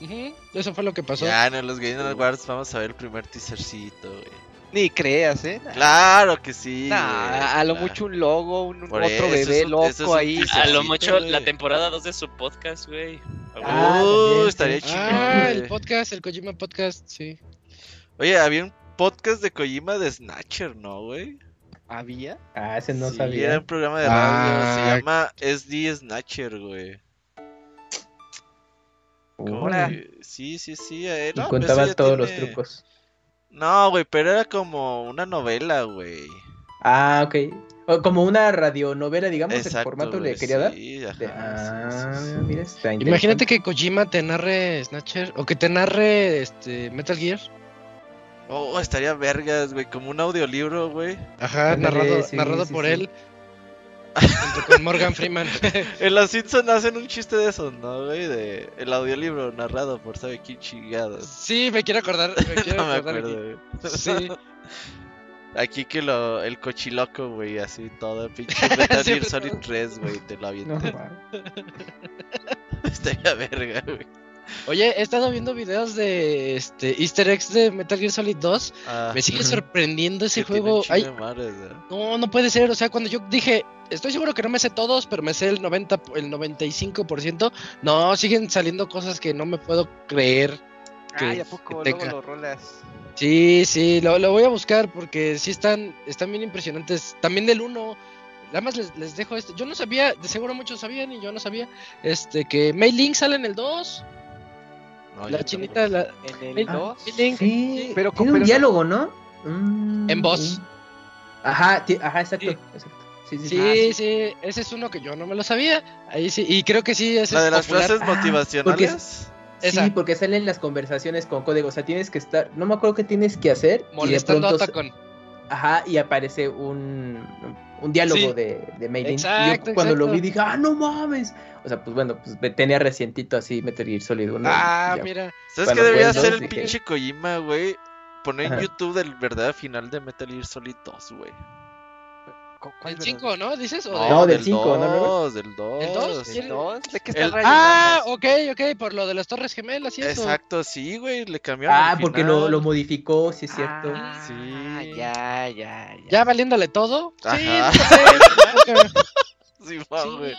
Ujú, Eso fue lo que pasó. Ya, en los Game Awards vamos a ver el primer teasercito, güey. Ni creas, ¿eh? Claro que sí. nah, güey, a lo claro. mucho un logo, un, otro eso, bebé loco eso es un ahí. A lo mucho güey. la temporada 2 de su podcast, güey. Ah, Uh, estaría chingón. Ah, güey. el podcast, el Kojima Podcast, sí. Oye, había un podcast de Kojima de Snatcher, ¿no, güey? ¿Había? Ah, ese no sí, sabía. era un programa de radio. Ah. Se llama SD Snatcher, güey. ¿Cómo Órale. que- Sí, sí, sí. eh, Y no, pues contaba todos los tiene- trucos. No, güey, pero era como una novela, güey. Ah, ok. O como una radionovela, digamos, el formato güey, le quería dar. sí, ajá, De- sí, ah, sí, sí. mira, está Imagínate que Kojima te narre Snatcher o que te narre este Metal Gear. Oh, estaría vergas, güey, como un audiolibro, güey. Ajá, narrado, sí, narrado sí, por sí. él. Junto [laughs] con Morgan Freeman. [laughs] En Los Simpsons hacen un chiste de eso, ¿no, güey? De el audiolibro narrado por sabe quién chingados. sí, me quiero acordar. Me [laughs] quiero No me acordar acuerdo, aquí. güey. Sí. Aquí que lo, el cochiloco, güey, así todo, pinche Metal Gear Solid 3, güey, te lo No, avienta. va. Estaría verga, güey. Oye, he estado viendo videos de este Easter eggs de Metal Gear Solid 2. Ah, Me sigue sorprendiendo ese juego. Ay, ¿eh? no, no puede ser. O sea, cuando yo dije, estoy seguro que no me sé todos, pero me sé el 90, el 95%. No, siguen saliendo cosas que no me puedo creer. que- Ay, ¿a poco que luego lo rolas? Sí, sí, lo, lo voy a buscar porque sí están, están bien impresionantes. También del 1. Nada más les, les dejo esto. Yo no sabía, de seguro muchos sabían y yo no sabía, este, que Mei Ling sale en el 2. No, la chinita, la, En el 2. Mei Ling, Sí, pero- tiene pero un diálogo, ¿no? Mm, En voz. un- Ajá, ajá, exacto, Sí. exacto. Sí, sí, Sí, sí. sí, ese es uno que yo no me lo sabía. Ahí sí, y creo que sí, ese La de es las popular. frases Ah, motivacionales. Sí, porque salen las conversaciones con código. O sea, tienes que estar. No me acuerdo qué tienes que hacer. molestando y a de pronto. Tacon. Ajá, y aparece un, un diálogo Sí. de, de Maylin. Y Exacto, yo cuando lo vi dije, ah, no mames. O sea, pues bueno, pues tenía recientito así Metal Gear Solid 1. Ah, ya. mira. ¿Sabes qué debería hacer el dije- pinche Kojima, güey? Poner en Ajá. YouTube el verdadero final de Metal Gear Solid 2, güey. ¿Cu- cuál El verdad? 5, ¿no? ¿Dices? ¿O No, de- No, del del cinco, ¿no, 2, del 2. ¿El dos? ¿El ¿Quiere- 2? ¿De qué El- está rayando? Ah, ok, ok, por lo de las Torres Gemelas eso. Exacto, sí, güey, le cambiaron Ah, porque lo, final. lo modificó, sí es cierto. Ah, Sí. ya, ya, ya. Ya valiéndole todo. Sí, [laughs] Ajá. Sí, va, Sí. güey.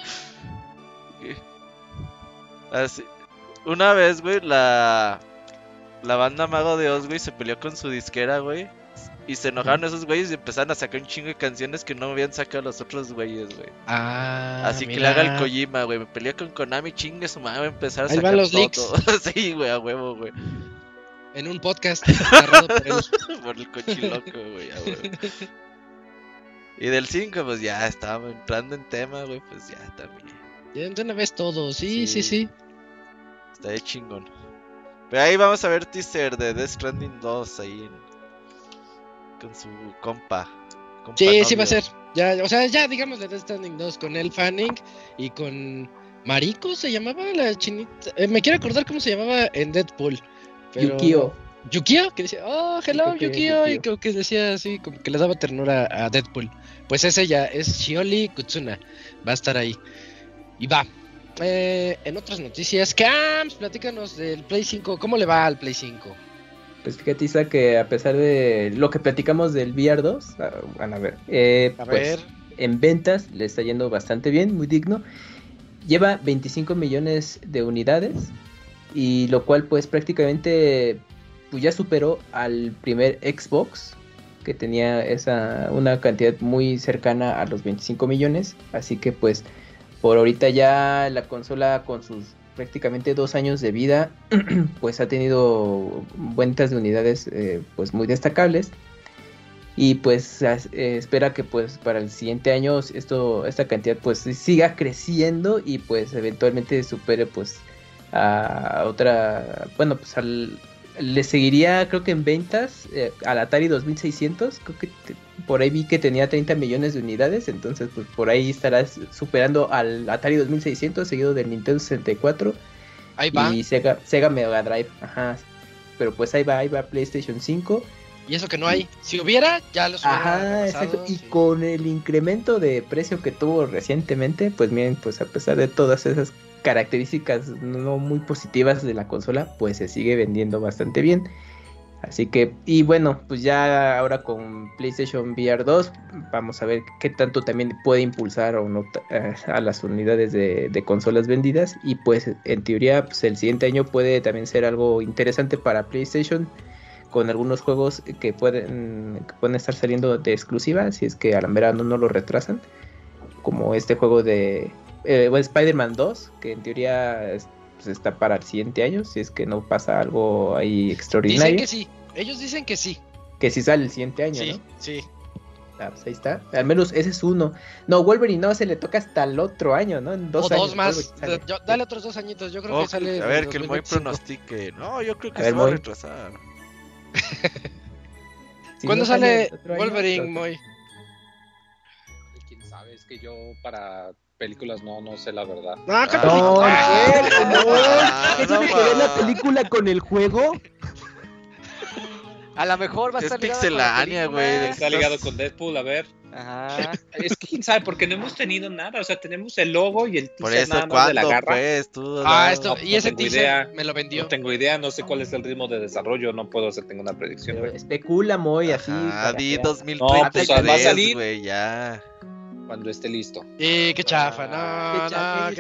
Así. Una vez, güey, la la banda Mago de Oz, güey, se peleó con su disquera, güey. Y se enojaron esos güeyes y empezaron a sacar un chingo de canciones que no habían sacado los otros güeyes, güey. Ah, Así que le haga el Kojima, güey. Me peleé con Konami, chingue su madre, voy a empezar a Ahí sacar van los todo. leaks. [laughs] sí, güey, a huevo, güey. En un podcast por él. [laughs] Por el cochiloco, güey, a huevo. Y del 5, pues ya estábamos entrando en tema, güey, pues ya también. Ya de una vez todo, sí, sí, Sí. sí. Está de chingón. Pero ahí vamos a ver teaser de Death Stranding 2 ahí en- con su compa. compa Sí, sí va a ser. Ya, o sea, ya digamos de Death Stranding 2 con el Fanning y con Mariko se llamaba la chinita. Eh, me quiero acordar cómo se llamaba en Deadpool. Pero... Yukio. Yukio, que decía, oh, hello, Yukio, y creo que decía así, como que le daba ternura a Deadpool. Pues ese ya es Shioli Kutsuna, va a estar ahí. Y va. Eh, en otras noticias, Camps, platícanos del Play 5, ¿cómo le va al Play 5? Pues fíjate, Isa, que a pesar de lo que platicamos del VR 2, ah, van a ver, eh, A pues, ver, en ventas le está yendo bastante bien, muy digno. Lleva 25 millones de unidades y lo cual pues prácticamente pues ya superó al primer Xbox que tenía esa una cantidad muy cercana a los 25 millones, así que pues por ahorita ya la consola con sus prácticamente dos años de vida [clears throat] pues ha tenido ventas de unidades eh, pues muy destacables. Y pues eh, espera que pues para el siguiente año esto esta cantidad pues siga creciendo y pues eventualmente supere pues a otra bueno pues al le seguiría, creo que en ventas, eh, al Atari 2600. Creo que te- por ahí vi que tenía 30 millones de unidades. Entonces, pues por ahí estarás superando al Atari 2600, seguido del Nintendo 64 Ahí va. y Sega, Sega Mega Drive. Ajá. Pero pues ahí va, ahí va PlayStation 5. Y eso que no hay. Si hubiera, ya los hubiera Ajá, exacto. Y sí. con el incremento de precio que tuvo recientemente, pues miren, pues a pesar de todas esas características no muy positivas de la consola, pues se sigue vendiendo bastante bien. Así que, y bueno, pues ya ahora con PlayStation VR 2, vamos a ver qué tanto también puede impulsar o no eh, a las unidades de, consolas vendidas. Y pues en teoría, pues el siguiente año puede también ser algo interesante para PlayStation con algunos juegos que pueden, pueden estar saliendo de exclusiva, si es que a la mera no, no lo retrasan, como este juego de eh, bueno, Spider-Man 2, que en teoría es- pues, está para el siguiente año, si es que no pasa algo ahí Dicen extraordinario, que que, sí. Ellos dicen que sí. si sale el siguiente año, Sí, ¿no? sí. Ah, pues ahí está, al menos ese es uno. No, Wolverine no, se le toca hasta el otro año, ¿no? En dos o años dos más. Yo- dale otros dos añitos. Yo creo Oh, que sale. a ver, que el Moy 2025. pronostique. No, yo creo que A se ver, va a retrasar. [laughs] Si ¿Cuándo no sale año, Wolverine, que- Moy? Quién sabe, es que yo para películas no, no sé la verdad. No, ¿qué Ah, No? ¿qué? Ah, ¿Qué no tiene que ver la película con el juego? A lo mejor va a Es estar ligado con la pixelánea, güey. Está ligado con Deadpool, a ver. Ajá. [laughs] Es que quién sabe, porque no hemos tenido nada. O sea, tenemos el logo y el Por teaser eso, nada más de la garra. Pues, tú. Ah, no. esto. no Y ese tengo teaser idea. me lo vendió. No tengo idea, no sé cuál es el ritmo de desarrollo, no puedo hacer ninguna predicción. güey. Especula muy así. Para di que- 2033, No, pues, va a salir. güey, ya. Cuando esté listo. Y qué chafa, no, Qué chafa, no,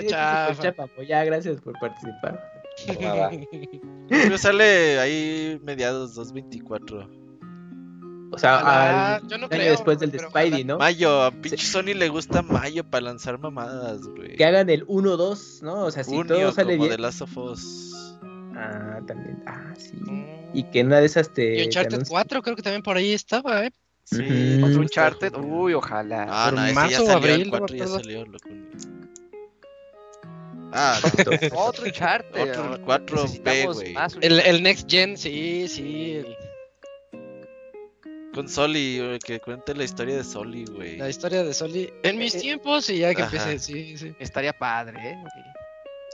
qué chafa. pues, Ya, gracias por participar. [laughs] Pero sale ahí mediados 2024. O sea, Ojalá, al yo no año creo, después del de Spidey, ¿no? Mayo, a pinche Sony le gusta mayo para lanzar mamadas, güey. Que hagan el 1-2, ¿no? O sea, si Junio, todo sale como bien. de Last of Us. Ah, también. Ah, sí. Mm. Y que en una de esas te. Y te Uncharted anuncien- 4 creo que también por ahí estaba, ¿eh? Sí, Ujú. Otro Mm. Uncharted. Uy, ojalá. Ah, Por no, ese marzo ya o salió, abril, el no me 4 ya salió, loco. Ah, [laughs] Otro Uncharted. Otro ah, 4B, necesitamos güey. El, el Next Gen, sí, sí. el- con Soli, güey, que cuente la historia de Soli, güey. la historia de Soli. En mis tiempos y ya que Ajá. empiece, sí, sí. Estaría padre, ¿eh?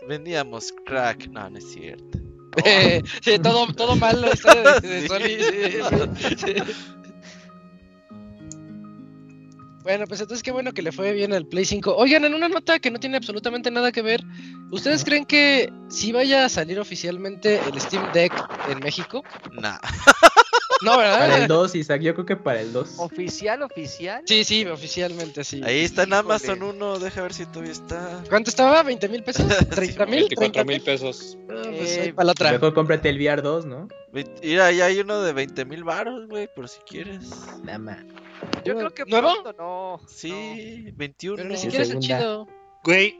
Vendíamos crack, no, no es cierto. [laughs] sí, todo, todo mal la historia de, de [laughs] Sí. Soli. sí, sí. Bueno, pues entonces qué bueno que le fue bien al Play 5. Oigan, en una nota que no tiene absolutamente nada que ver, ¿ustedes creen que sí vaya a salir oficialmente el Steam Deck en México? Nah. [laughs] No, Para el ¿verdad? 2, Isaac, yo creo que para el 2. Oficial, oficial. Sí, sí, oficialmente sí. Ahí está en. Amazon 1, deja ver si todavía está. ¿Cuánto estaba? ¿20 mil pesos? [laughs] ¿30 mil? 24 mil pesos. Ah, pues Eh, ahí para la otra. Mejor cómprate el VR 2, ¿no? Mira, ahí hay uno de 20 mil baros, güey, por si quieres. Nada más. Yo creo que ¿Nuevo? pronto no. Sí, 21. Pero ni Sí, siquiera es segunda. chido. Güey,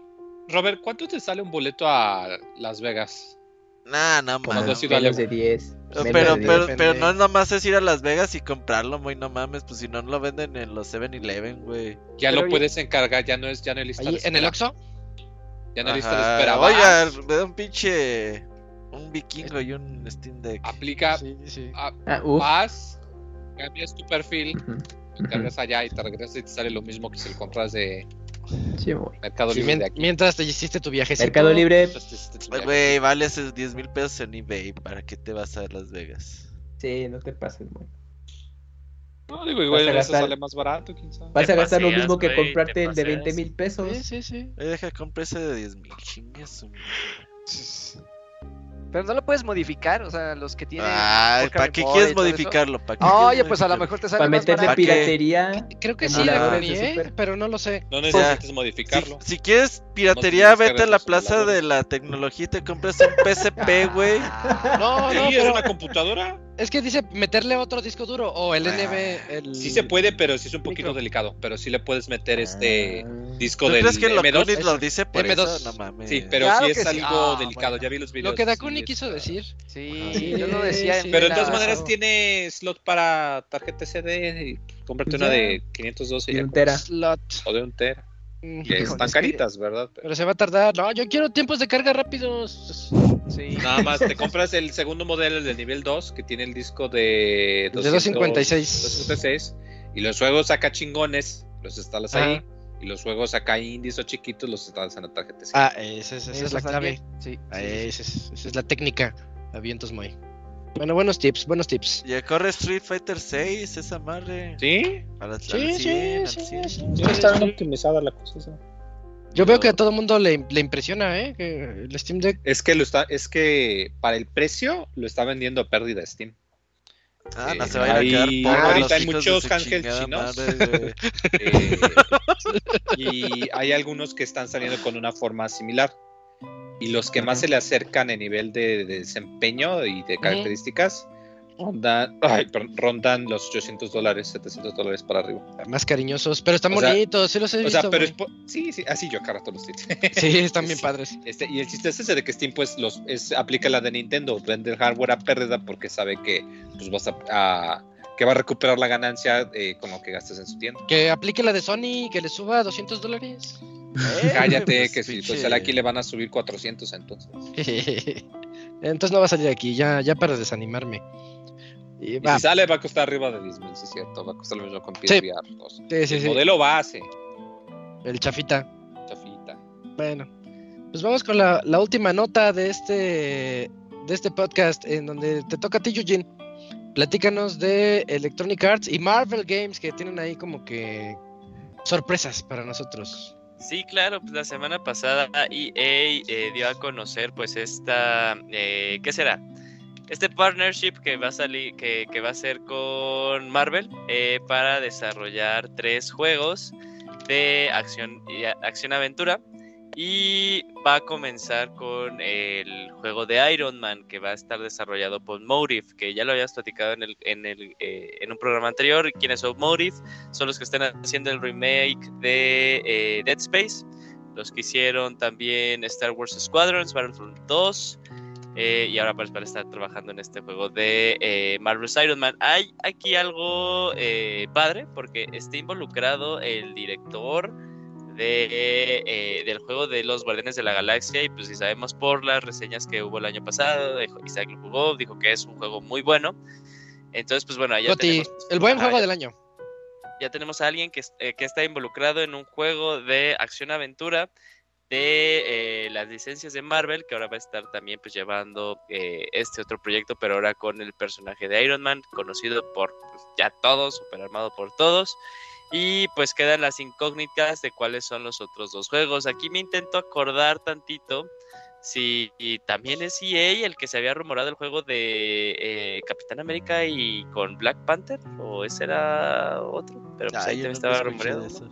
Robert, ¿cuánto te sale un boleto a Las Vegas? Nah, no mames. Menos de 10. Pero, menos pero, de pero, 10. pero no es nomás es ir a Las Vegas y comprarlo, muy no mames, pues si no no lo venden en los 7-Eleven, güey. Ya Pero lo puedes encargar, ya no es, ya no es lista en el. Oxxo. Ya no es lista de espera. Oiga, vas, me da un pinche un vikingo y un Steam Deck. aplica, Sí, sí. a- Ah, vas, cambias tu perfil, Ujú, lo cargas allá y te regresas y te sale lo mismo que si lo compras de Sí. Mercado Sí, Libre de aquí. mientras te hiciste tu viajecito. Mercado Libre. Pues, Güey, vale esos 10 mil pesos en eBay. ¿Para qué te vas a Las Vegas? Sí, no te pases, güey. No, digo, igual eso gastar- sale más barato, quién sabe. Vas a gastar lo paseas, mismo que te comprarte el de paseas. 20 mil pesos. Sí, sí, sí. Oye, deja, compra ese de 10 mil. Chingue su madre. Pero no lo puedes modificar, o sea, los que tienen. Ay, poca ¿para qué quieres y modificarlo? ¿Para qué Oye, quieres pues a lo modificarlo? mejor te sale Para más meterle piratería. Creo que sí, ¿eh? Pero no lo sé. No necesitas modificarlo. Si, si quieres piratería, No vete a la plaza de la tecnología y te compras un PSP, güey. [laughs] No, no, es pero una computadora. Es que dice meterle otro disco duro o el Ah, NB. El... Sí se puede, pero sí es un poquito Micro. delicado. Pero sí le puedes meter este Ah. disco ¿Tú del crees que M2. Locunis lo dice por M2. eso? No mames. Sí, pero Claro sí es sí. algo Ah, delicado. bueno. Ya vi los videos. Lo que y Dakuni sí quiso decir. Sí, Sí, yo lo decía. en. Pero de todas maneras tiene slot para tarjeta SD y cómprate Pues una de 512 y Y un tera. Slot. o de un tera. Que están es que- caritas, ¿verdad? Pero se va a tardar. No, yo quiero tiempos de carga rápidos. Sí. Nada más te compras el segundo modelo, el de nivel 2, que tiene el disco de, De 256. 256, y los juegos acá chingones los instalas Ajá. ahí. Y los juegos acá indies o chiquitos los instalas en la tarjeta. Ah, esa, es- esa es Eso la clave. Sí. Ah, sí. esa, es, esa es la técnica. Avientos muy. Bueno, buenos tips, buenos tips. Ya corre Street Fighter 6, esa madre. ¿Sí? Al Sí, 100, sí, sí, 100. sí. Sí, está bien optimizada la cosa. esa. Yo veo que a todo el mundo le, le impresiona, ¿eh? Que el Steam Deck. Es que lo está, es que para el precio lo está vendiendo a pérdida Steam. Ah, no Eh, se vayan a ahí- quedar pobres ahorita hay muchos de su handheld chingada chinos. madre. [laughs] Eh, y hay algunos que están saliendo con una forma similar. Y los que más se le acercan en nivel de, de desempeño y de características rondan, ay, perdón, rondan los 800 dólares, 700 dólares para arriba. Más cariñosos, pero están O sea- bonitos, sí los he O visto. sea, pero es güey. po- sí, sí, así yo cada rato los digo. Sí, están bien [laughs] Sí. padres. Este, y el chiste es ese de que Steam pues los es, aplica la de Nintendo, vende el hardware a pérdida porque sabe que pues vas a, a- que va a recuperar la ganancia eh, con lo que gastes en su tienda. Que aplique la de Sony, que le suba 200 dólares. Eh, Cállate, pues, que si pinche- pues él aquí le van a subir 400 entonces. [laughs] Entonces no va a salir aquí, ya, ya para desanimarme. Y Y va. si sale va a costar arriba de 10 mil, sí es cierto, va a costar lo mismo con Sí. 2. Sí, sí, el sí. modelo base, El chafita. chafita. Bueno, pues vamos con la, la última nota de este de este podcast en donde te toca a ti, Eugene. Platícanos de Electronic Arts y Marvel Games que tienen ahí como que sorpresas para nosotros. Sí, claro, pues la semana pasada EA eh, dio a conocer pues esta, eh, ¿qué será? Este partnership que va a salir, que, que va a ser con Marvel eh, para desarrollar tres juegos de acción y acción aventura y va a comenzar con el juego de Iron Man que va a estar desarrollado por Motive, que ya lo habías platicado en el, en el eh, en un programa anterior. ¿Quiénes son Motive? Son los que están haciendo el remake de eh, Dead Space, los que hicieron también Star Wars Squadrons, Battlefront 2, eh, y ahora pues para estar trabajando en este juego de eh, Marvel's Iron Man. Hay aquí algo padre porque está involucrado el director de, eh, del juego de los Guardianes de la Galaxia y pues si sabemos por las reseñas que hubo el año pasado, Isaac lo jugó, dijo que es un juego muy bueno. Entonces pues bueno, ya Goti, tenemos, el buen juego ya- del año. ya tenemos a alguien que, eh, que está involucrado en un juego de acción-aventura de eh, las licencias de Marvel, que ahora va a estar también pues llevando eh, este otro proyecto, pero ahora con el personaje de Iron Man, conocido por pues, ya todos, super armado por todos. Y pues quedan las incógnitas de cuáles son los otros dos juegos. Aquí me intento acordar tantito si y también es EA el que se había rumorado el juego de eh, Capitán América y con Black Panther, o ese era otro, pero pues Ah, ahí también estaba rumoreado. ¿no? eso.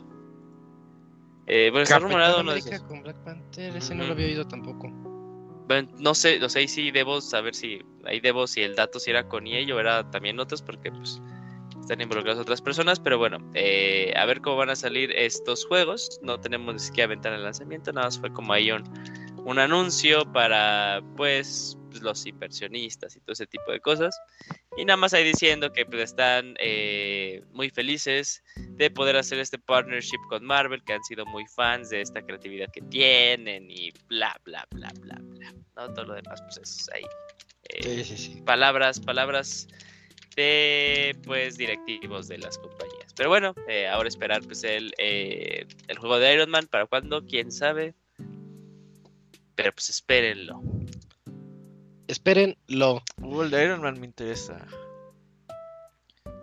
Eh, bueno, está rumorado uno de América esos. con Black Panther, ese no lo había oído tampoco. Bueno, no sé, o sea, ahí sí debo saber si, ahí debo si el dato si era con EA o era también otros, porque pues están involucradas otras personas, pero bueno, eh, a ver cómo van a salir estos juegos. No tenemos ni siquiera ventana de lanzamiento, nada más fue como ahí un, un anuncio para pues los inversionistas y todo ese tipo de cosas. Y nada más ahí diciendo que pues están eh, muy felices de poder hacer este partnership con Marvel, que han sido muy fans de esta creatividad que tienen y bla, bla, bla, bla, bla. ¿no? Todo lo demás pues es ahí. eh, Sí, sí, sí. palabras, palabras de pues directivos de las compañías. Pero bueno, eh, ahora esperar pues el, eh, el juego de Iron Man para cuando, quién sabe. Pero pues espérenlo. Espérenlo. Uh, el de Iron Man me interesa.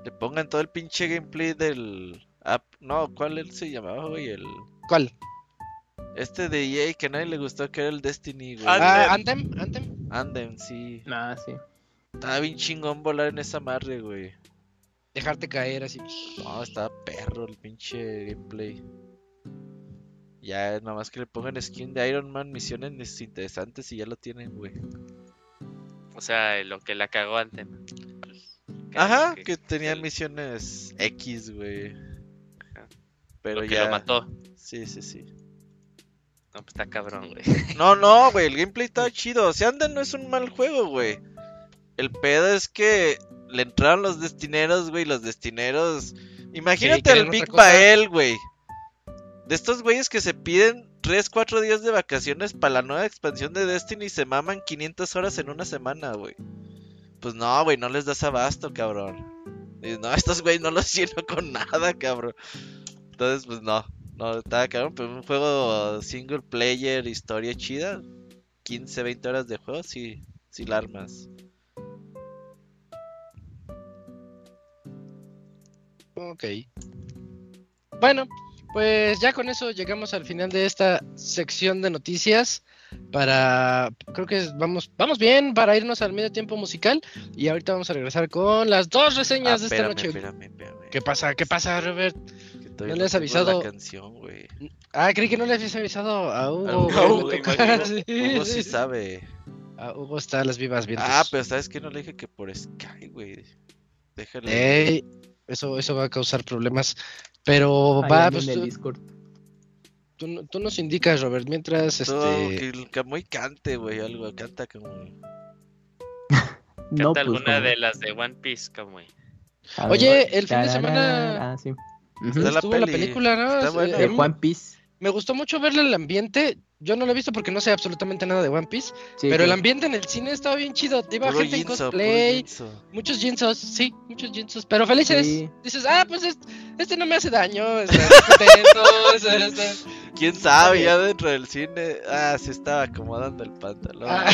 Le pongan todo el pinche gameplay del app. No, ¿cuál él se llamaba, güey? El... ¿Cuál? Este de EA que a nadie le gustó, que era el Destiny, güey. Ah, Anthem, Anthem. Andem, sí. Ah, sí. Estaba bien chingón volar en esa madre, güey. Dejarte caer así. No, estaba perro el pinche gameplay. Ya, nada más que le pongan skin de Iron Man, misiones interesantes y ya lo tienen, güey. O sea, lo que la cagó antes. Ajá, que tenían misiones X, güey. Ajá. Pero lo que ya. lo mató. Sí, sí, sí. No, pues está cabrón, güey. No, no, güey, el gameplay estaba chido. O sea, anda no es un mal juego, güey. El pedo es que le entraron los destineros, güey, los destineros. Imagínate otra Big. Bael, güey. De estos güeyes que se piden 3, 4 días de vacaciones para la nueva expansión de Destiny y se maman 500 horas en una semana, güey. Pues no, güey, no les das abasto, cabrón. Y no, [laughs] estos güeyes no los lleno con nada, cabrón. Entonces, pues no, no, estaba cabrón, pero un juego single player, historia chida, 15, 20 horas de juego, sí, sí la armas. Ok. Bueno, pues ya con eso llegamos al final de esta sección de noticias. Para, creo que vamos, vamos bien para irnos al medio tiempo musical. Y ahorita vamos a regresar con las dos reseñas de esta espérame, noche. espérame, espérame. ¿Qué pasa? ¿Qué pasa, Robert? Que ¿No le has avisado? La canción, güey. Ah, creí que no le habías avisado a A Hugo. Hugo, que güey, sí, Hugo sí sí. sabe. A Hugo está a las vivas vientos. Ah, pero ¿sabes qué? No le dije que por Sky, güey. Déjale. Ey, eso, eso va a causar problemas. Pero Ahí va, pues en el tú, Discord. tú no- tú nos indicas, Robert, mientras este. que el Camuy cante, güey, algo. Canta como. [laughs] Canta No, pues, alguna como- de las de One Piece, A Oye, el fin de semana- Ah, sí. Está la Estuvo la peli, película, ¿no? está Es- buena. eh, De One Piece. Me gustó mucho verle el ambiente. Yo no lo he visto porque no sé absolutamente nada de One Piece. Sí, pero sí. el ambiente en el cine estaba bien chido. Iba Puro gente en cosplay. Muchos jinsos, sí, muchos jinsos. Pero felices. Sí. Dices, ah, pues es- este no me hace daño. Está contento. está- [laughs] está- ¿Quién sabe? Ya dentro del cine. Ah, se estaba acomodando el pantalón. Ah.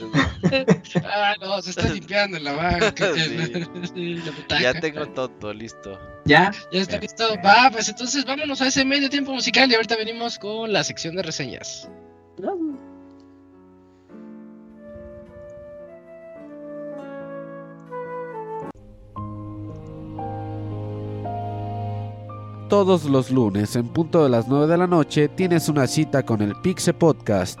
[laughs] Ah, no, se está limpiando en la banca. [laughs] [laughs] Sí. La ya tengo todo listo. ¿Ya? Ya está listo. Va, pues entonces vámonos a ese medio tiempo musical y ahorita venimos con la sección de reseñas. Todos los lunes en punto de las 9 de la noche tienes una cita con el Pixe Podcast.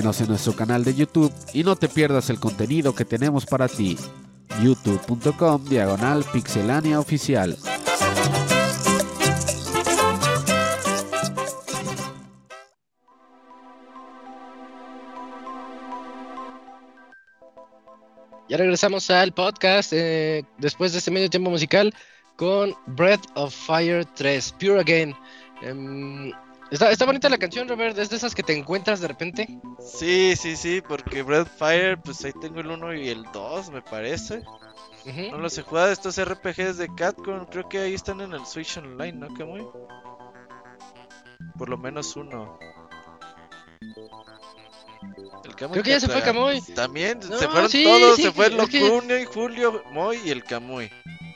Síguenos en nuestro canal de YouTube y no te pierdas el contenido que tenemos para ti. youtube.com diagonal pixelania oficial. Ya regresamos al podcast eh, después de este medio tiempo musical con Breath of Fire 3, Pure Again. Em, está, está bonita la canción, Robert, es de esas que te encuentras de repente. Sí, sí, sí, porque Breath Fire, pues ahí tengo el 1 y el 2, me parece. Ujú. No los he jugado estos RPGs de Capcom, creo que ahí están en el Switch Online, ¿no? ¿Qué muy? Por lo menos uno. El Kamui Creo que ya se fue Kamui. También, No, se fueron sí, todos, sí, se fue que- Locunio y Julio, Moy y el Kamui.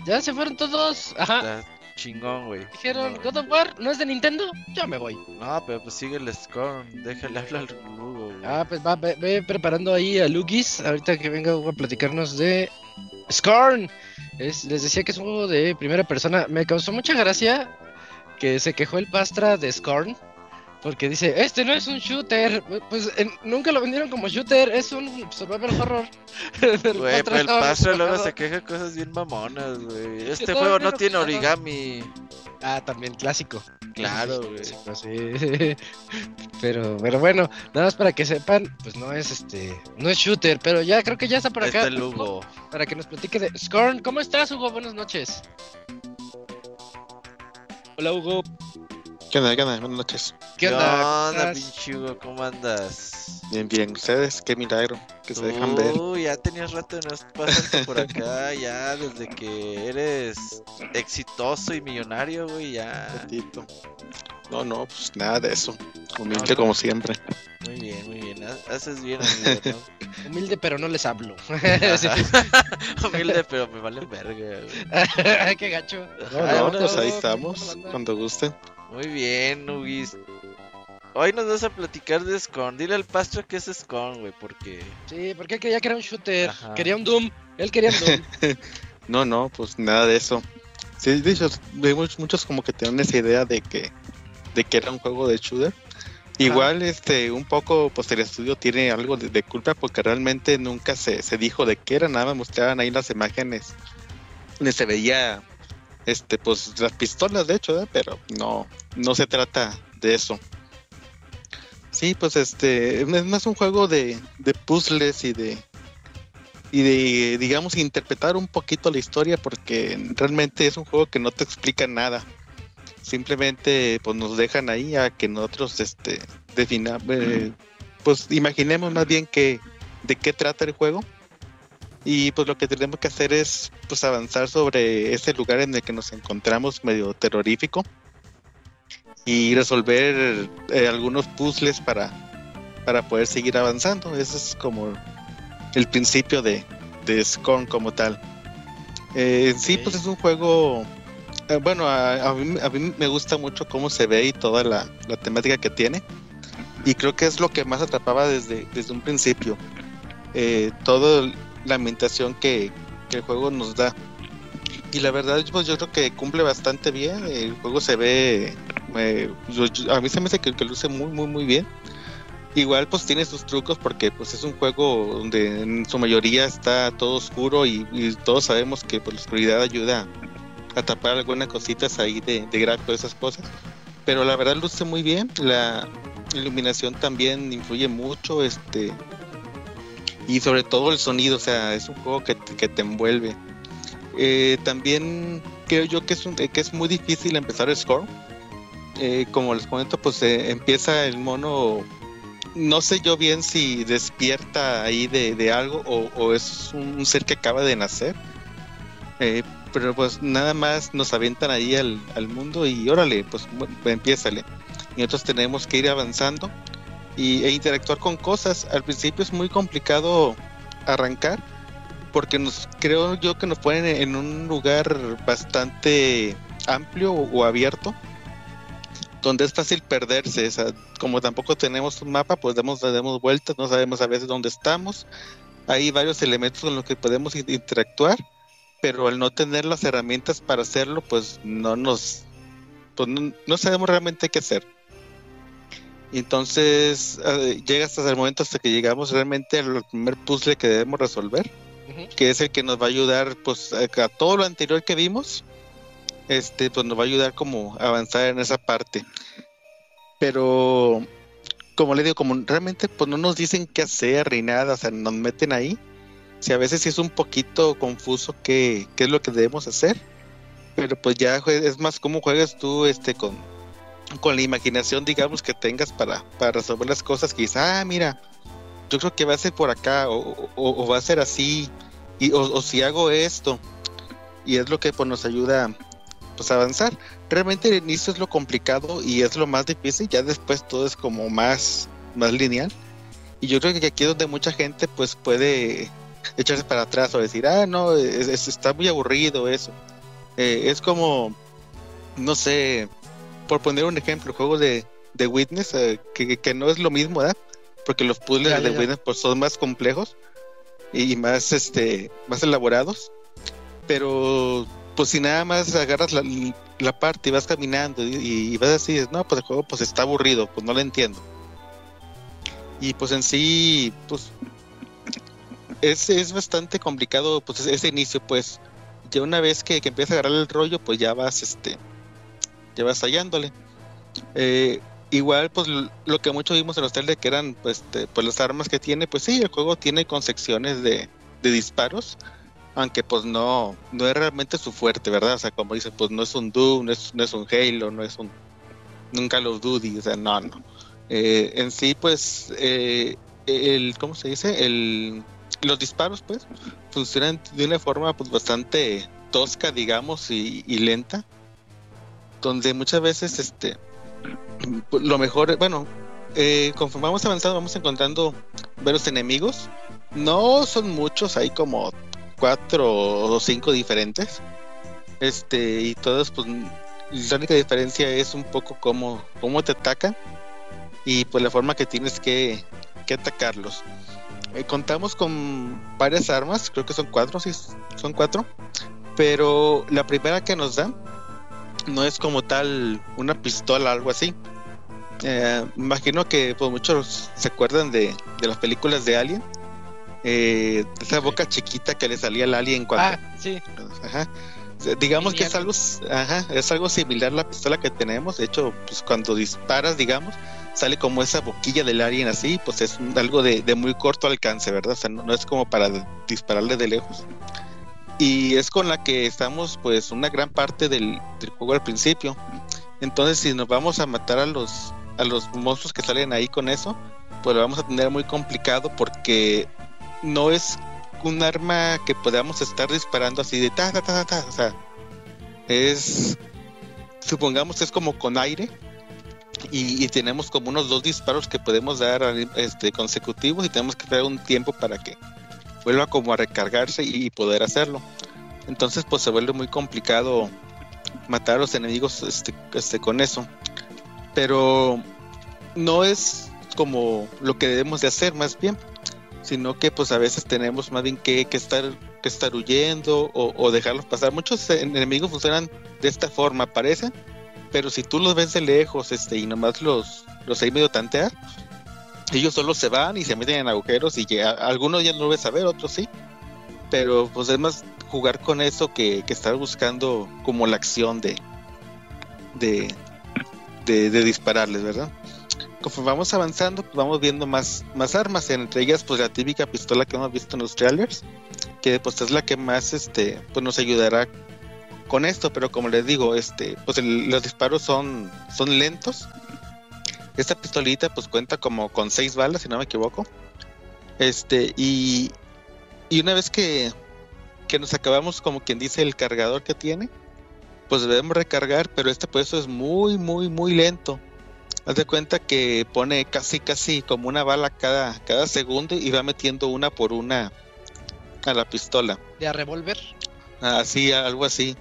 Ya se fueron todos. Ajá. Chingón, güey. Dijeron, No, God of War no es de Nintendo, yo me voy. No, pero pues sigue el Scorn, déjale hablar al Lugo, güey. Ah, pues va, ve, ve preparando ahí a Lugis. Ahorita que venga Hugo a platicarnos de Scorn. Es, les decía que es un juego de primera persona. Me causó mucha gracia que se quejó el Pastra de Scorn. Porque dice, este no es un shooter. Pues en- nunca lo vendieron como shooter, es un survival horror. [laughs] Güey, pero el Pastra luego se queja cosas bien mamonas, güey. Este juego no tiene origami. Ah, también clásico. Claro, [laughs] güey. Sí, sí. [laughs] pero, pero bueno, nada más para que sepan, pues no es este, no es shooter, pero ya creo que ya está por acá. está el Hugo. Para que nos platique de Scorn. ¿Cómo estás, Hugo? Buenas noches. Hola, Hugo. ¿Qué onda? ¿Qué onda? Buenas noches. ¿Qué onda? ¿Cómo onda, estás? pinche Hugo? ¿Cómo andas? Bien, bien. Ustedes, qué milagro que se dejan ver. Uy, ya tenías rato de no pasarte por acá, [laughs] ya desde que eres exitoso y millonario, güey, ya. Ratito. No, no, pues nada de eso. Humilde No, no. como siempre. Muy bien, muy bien. ha- Haces bien, [laughs] amigo, ¿no? Humilde, pero no les hablo. [laughs] Humilde, pero me vale verga, Qué gacho. No, Ay, no, bueno, pues ahí ¿cómo estamos. Cuando gusten. Muy bien, Ugis. Hoy nos vas a platicar de Scorn. Dile al pastro que es Scorn, güey, porque. Sí, porque él quería que era un shooter. Ajá. Quería un Doom. Él quería un Doom. [laughs] No, no, pues nada de eso. Sí, de hecho, vemos muchos como que tienen esa idea de que, de que era un juego de shooter. Igual, este, un poco, pues el estudio tiene algo de, de culpa porque realmente nunca se, se dijo de qué era, nada más mostraban ahí las imágenes donde se veía, este, pues las pistolas, de hecho, ¿verdad? pero no, no se trata de eso. Sí, pues este, es más un juego de, de puzzles y de, y de, digamos, interpretar un poquito la historia porque realmente es un juego que no te explica nada. Simplemente pues nos dejan ahí a que nosotros este defina, eh, pues imaginemos más bien que de qué trata el juego. Y pues lo que tenemos que hacer es pues avanzar sobre ese lugar en el que nos encontramos medio terrorífico y resolver eh, algunos puzzles para, para poder seguir avanzando. Ese es como el principio de, de Scorn como tal. Eh, en sí, pues es un juego. eh, bueno, a, a mí, a mí me gusta mucho cómo se ve y toda la, la temática que tiene. Y creo que es lo que más atrapaba desde, desde un principio. Eh, toda la ambientación que, que el juego nos da. Y la verdad, pues yo creo que cumple bastante bien. El juego se ve. yo- yo- a mí se me hace que, que luce muy, muy, muy bien. Igual pues tiene sus trucos porque pues es un juego donde en su mayoría está todo oscuro y, y todos sabemos que pues, la oscuridad ayuda a tapar algunas cositas ahí de, de gráfico, esas cosas. Pero la verdad luce muy bien, la iluminación también influye mucho, este y sobre todo el sonido, o sea, es un juego que, que te envuelve. Eh, también creo yo que es, un- que es muy difícil empezar el score. Eh, como les comento, pues eh, empieza el mono no sé yo bien si despierta ahí de, de algo o, o es un ser que acaba de nacer. Eh, pero pues nada más nos avientan ahí al, al mundo y órale, pues empiézale. Y nosotros tenemos que ir avanzando y, e interactuar con cosas. Al principio es muy complicado arrancar porque nos creo yo que nos ponen en un lugar bastante amplio o, abierto donde es fácil perderse. Como tampoco tenemos un mapa, pues damos, damos vueltas, no sabemos a veces dónde estamos. Hay varios elementos con los que podemos in- interactuar, pero al no tener las herramientas para hacerlo, pues no nos, pues no sabemos realmente qué hacer. Entonces eh, llega hasta el momento hasta que llegamos realmente al primer puzzle que debemos resolver, Ujú. que es el que nos va a ayudar pues a, a todo lo anterior que vimos, este pues nos va a ayudar como a avanzar en esa parte. Pero como le digo, como realmente pues no nos dicen qué hacer ni nada, o sea, nos meten ahí. Si a veces sí es un poquito confuso qué, qué es lo que debemos hacer. Pero pues ya es más cómo juegas tú este con, con la imaginación, digamos, que tengas para, para resolver las cosas. Quizás, ah, mira, yo creo que va a ser por acá, o, va a ser así, y, o, si hago esto. Y es lo que pues, nos ayuda pues, a avanzar. Realmente el inicio es lo complicado y es lo más difícil, ya después todo es como más, más lineal. Y yo creo que aquí es donde mucha gente pues puede echarse para atrás o decir, ah, no, es- es- está muy aburrido eso. Eh, es como, no sé, por poner un ejemplo, el juego de, de Witness, eh, que, que no es lo mismo, ¿verdad? Porque los puzzles Ya, ya, de ya. Witness pues, son más complejos y más, este, más elaborados. Pero, pues si nada más agarras la, la parte y vas caminando y, y vas así, no, pues el juego pues está aburrido, pues no lo entiendo. Y pues en sí, pues es, es bastante complicado pues ese- ese inicio, pues ya una vez que, que empiezas a agarrar el rollo, pues ya vas, este, ya vas hallándole. Eh, igual, pues lo que mucho vimos en los trailers que eran, pues, este, pues las armas que tiene, pues sí, el juego tiene con secciones de, de disparos, aunque pues no, no es realmente su fuerte, ¿verdad? O sea, como dice, pues no es un Doom, no es, no es un Halo, no es un, un Call of Duty, o sea, no, no. Eh, en sí, pues, eh, el, ¿cómo se dice? El, los disparos, pues, funcionan de una forma pues bastante tosca, digamos, y, y lenta, donde muchas veces, este, pues, lo mejor, bueno, eh, conforme vamos avanzando, vamos encontrando varios enemigos. No son muchos, hay como cuatro o cinco diferentes. Este, y todos, pues, la única diferencia es un poco cómo, cómo te atacan y pues la forma que tienes que, que atacarlos. Eh, contamos con varias armas, creo que son cuatro, sí, son cuatro. Pero la primera que nos dan no es como tal una pistola, algo así. Eh, imagino que pues, muchos se acuerdan de, de las películas de Alien. Eh, esa boca chiquita que le salía al alien cuando Ah, sí. Ajá. Digamos que es algo, ajá, es algo similar a la pistola que tenemos. De hecho, pues cuando disparas, digamos, sale como esa boquilla del alien así, pues es algo de, de muy corto alcance, ¿verdad? O sea, no, no es como para dispararle de lejos. Y es con la que estamos, pues, una gran parte del, juego al principio. Entonces, si nos vamos a matar a los, a los monstruos que salen ahí con eso, pues lo vamos a tener muy complicado porque no es un arma que podamos estar disparando así de ta ta ta ta, ta, o sea, es supongamos es como con aire y, y tenemos como unos dos disparos que podemos dar este consecutivos y tenemos que dar un tiempo para que vuelva como a recargarse y, poder hacerlo. Entonces pues se vuelve muy complicado matar a los enemigos este, este con eso. Pero no es como lo que debemos de hacer más bien sino que pues a veces tenemos más bien que, que estar que estar huyendo o, dejarlos pasar. Muchos enemigos funcionan de esta forma, aparecen, pero si tú los ves de lejos este y nomás los, los medio tantear, ellos solo se van y se meten en agujeros y ya, algunos ya no lo ves a ver, otros sí. Pero pues es más jugar con eso que, que estar buscando como la acción de, de, de, de dispararles, ¿verdad? conforme vamos avanzando, pues vamos viendo más, más armas, entre ellas pues la típica pistola que hemos visto en los trailers, que pues es la que más este pues nos ayudará con esto, pero como les digo, este pues el- los disparos son son lentos. Esta pistolita pues cuenta como con seis balas, si no me equivoco. Este y y una vez que que nos acabamos como quien dice el cargador que tiene, pues debemos recargar, pero este pues es muy muy muy lento. Haz de cuenta que pone casi casi como una bala cada, cada segundo y va metiendo una por una a la pistola. De a revolver. Así, algo así.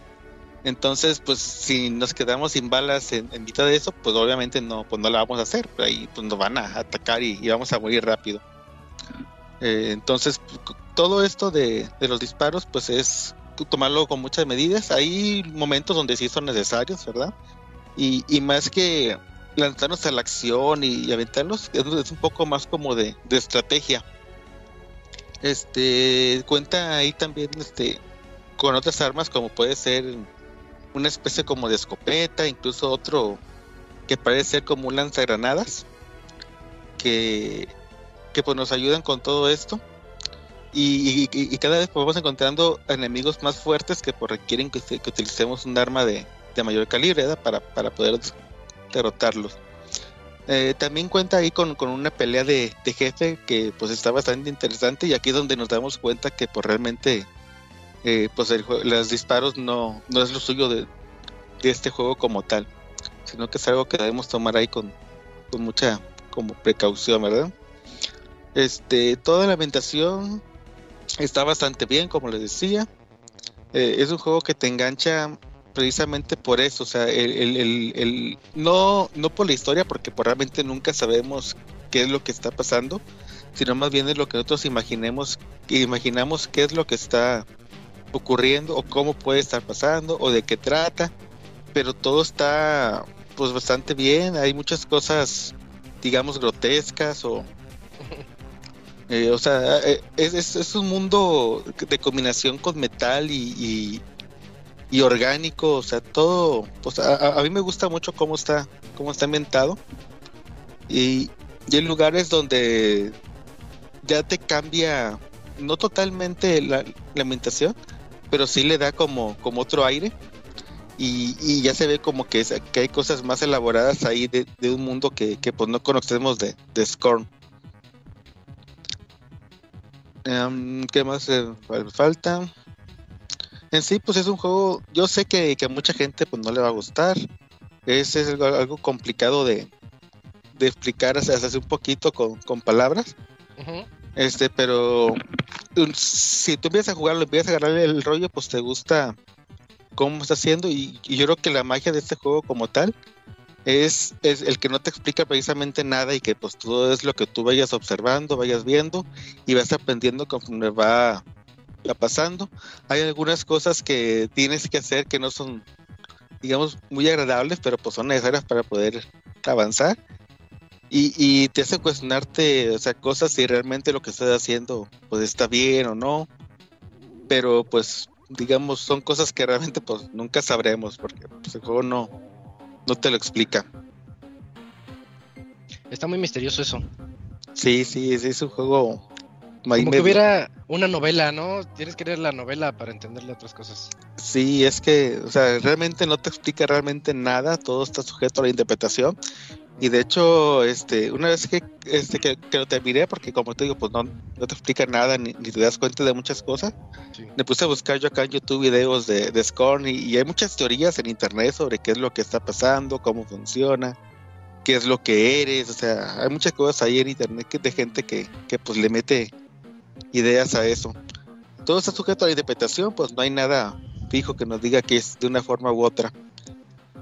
Entonces, pues si nos quedamos sin balas en, en mitad de eso, pues obviamente no, pues no la vamos a hacer. Ahí pues nos van a atacar y, vamos a morir rápido. Eh, entonces, pues, todo esto de, de los disparos, pues es tomarlo con muchas medidas. Hay momentos donde sí son necesarios, ¿verdad? Y, y más que lanzarnos a la acción y, y aventarnos, es, es un poco más como de, de estrategia. Este cuenta ahí también este con otras armas como puede ser una especie como de escopeta, incluso otro que parece ser como un lanzagranadas que, que pues nos ayudan con todo esto. Y, cada vez pues, vamos encontrando enemigos más fuertes que pues, requieren que, utilicemos un arma de, de mayor calibre para, para poder derrotarlos. Eh, también cuenta ahí con, con una pelea de, de jefe que pues está bastante interesante y aquí es donde nos damos cuenta que pues realmente eh, pues los disparos no, no es lo suyo de, este juego como tal, sino que es algo que debemos tomar ahí con, con mucha como precaución, ¿verdad? Este, toda la ambientación está bastante bien, como les decía. Eh, es un juego que te engancha precisamente por eso, o sea, el, el- el- el- no, no por la historia, porque pues, realmente nunca sabemos qué es lo que está pasando, sino más bien es lo que nosotros imaginemos, imaginamos qué es lo que está ocurriendo o cómo puede estar pasando o de qué trata, pero todo está pues bastante bien, hay muchas cosas digamos grotescas o [laughs] eh, o sea, eh, es, es- es un mundo de combinación con metal y, y, y orgánico, o sea, todo, pues a mí me gusta mucho cómo está, cómo está ambientado. Y, y hay lugares donde ya te cambia, no totalmente la, la ambientación, pero sí le da como, como otro aire y, ya se ve como que, que hay cosas más elaboradas ahí de, un mundo que, que, pues no conocemos de, de Scorn. Em, ¿Qué más eh, fal- falta? En sí, pues es un juego, yo sé que, que a mucha gente pues no le va a gustar. Es, es algo, complicado de, de explicar hasta, hasta un poquito con, con palabras. Ujú. Este, pero si tú empiezas a jugarlo, empiezas a agarrar el rollo, pues te gusta cómo está haciendo. Y, y yo creo que la magia de este juego como tal es, es el que no te explica precisamente nada y que pues todo es lo que tú vayas observando, vayas viendo y vas aprendiendo conforme va, va pasando. Hay algunas cosas que tienes que hacer que no son, digamos, muy agradables, pero pues son necesarias para poder avanzar. Y, y te hace cuestionarte, o sea, cosas si realmente lo que estás haciendo pues está bien o no. Pero pues, digamos, son cosas que realmente pues nunca sabremos porque pues, el juego no, no te lo explica. Está muy misterioso eso. Sí, sí, sí, es un juego Como que hubiera una novela, ¿no? Tienes que leer la novela para entenderle otras cosas. Sí, es que, o sea, realmente no te explica realmente nada, todo está sujeto a la interpretación. Y de hecho, este, una vez que, este, que, que lo terminé, porque como te digo, pues no, no te explica nada ni, ni te das cuenta de muchas cosas, Sí. me puse a buscar yo acá en YouTube videos de, de Scorn y, y hay muchas teorías en internet sobre qué es lo que está pasando, cómo funciona, qué es lo que eres, o sea, hay muchas cosas ahí en internet que, de gente que, que pues le mete ideas a eso. Todo está sujeto a la interpretación, pues no hay nada fijo que nos diga que es de una forma u otra.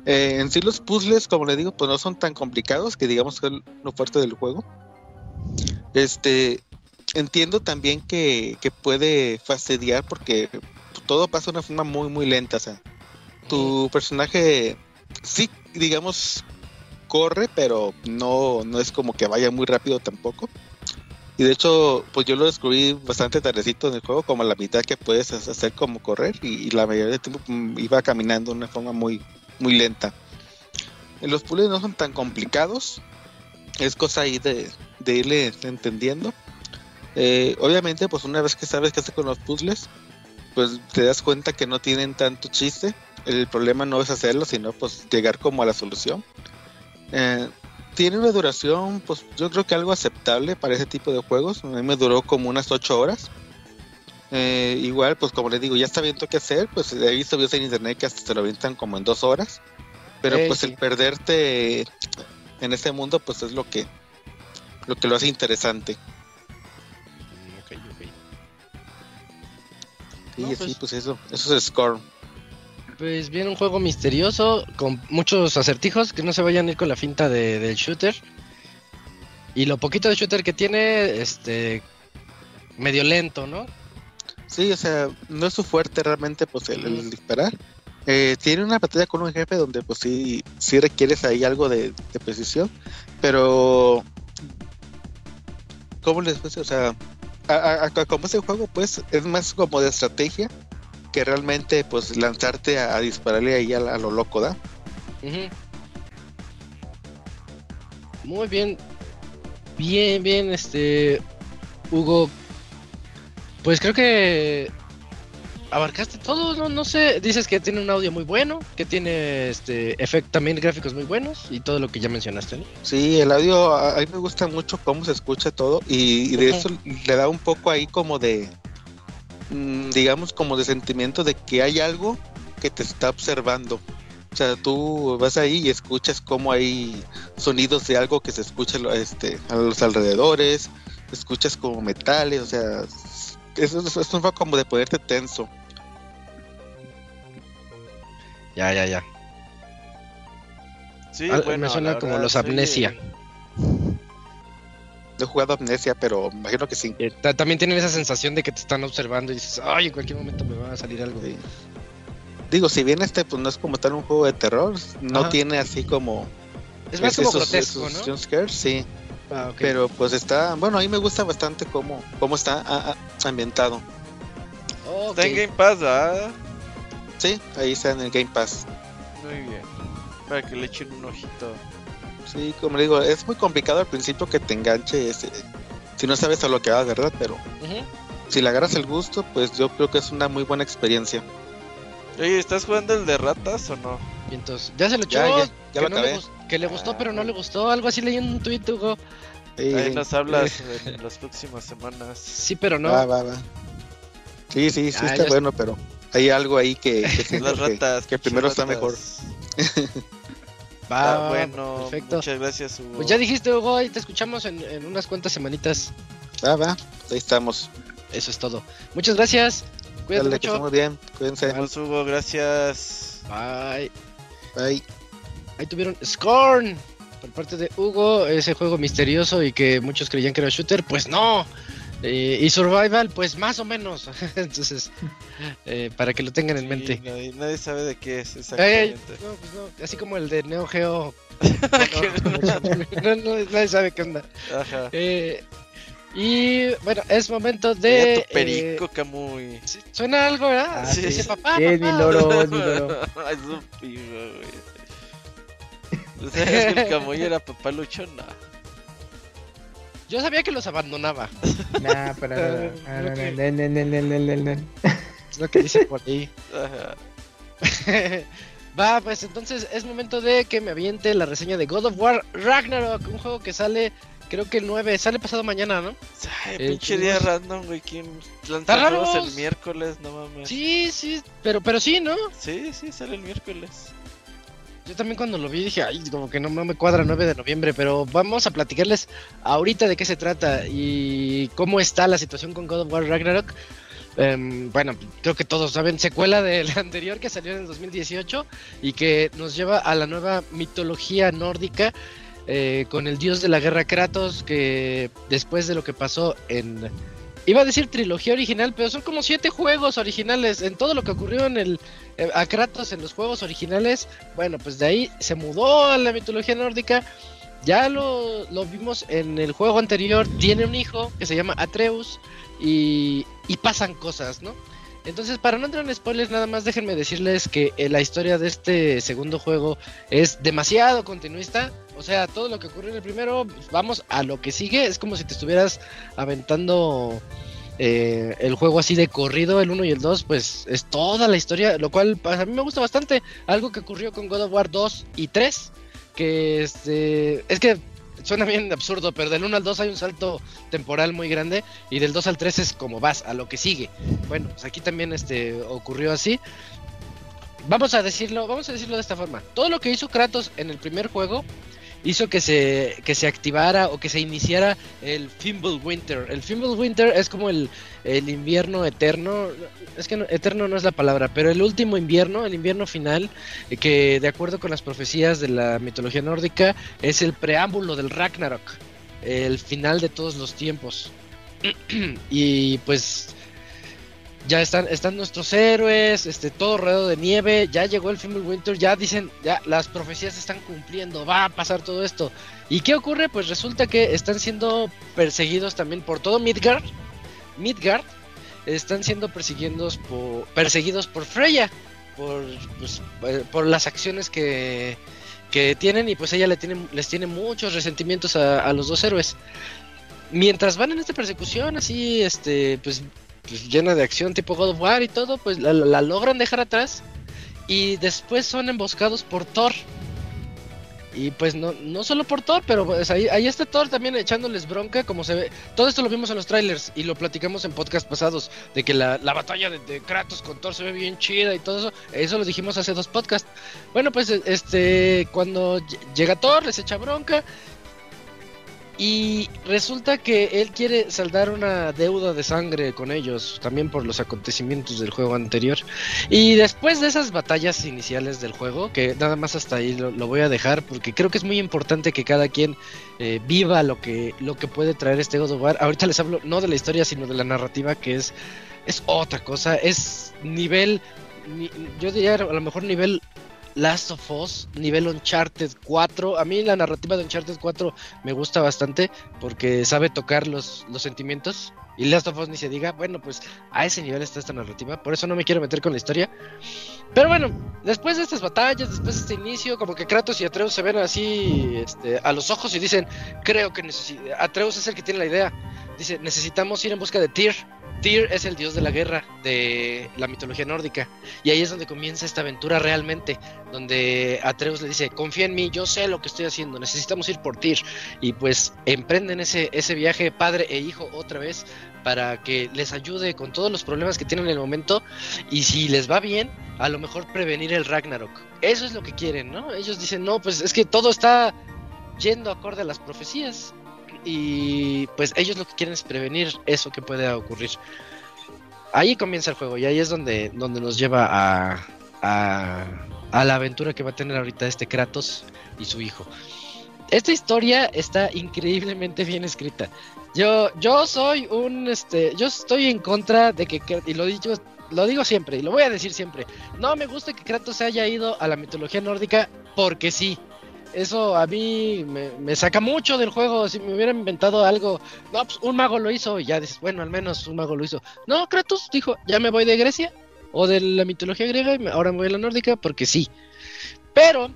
Eh, en sí los puzzles, como le digo, pues no son tan complicados que digamos que es lo fuerte del juego. Este, entiendo también que, que puede fastidiar porque todo pasa de una forma muy muy lenta. O sea, tu personaje sí, digamos, corre, pero no, no es como que vaya muy rápido tampoco. Y de hecho, pues yo lo descubrí bastante tardecito en el juego, como a la mitad que puedes ha- hacer como correr, y, y la mayoría del tiempo mm, iba caminando de una forma muy, muy lenta. Los puzzles no son tan complicados, es cosa ahí de, de irle entendiendo. Eh, obviamente, pues una vez que sabes qué hacer con los puzzles, pues te das cuenta que no tienen tanto chiste. El problema no es hacerlo, sino pues llegar como a la solución. Eh, tiene una duración, pues yo creo que algo aceptable para ese tipo de juegos. A mí me duró como unas 8 horas. Eh, igual, pues como les digo, ya está viendo qué hacer. Pues he visto videos en internet que hasta se lo avientan como en dos horas. Pero Ey, pues sí. el perderte en este mundo, pues es lo que lo que lo hace interesante. Ok, ok. Y No, sí, pues- pues eso, eso es Score. Pues viene un juego misterioso con muchos acertijos que no se vayan a ir con la finta de, del shooter. Y lo poquito de shooter que tiene, este, medio lento, ¿no? Sí, o sea, no es su fuerte realmente pues el, el disparar. Eh, tiene una batalla con un jefe donde pues sí, sí requieres ahí algo de, de precisión, pero ¿cómo les puse? O sea, a, a- a- como ese juego pues es más como de estrategia que realmente pues lanzarte a, dispararle ahí a, lo loco, ¿da? Muy bien. Bien, bien, este. Hugo. Pues creo que. Abarcaste todo, no, no sé. Dices que tiene un audio muy bueno, que tiene este efecto también gráficos muy buenos y todo lo que ya mencionaste, ¿no? Sí, el audio, a, mí me gusta mucho cómo se escucha todo y, y de eso le da un poco ahí como de, mm, digamos, como de sentimiento de que hay algo que te está observando. O sea, tú vas ahí y escuchas cómo hay sonidos de algo que se escucha este, a los alrededores, escuchas como metales, o sea, eso, eso es un poco como de ponerte tenso. Ya, ya, ya. Sí, Ah, bueno, me suena como verdad, los sí. Amnesia. No he jugado Amnesia, pero imagino que sí. Eh, ta- también tienen esa sensación de que te están observando y dices, ay, en cualquier momento me va a salir algo. Sí. Digo, si bien este pues no es como tal un juego de terror, no Ajá. tiene así como Es más como esos- grotesco, esos ¿no? jump scares, sí. Ah. Pero pues está, bueno, a mí me gusta bastante cómo, cómo está ah, ah, ambientado. Ok. Está en Game Pass, ¿verdad? Sí, ahí está en el Game Pass. Muy bien. Para que le echen un ojito. Sí, como le digo, es muy complicado al principio que te enganche ese, si no sabes a lo que vas, ¿verdad? Pero si le agarras el gusto, pues yo creo que es una muy buena experiencia. Oye, ¿estás jugando el de ratas o no? Y entonces, ya se lo echó. Ya, ya, ya que, lo no acabé. Que le gustó, Ah, pero no le gustó. Algo así leí en un tweet, Hugo. Sí, Ahí sí. nos hablas en las próximas semanas. Sí, pero no. Va, va, va. Sí, sí, sí Ah, está bueno, pero hay algo ahí que, que [laughs] Las que- ratas. que primero está mejor. [laughs] Va, Ah, bueno, perfecto. muchas gracias, Hugo. Pues ya dijiste, Hugo, y te escuchamos en, en unas cuantas semanitas. Va, va, ahí estamos. Eso es todo. Muchas gracias. Cuídate Dale, que mucho. estamos bien. Cuídense. Vamos, Hugo, gracias. Bye. Bye. Ahí tuvieron Scorn por parte de Hugo, ese juego misterioso y que muchos creían que era shooter, pues no. Eh, y Survival, pues más o menos. [laughs] Entonces, eh, para que lo tengan en Sí, mente. nadie, nadie sabe de qué es Ey, exactamente. no, pues no, así como el de Neo Geo. [laughs] no, no, nadie sabe qué onda. Ajá. Eh, y bueno, es momento de. tu perico, Camuy. eh, suena algo, ¿verdad? Ah, sí. Dice papá. Sí, mi papá". loro, [laughs] es mi loro. [laughs] ¿Sabías que el Camoy era papá luchón? No. Yo sabía que los abandonaba. [laughs] Nah, pero. Es lo que dice por ahí. [laughs] Va, pues entonces es momento de que me aviente la reseña de God of War Ragnarok, un juego que sale, creo que el 9, sale pasado mañana, ¿no? Ay, eh, pinche día random, güey, ¿quién el miércoles? No mames. Sí, sí, pero, pero sí, ¿no? Sí, sí, sale el miércoles. Yo también cuando lo vi dije, ay, como que no me cuadra 9 de noviembre, pero vamos a platicarles ahorita de qué se trata y cómo está la situación con God of War Ragnarok. Em, bueno, creo que todos saben, secuela del [laughs] anterior que salió en el 2018 y que nos lleva a la nueva mitología nórdica eh, con el dios de la guerra Kratos que después de lo que pasó en... Iba a decir trilogía original, pero son como siete juegos originales. En todo lo que ocurrió en el eh, a Kratos en los juegos originales, bueno, pues de ahí se mudó a la mitología nórdica. Ya lo, vimos en el juego anterior. Tiene un hijo que se llama Atreus y, y pasan cosas, ¿no? Entonces, para no entrar en spoilers, nada más déjenme decirles que eh, la historia de este segundo juego es demasiado continuista. O sea, todo lo que ocurrió en el primero, pues, vamos a lo que sigue. Es como si te estuvieras aventando eh, el juego así de corrido, el 1 y el 2, pues es toda la historia, lo cual pues, a mí me gusta bastante. Algo que ocurrió con God of War 2 y 3, que este, es que suena bien absurdo, pero del 1 al 2 hay un salto temporal muy grande y del 2 al 3 es como vas, a lo que sigue. Bueno, pues aquí también este, ocurrió así. Vamos a decirlo, vamos a decirlo de esta forma. Todo lo que hizo Kratos en el primer juego hizo que se, que se activara o que se iniciara el Fimbulwinter. El Fimbulwinter es como el, el invierno eterno. Es que no- eterno no es la palabra, pero el último invierno, el invierno final, eh, que de acuerdo con las profecías de la mitología nórdica es el preámbulo del Ragnarok, el final de todos los tiempos. [clears throat] y pues ya están, están nuestros héroes, este, todo rodeado de nieve, ya llegó el Winter, ya dicen, ya las profecías se están cumpliendo, va a pasar todo esto. ¿Y qué ocurre? Pues resulta que están siendo perseguidos también por todo Midgard. Midgard están siendo perseguidos por, perseguidos por Freya, por, pues, eh, por las acciones que, que tienen y pues ella le tiene, les tiene muchos resentimientos a, a los dos héroes mientras van en esta persecución así, este, pues pues, llena de acción tipo God of War y todo, pues la, logran dejar atrás y después son emboscados por Thor. Y pues no, no solo por Thor, pero pues ahí, ahí está Thor también echándoles bronca, como se ve. Todo esto lo vimos en los trailers y lo platicamos en podcast pasados, de que la, batalla de, de, Kratos con Thor se ve bien chida y todo eso. Eso lo dijimos hace dos podcasts. Bueno, pues este, cuando llega Thor, les echa bronca y resulta que él quiere saldar una deuda de sangre con ellos, también por los acontecimientos del juego anterior. Y después de esas batallas iniciales del juego, que nada más hasta ahí lo, voy a dejar, porque creo que es muy importante que cada quien eh, viva lo que, lo que puede traer este God of War. Ahorita les hablo no de la historia, sino de la narrativa, que es, es otra cosa, es nivel, yo diría a lo mejor nivel Last of Us, nivel Uncharted 4. A mí la narrativa de Uncharted 4 me gusta bastante porque sabe tocar los, los sentimientos. Y Last of Us ni se diga, bueno, pues a ese nivel está esta narrativa. Por eso no me quiero meter con la historia. Pero bueno, después de estas batallas, después de este inicio, como que Kratos y Atreus se ven así este, a los ojos y dicen, creo que Atreus es el que tiene la idea. Dice, necesitamos ir en busca de Tyr Tyr es el dios de la guerra de la mitología nórdica. Y ahí es donde comienza esta aventura realmente, donde Atreus le dice, confía en mí, yo sé lo que estoy haciendo, necesitamos ir por Tyr. Y pues emprenden ese, ese viaje padre e hijo otra vez para que les ayude con todos los problemas que tienen en el momento. Y si les va bien, a lo mejor prevenir el Ragnarok. Eso es lo que quieren, ¿no? Ellos dicen, no, pues es que todo está yendo acorde a las profecías y pues ellos lo que quieren es prevenir eso que pueda ocurrir. Ahí comienza el juego y ahí es donde, donde nos lleva a, a, la aventura que va a tener ahorita este Kratos y su hijo. Esta historia está increíblemente bien escrita. Yo, yo soy un, este, yo estoy en contra de que, y lo digo, lo digo siempre y lo voy a decir siempre. No me gusta que Kratos se haya ido a la mitología nórdica porque sí eso a mí me, saca mucho del juego. Si me hubieran inventado algo, no, pues un mago lo hizo y ya dices, bueno, al menos un mago lo hizo. No, Kratos dijo, ya me voy de Grecia o de la mitología griega y ahora me voy a la nórdica porque sí. Pero,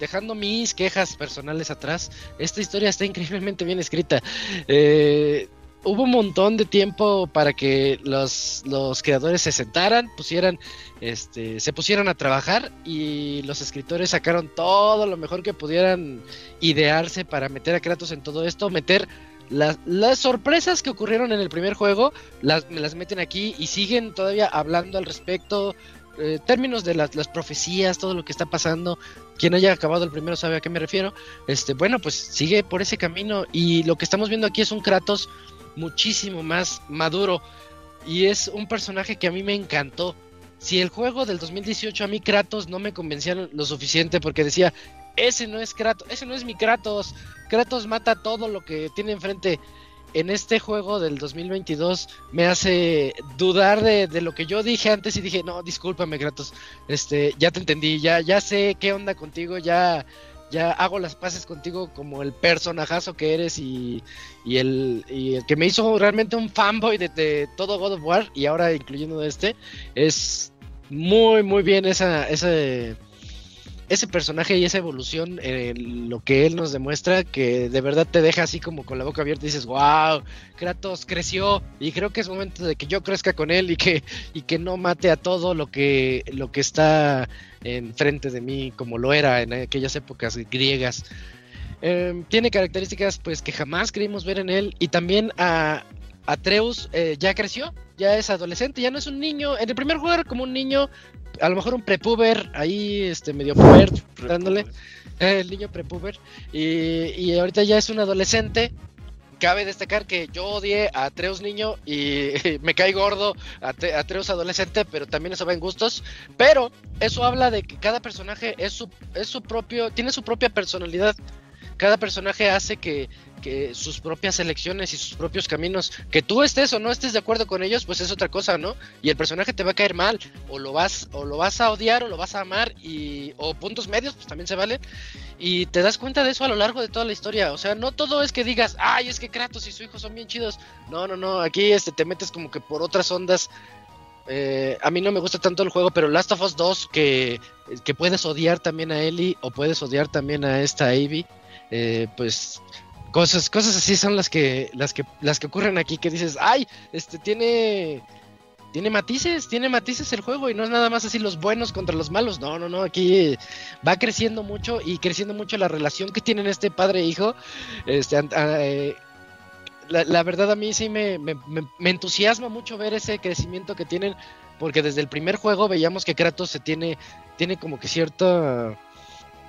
dejando mis quejas personales atrás, esta historia está increíblemente bien escrita. Eh, hubo un montón de tiempo para que los, los creadores se sentaran, pusieran, este, se pusieran a trabajar y los escritores sacaron todo lo mejor que pudieran idearse para meter a Kratos en todo esto, meter las, las sorpresas que ocurrieron en el primer juego, las, las meten aquí y siguen todavía hablando al respecto, eh, términos de las, las, profecías, todo lo que está pasando. Quien haya acabado el primero sabe a qué me refiero. Este, bueno, pues sigue por ese camino y lo que estamos viendo aquí es un Kratos muchísimo más maduro y es un personaje que a mí me encantó. Si el juego del 2018 a mí Kratos no me convencía lo suficiente porque decía, ese no es Kratos, ese no es mi Kratos, Kratos mata todo lo que tiene enfrente. En este juego del 2022 me hace dudar de, de, lo que yo dije antes y dije, no, discúlpame Kratos, este, ya te entendí, ya, ya sé qué onda contigo, ya, ya hago las paces contigo como el personajazo que eres y, el, el que me hizo realmente un fanboy de, todo God of War y ahora incluyendo este, es muy muy bien esa, ese, ese personaje y esa evolución en lo que él nos demuestra que de verdad te deja así como con la boca abierta y dices, wow, Kratos creció y creo que es momento de que yo crezca con él y que, y que no mate a todo lo que, lo que está enfrente de mí como lo era en aquellas épocas griegas. Em, tiene características pues que jamás creímos ver en él y también a Atreus eh, ya creció, ya es adolescente, ya no es un niño. En el primer juego era como un niño, a lo mejor un prepuber, ahí este medio puber, dándole eh, el niño prepuber. Y, y ahorita ya es un adolescente. Cabe destacar que yo odié a Atreus niño y [laughs] me cae gordo a Atreus adolescente, pero también eso va en gustos. Pero eso habla de que cada personaje es su, es su propio, tiene su propia personalidad cada personaje hace que, que sus propias elecciones y sus propios caminos, que tú estés o no estés de acuerdo con ellos, pues es otra cosa, ¿no? Y el personaje te va a caer mal, o lo vas, o lo vas a odiar, o lo vas a amar, y, o puntos medios, pues también se vale. Y te das cuenta de eso a lo largo de toda la historia. O sea, no todo es que digas, ay, es que Kratos y su hijo son bien chidos. No, no, no. Aquí este, te metes como que por otras ondas. Eh, a mí no me gusta tanto el juego, pero Last of Us 2, que, que puedes odiar también a Ellie o puedes odiar también a esta Abby, eh, pues cosas, cosas así son las que, las que, las que ocurren aquí que dices, ay, este tiene, tiene matices, tiene matices el juego y no es nada más así los buenos contra los malos, no, no, no, aquí va creciendo mucho y creciendo mucho la relación que tienen este padre e hijo, este, eh, la, la verdad a mí sí me, me, me- me entusiasma mucho ver ese crecimiento que tienen, porque desde el primer juego veíamos que Kratos se tiene, tiene como que cierta...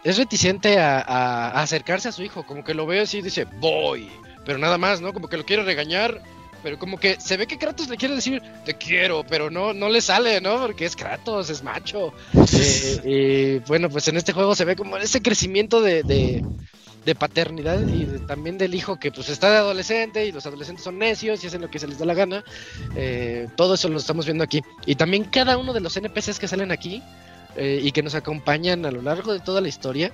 Es reticente a, a- a acercarse a su hijo, como que lo ve así y dice, voy, pero nada más, ¿no? Como que lo quiere regañar, pero como que se ve que Kratos le quiere decir, te quiero, pero no, no le sale, ¿no? Porque es Kratos, es macho. [laughs] Eh, y bueno, pues en este juego se ve como ese crecimiento de, de, de paternidad y de- también del hijo que pues está de adolescente y los adolescentes son necios y hacen lo que se les da la gana. Eh, todo eso lo estamos viendo aquí. Y también cada uno de los NPCs que salen aquí eh, y que nos acompañan a lo largo de toda la historia.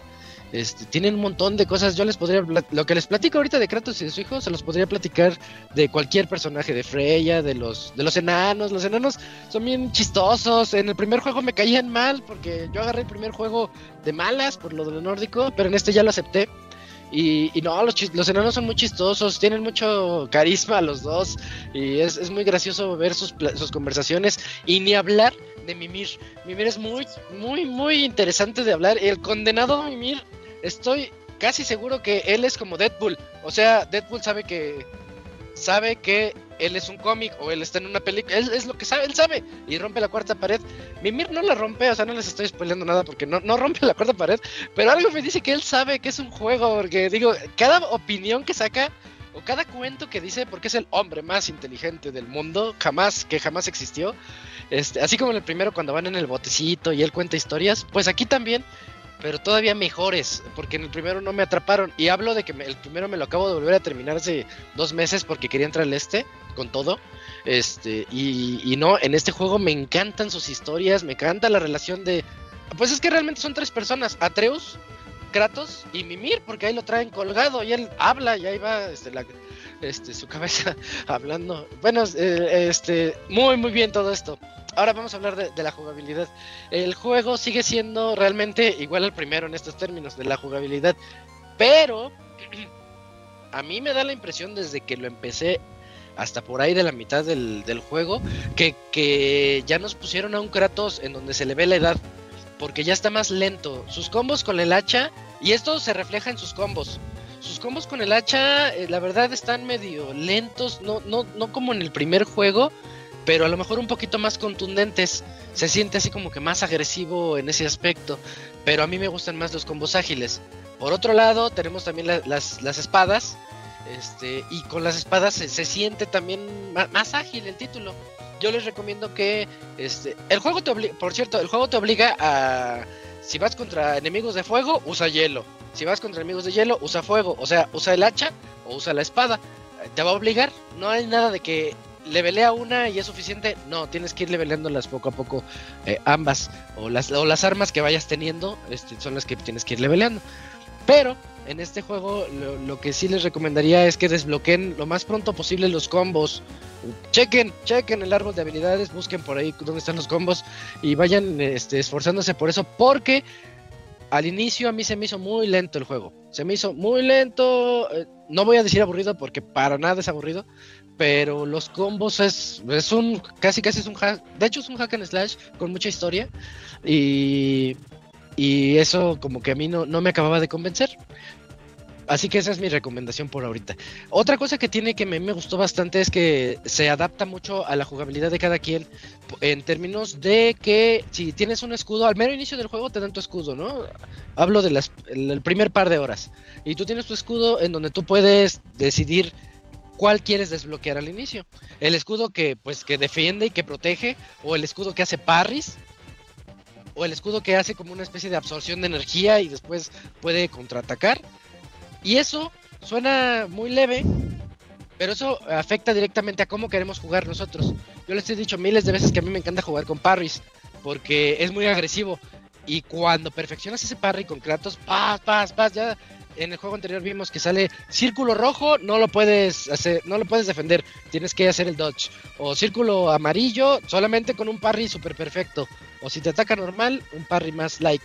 Este, tienen un montón de cosas. Yo les podría. Lo que les platico ahorita de Kratos y de su hijo, se los podría platicar de cualquier personaje, de Freya, de los, de los enanos. Los enanos son bien chistosos. En el primer juego me caían mal porque yo agarré el primer juego de malas por lo de lo nórdico, pero en este ya lo acepté. Y, no, los, los enanos son muy chistosos, tienen mucho carisma los dos. Y es, es muy gracioso ver sus, sus conversaciones. Y ni hablar de Mimir. Mimir es muy, muy, muy interesante de hablar. El condenado Mimir, estoy casi seguro que él es como Deadpool. O sea, Deadpool sabe que sabe que él es un cómic o él está en una película. Él es lo que sabe, él sabe. Y rompe la cuarta pared. Mimir no la rompe, o sea, no les estoy spoileando nada porque no, no rompe la cuarta pared. Pero algo me dice que él sabe que es un juego. Porque digo, cada opinión que saca o cada cuento que dice, porque es el hombre más inteligente del mundo, jamás, que jamás existió. Este, así como en el primero cuando van en el botecito y él cuenta historias, pues aquí también, pero todavía mejores, porque en el primero no me atraparon. Y hablo de que me- el primero me lo acabo de volver a terminar hace dos meses porque quería entrar al este con todo. Este, y, y no, en este juego me encantan sus historias, me encanta la relación de. Pues es que realmente son tres personas: Atreus, Kratos y Mimir, porque ahí lo traen colgado y él habla y ahí va este, la, este, su cabeza [laughs] hablando. Bueno, eh, este, muy, muy bien todo esto. Ahora vamos a hablar de, la jugabilidad. El juego sigue siendo realmente igual al primero en estos términos de la jugabilidad, pero [clears throat] a mí me da la impresión desde que lo empecé hasta por ahí de la mitad del, del juego que, que ya nos pusieron a un Kratos en donde se le ve la edad porque ya está más lento. Sus combos con el hacha, y esto se refleja en sus combos. Sus combos con el hacha, eh, la verdad, están medio lentos, no, no, no como en el primer juego, pero a lo mejor un poquito más contundentes. Se siente así como que más agresivo en ese aspecto, pero a mí me gustan más los combos ágiles. Por otro lado, tenemos también la- las, las espadas, este, y con las espadas se, se siente también ma- más ágil el título. Yo les recomiendo que este el juego te obliga, por cierto, el juego te obliga a si vas contra enemigos de fuego, usa hielo. Si vas contra enemigos de hielo, usa fuego, o sea, usa el hacha o usa la espada. Te va a obligar, no hay nada de que levelea una y es suficiente. No, tienes que ir leveleándolas poco a poco eh, ambas o las o las armas que vayas teniendo, este, son las que tienes que ir leveleando. Pero en este juego lo, lo que sí les recomendaría es que desbloqueen lo más pronto posible los combos. Chequen, chequen el árbol de habilidades, busquen por ahí dónde están los combos y vayan este, esforzándose por eso porque al inicio a mí se me hizo muy lento el juego. Se me hizo muy lento, eh, no voy a decir aburrido porque para nada es aburrido, pero los combos es, es un casi casi es un hack, de hecho es un hack and slash con mucha historia y y eso como que a mí no, no me acababa de convencer. Así que esa es mi recomendación por ahorita. Otra cosa que tiene que me, me gustó bastante es que se adapta mucho a la jugabilidad de cada quien en términos de que si tienes un escudo, al mero inicio del juego te dan tu escudo, ¿no? Hablo del el primer par de horas. Y tú tienes tu escudo en donde tú puedes decidir cuál quieres desbloquear al inicio. El escudo que pues que defiende y que protege o el escudo que hace parries o el escudo que hace como una especie de absorción de energía y después puede contraatacar Y eso suena muy leve, pero eso afecta directamente a cómo queremos jugar nosotros. Yo les he dicho miles de veces que a mí me encanta jugar con parries, porque es muy agresivo. Y cuando perfeccionas ese parry con Kratos, paz, paz, paz, ya en el juego anterior vimos que sale círculo rojo, no lo puedes hacer, no lo puedes defender, tienes que hacer el dodge. O círculo amarillo, solamente con un parry super perfecto. O si te ataca normal, un parry más light.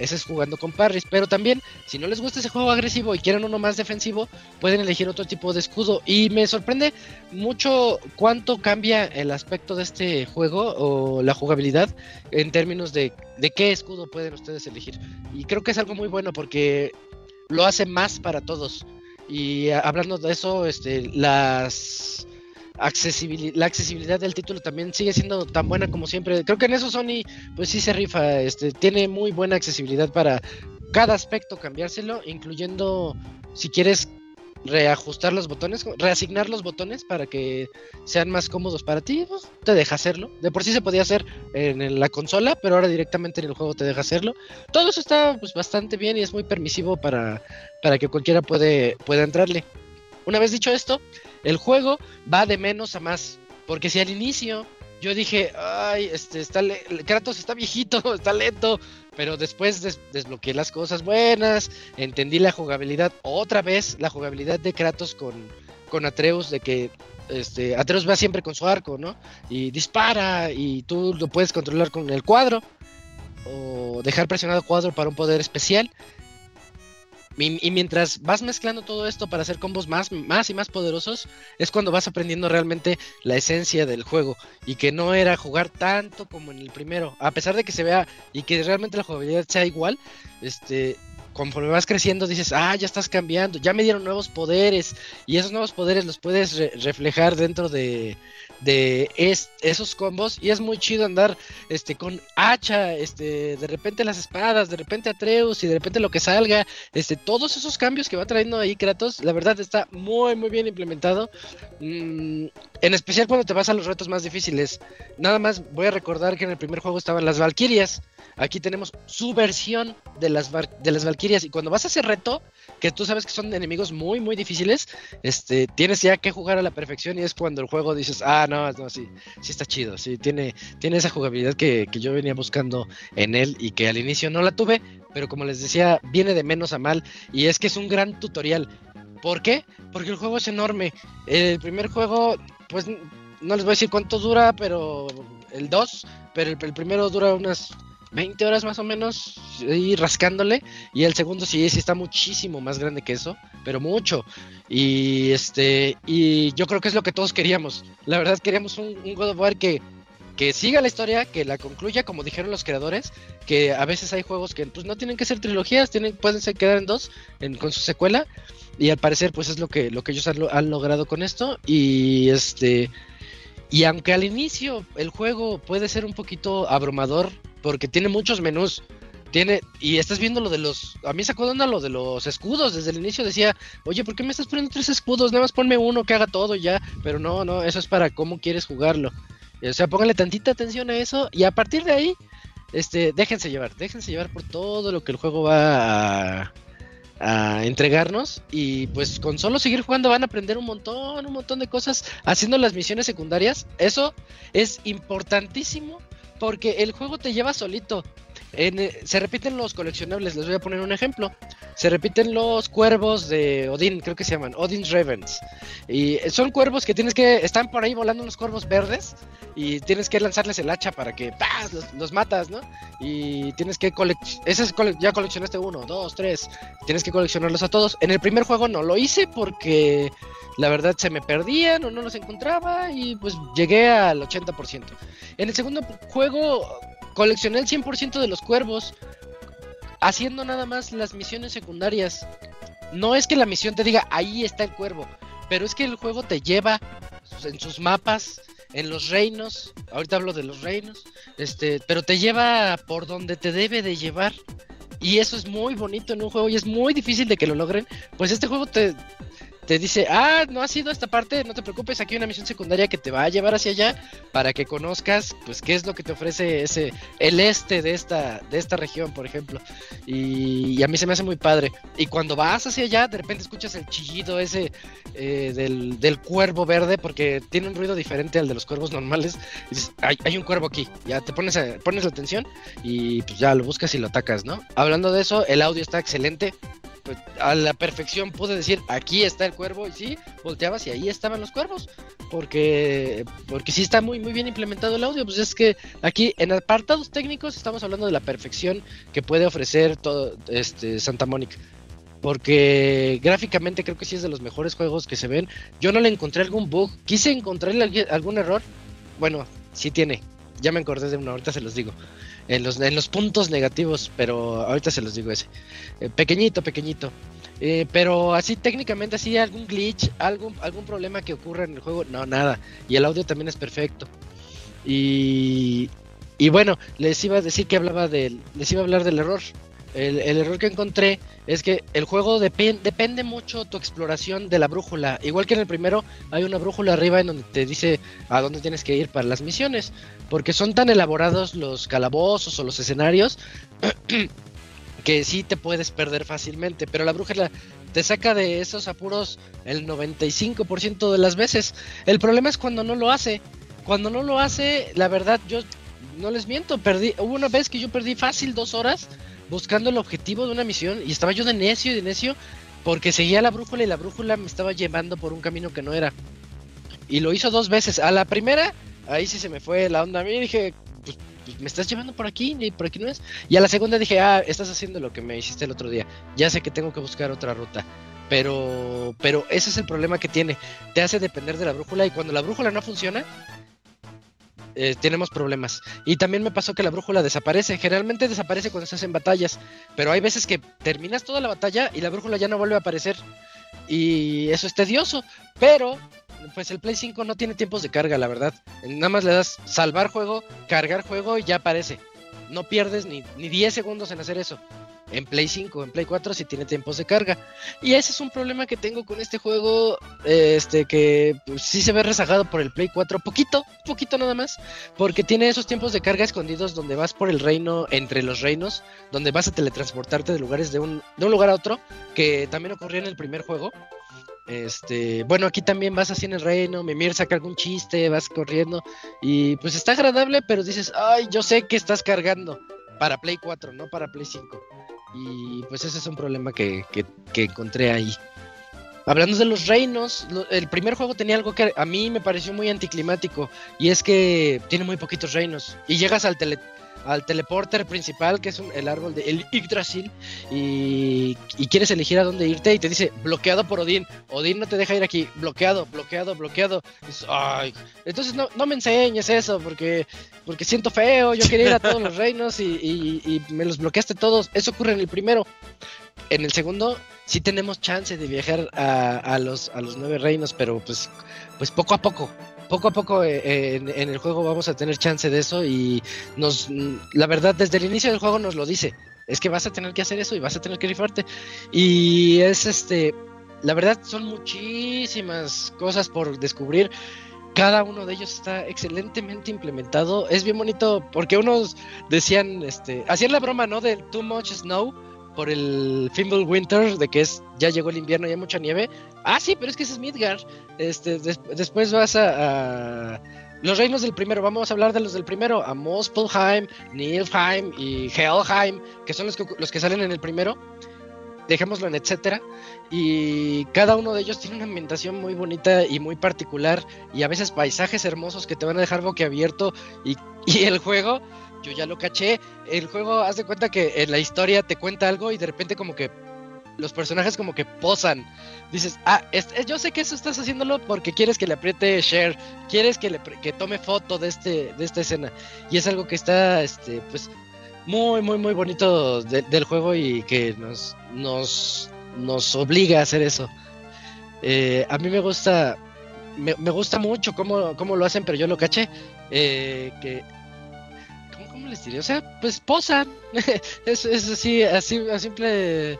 Ese es jugando con parries. Pero también, si no les gusta ese juego agresivo y quieren uno más defensivo, pueden elegir otro tipo de escudo. Y me sorprende mucho cuánto cambia el aspecto de este juego o la jugabilidad en términos de, de qué escudo pueden ustedes elegir. Y creo que es algo muy bueno porque lo hace más para todos. Y a- hablando de eso, este, las la accesibilidad del título también sigue siendo tan buena como siempre. Creo que en eso Sony, pues sí se rifa, este, tiene muy buena accesibilidad para cada aspecto cambiárselo, incluyendo si quieres reajustar los botones, reasignar los botones para que sean más cómodos para ti, pues, te deja hacerlo. De por sí se podía hacer en, la consola, pero ahora directamente en el juego te deja hacerlo. Todo eso está pues bastante bien y es muy permisivo para, para que cualquiera puede, pueda entrarle. Una vez dicho esto, el juego va de menos a más. Porque si al inicio yo dije, ay, este está le- Kratos está viejito, [laughs] está lento, pero después des- desbloqueé las cosas buenas, entendí la jugabilidad, otra vez la jugabilidad de Kratos con, con Atreus, de que este, Atreus va siempre con su arco, ¿no? Y dispara y tú lo puedes controlar con el cuadro o dejar presionado cuadro para un poder especial. Y, mientras vas mezclando todo esto para hacer combos más, más y más poderosos, es cuando vas aprendiendo realmente la esencia del juego. Y que no era jugar tanto como en el primero. A pesar de que se vea y que realmente la jugabilidad sea igual, este, conforme vas creciendo dices, ah, ya estás cambiando, ya me dieron nuevos poderes. Y esos nuevos poderes los puedes re- reflejar dentro de, de es- esos combos. Y es muy chido andar este, con hacha, este, de repente las espadas, de repente Atreus y de repente lo que salga. Este, todos esos cambios que va trayendo ahí Kratos, la verdad está muy muy bien implementado. Mm, en especial cuando te vas a los retos más difíciles. Nada más voy a recordar que en el primer juego estaban las Valquirias. Aquí tenemos su versión de las, de las Valquirias. Y cuando vas a ese reto, que tú sabes que son enemigos muy, muy difíciles, este, tienes ya que jugar a la perfección. Y es cuando el juego dices, ah, no, no, sí, sí está chido. Sí, tiene, tiene esa jugabilidad que, que yo venía buscando en él y que al inicio no la tuve. Pero como les decía, viene de menos a mal. Y es que es un gran tutorial. ¿Por qué? Porque el juego es enorme. El primer juego, pues no les voy a decir cuánto dura, pero el 2, pero el primero dura unas 20 horas más o menos, y rascándole. Y el segundo sí, sí está muchísimo más grande que eso, pero mucho. Y este, y yo creo que es lo que todos queríamos. La verdad queríamos un, God of War que, que siga la historia, que la concluya, como dijeron los creadores, que a veces hay juegos que pues no tienen que ser trilogías, tienen, pueden ser quedar en dos, en- con su secuela. Y al parecer, pues es lo que, lo que ellos han, han logrado con esto. Y este. Y aunque al inicio el juego puede ser un poquito abrumador, porque tiene muchos menús. Tiene, y estás viendo lo de los. A mí sacó de onda lo de los escudos. Desde el inicio decía, oye, ¿por qué me estás poniendo tres escudos? Nada más ponme uno que haga todo y ya. Pero no, no, eso es para cómo quieres jugarlo. O sea, pónganle tantita atención a eso. Y a partir de ahí, este, déjense llevar, déjense llevar por todo lo que el juego va a entregarnos y pues con solo seguir jugando van a aprender un montón, un montón de cosas haciendo las misiones secundarias. Eso es importantísimo porque el juego te lleva solito. Eh, se repiten los coleccionables, les voy a poner un ejemplo. Se repiten los cuervos de Odín, creo que se llaman, Odin's Ravens. Y eh, son cuervos que tienes que, están por ahí volando unos cuervos verdes y tienes que lanzarles el hacha para que ¡paz! Los, matas, ¿no? Y tienes que coleccionar, es ya coleccionaste uno, dos, tres, tienes que coleccionarlos a todos. En el primer juego no lo hice porque la verdad se me perdían o no los encontraba y pues llegué al 80%. En el segundo juego coleccioné el 100% de los cuervos haciendo nada más las misiones secundarias. No es que la misión te diga ahí está el cuervo, pero es que el juego te lleva en sus mapas, en los reinos, ahorita hablo de los reinos, este, pero te lleva por donde te debe de llevar. Y eso es muy bonito en un juego y es muy difícil de que lo logren. Pues este juego te, te dice, ah, no has ido a esta parte, no te preocupes, aquí hay una misión secundaria que te va a llevar hacia allá para que conozcas, pues, qué es lo que te ofrece ese, el este de esta, de esta región, por ejemplo. Y, a mí se me hace muy padre. Y cuando vas hacia allá, de repente escuchas el chillido ese eh, del, del cuervo verde, porque tiene un ruido diferente al de los cuervos normales. Dices, hay, hay un cuervo aquí, ya te pones, a- pones la atención y pues ya lo buscas y lo atacas, ¿no? Hablando de eso, el audio está excelente. Pues, a la perfección pude decir, aquí está el cuervo, y sí, volteabas y ahí estaban los cuervos, porque, porque sí está muy, muy bien implementado el audio, pues es que aquí en apartados técnicos estamos hablando de la perfección que puede ofrecer todo este Santa Mónica. Porque gráficamente creo que sí es de los mejores juegos que se ven. Yo no le encontré algún bug. Quise encontrarle algún error. Bueno, sí tiene. Ya me acordé de uno, ahorita se los digo. En los, en los puntos negativos, pero ahorita se los digo ese. Eh, pequeñito, pequeñito. Eh, pero así técnicamente, así algún glitch, algún, algún problema que ocurra en el juego, no, nada. Y el audio también es perfecto. Y, y bueno, les iba a decir que hablaba del, les iba a hablar del error. El, el error que encontré es que el juego depen- depende mucho tu exploración de la brújula. Igual que en el primero, hay una brújula arriba en donde te dice a dónde tienes que ir para las misiones. Porque son tan elaborados los calabozos o los escenarios [clears throat] que sí te puedes perder fácilmente. Pero la brújula te saca de esos apuros el 95% de las veces. El problema es cuando no lo hace. Cuando no lo hace, la verdad, yo no les miento, perdí. Hubo una vez que yo perdí fácil dos horas buscando el objetivo de una misión y estaba yo de necio y de necio porque seguía la brújula y la brújula me estaba llevando por un camino que no era. Y lo hizo dos veces. A la primera, ahí sí se me fue la onda a mí. Dije, pues, pues, me estás llevando por aquí y por aquí no es. Y a la segunda dije, ah, estás haciendo lo que me hiciste el otro día. Ya sé que tengo que buscar otra ruta. Pero, pero ese es el problema que tiene. Te hace depender de la brújula y cuando la brújula no funciona, eh, tenemos problemas. Y también me pasó que la brújula desaparece. Generalmente desaparece cuando se hacen batallas. Pero hay veces que terminas toda la batalla y la brújula ya no vuelve a aparecer. Y eso es tedioso. Pero, pues el Play 5 no tiene tiempos de carga, la verdad. Nada más le das salvar juego, cargar juego y ya aparece. No pierdes ni, ni 10 segundos en hacer eso. En Play 5, en Play 4 sí tiene tiempos de carga. Y ese es un problema que tengo con este juego, eh, este que pues, sí se ve rezagado por el Play 4, poquito, poquito nada más, porque tiene esos tiempos de carga escondidos donde vas por el reino, entre los reinos, donde vas a teletransportarte de lugares de un, de un lugar a otro, que también ocurrió en el primer juego. Este, bueno, aquí también vas así en el reino, Mimir saca algún chiste, vas corriendo y pues está agradable, pero dices, ay, yo sé que estás cargando para Play 4, no para Play 5. Y pues ese es un problema que, que, que encontré ahí. Hablando de los reinos, lo- el primer juego tenía algo que a mí me pareció muy anticlimático y es que tiene muy poquitos reinos y llegas al tele, al teleporter principal que es un- el árbol de el Yggdrasil y, y quieres elegir a dónde irte y te dice bloqueado por Odín, Odín no te deja ir aquí, bloqueado, bloqueado, bloqueado. "Ay". Entonces no, no me enseñes eso porque porque siento feo, yo quería ir a todos los reinos y, y- y me los bloqueaste todos. Eso ocurre en el primero. En el segundo sí tenemos chance de viajar a, a los, a los nueve reinos, pero pues, pues poco a poco. Poco a poco eh, eh, en, el juego vamos a tener chance de eso y nos, la verdad desde el inicio del juego nos lo dice. Es que vas a tener que hacer eso y vas a tener que rifarte. Y es este, la verdad son muchísimas cosas por descubrir cada uno de ellos está excelentemente implementado. Es bien bonito porque unos decían, este, hacían la broma, ¿no? Del too much snow por el Fimble Winter, de que es ya llegó el invierno y hay mucha nieve. Ah, sí, pero es que ese es Midgard. Este, des- después vas a, los reinos del primero. Vamos a hablar de los del primero: a Muspelheim, Nilfheim y Helheim, que son los que, los que salen en el primero. Dejémoslo en etcétera. Y cada uno de ellos tiene una ambientación muy bonita y muy particular. Y a veces paisajes hermosos que te van a dejar boquiabierto. Y, y el juego, yo ya lo caché. El juego, haz de cuenta que en la historia te cuenta algo y de repente, como que los personajes, como que posan. Dices, ah, es- yo sé que eso estás haciéndolo porque quieres que le apriete share. Quieres que, le, que tome foto de, este, de esta escena. Y es algo que está, este, pues muy, muy, muy bonito de- del juego y que nos, nos, nos obliga a hacer eso. Eh, a mí me gusta, me, me gusta mucho cómo, cómo lo hacen, pero yo lo caché. eh, que, ¿cómo, les diré? O sea, pues posan. [laughs] es, así, así, a simple,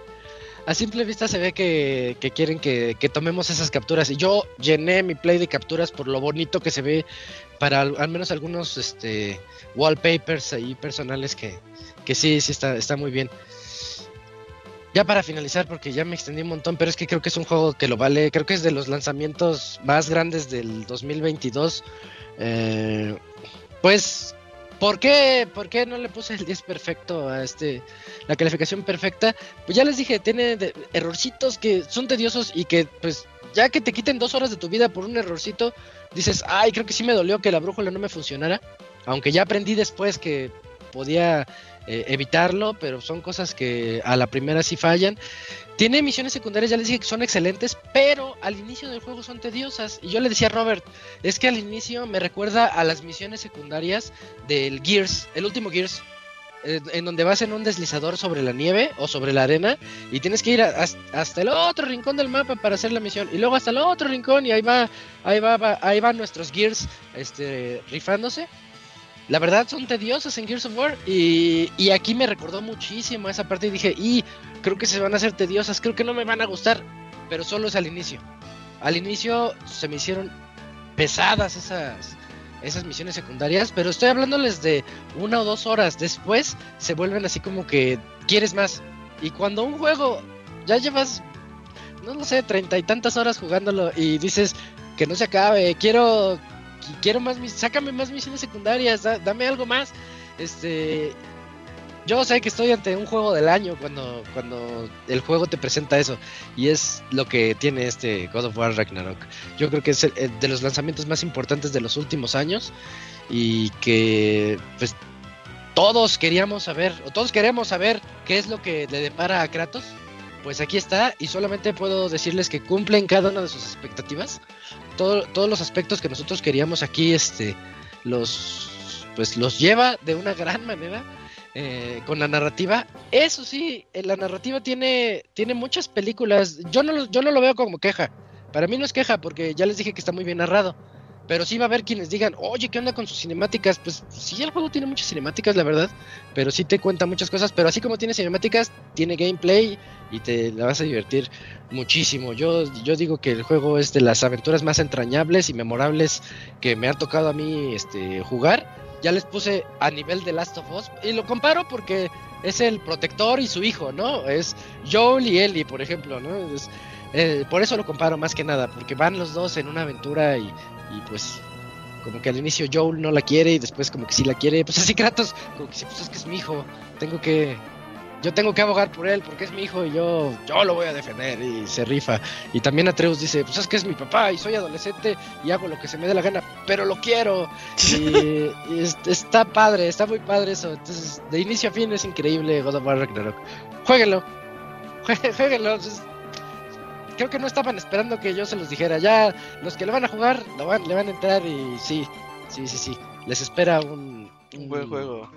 a simple vista se ve que, quieren que, tomemos esas capturas. Y yo llené mi play de capturas por lo bonito que se ve para al, al menos algunos este wallpapers ahí personales que, que sí, sí está, está muy bien. Ya para finalizar, porque ya me extendí un montón, pero es que creo que es un juego que lo vale. Creo que es de los lanzamientos más grandes del 2022. Eh, pues, ¿por qué, ¿por qué no le puse el 10 perfecto a este, la calificación perfecta? Pues ya les dije, tiene de- errorcitos que son tediosos y que, pues, ya que te quiten dos horas de tu vida por un errorcito, dices, ay, creo que sí me dolió que la brújula no me funcionara. Aunque ya aprendí después que podía eh, evitarlo, pero son cosas que a la primera sí fallan. Tiene misiones secundarias, ya les dije que son excelentes, pero al inicio del juego son tediosas. Y yo le decía a Robert, es que al inicio me recuerda a las misiones secundarias del Gears, el último Gears, eh, en donde vas en un deslizador sobre la nieve o sobre la arena y tienes que ir hasta el otro rincón del mapa para hacer la misión y luego hasta el otro rincón y ahí va, ahí va, va- ahí van nuestros Gears, este, rifándose. La verdad son tediosas en Gears of War y, y aquí me recordó muchísimo esa parte y dije, y creo que se van a hacer tediosas, creo que no me van a gustar, pero solo es al inicio. Al inicio se me hicieron pesadas esas, esas misiones secundarias, pero estoy hablándoles de una o dos horas. Después se vuelven así como que quieres más. Y cuando un juego ya llevas, no lo sé, treinta y tantas horas jugándolo y dices que no se acabe, quiero, qui- quiero más, mis- sácame más misiones secundarias, da- dame algo más. Este, yo sé que estoy ante un juego del año cuando, cuando el juego te presenta eso. Y es lo que tiene este God of War Ragnarok. Yo creo que es de los lanzamientos más importantes de los últimos años. Y que pues todos queríamos saber, o todos queremos saber qué es lo que le depara a Kratos. Pues aquí está, y solamente puedo decirles que cumplen cada una de sus expectativas. Todo- todos los aspectos que nosotros queríamos aquí, este, los pues los lleva de una gran manera eh, con la narrativa. Eso sí, eh, la narrativa tiene, tiene muchas películas. Yo no, lo- yo no lo veo como queja. Para mí no es queja porque ya les dije que está muy bien narrado. Pero sí va a haber quienes digan, oye, ¿qué onda con sus cinemáticas? Pues sí, el juego tiene muchas cinemáticas, la verdad. Pero sí te cuenta muchas cosas. Pero así como tiene cinemáticas, tiene gameplay y te la vas a divertir muchísimo. Yo, yo digo que el juego es de las aventuras más entrañables y memorables que me ha tocado a mí este, jugar. Ya les puse a nivel de Last of Us y lo comparo porque es el protector y su hijo, ¿no? Es Joel y Ellie, por ejemplo, ¿no? Es- eh, por eso lo comparo más que nada, porque van los dos en una aventura y, y pues como que al inicio Joel no la quiere y después como que sí la quiere, pues así Kratos, como que sí, pues es que es mi hijo, tengo que yo tengo que abogar por él porque es mi hijo y yo yo lo voy a defender y se rifa. Y también Atreus dice, pues es que es mi papá y soy adolescente y hago lo que se me dé la gana, pero lo quiero. [laughs] Y, y es- está padre, está muy padre eso. Entonces, de inicio a fin es increíble God of War Ragnarok. Jueguenlo. Jue- [laughs] Jueguenlo. Es- Creo que no estaban esperando que yo se los dijera. Ya los que le van a jugar lo van, le van a entrar y sí, sí, sí, sí. Les espera un, Un buen juego.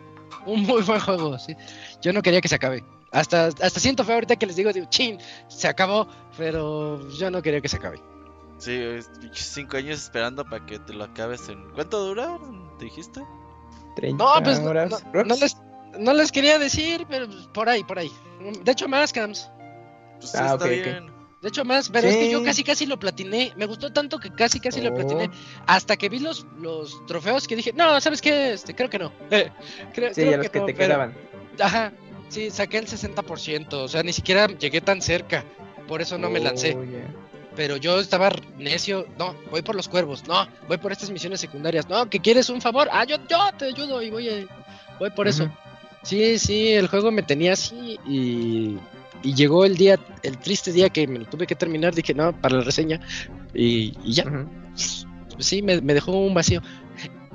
Un muy buen juego, sí. Yo no quería que se acabe. Hasta, hasta siento feo ahorita que les digo, digo, chin, se acabó, pero yo no quería que se acabe. Sí, cinco años esperando para que te lo acabes en. ¿Cuánto dura? ¿Te dijiste? 30 No, pues no, horas. no- les, no les quería decir, pero pues, por ahí, por ahí. De hecho, más, Cams. Pues Ah, está ok, ok. bien. De hecho, más, pero es que yo casi casi lo platiné. Me gustó tanto que casi casi lo Oh. platiné. Hasta que vi los, los trofeos que dije, no, ¿sabes qué? Este, creo que no. [laughs] creo, Sí, creo ya los que no, te pero- quedaban. Ajá, sí, saqué el 60%. O sea, ni siquiera llegué tan cerca. Por eso no me lancé. Oh. Pero yo estaba necio. No, voy por los cuervos. No, voy por estas misiones secundarias. No, que quieres un favor. Ah, yo, yo te ayudo y voy, a- voy por eso. Sí, sí, el juego me tenía así y, y llegó el día, el triste día que me lo tuve que terminar. Dije, no, para la reseña. Y, y ya, Ujú. sí, me, me dejó un vacío.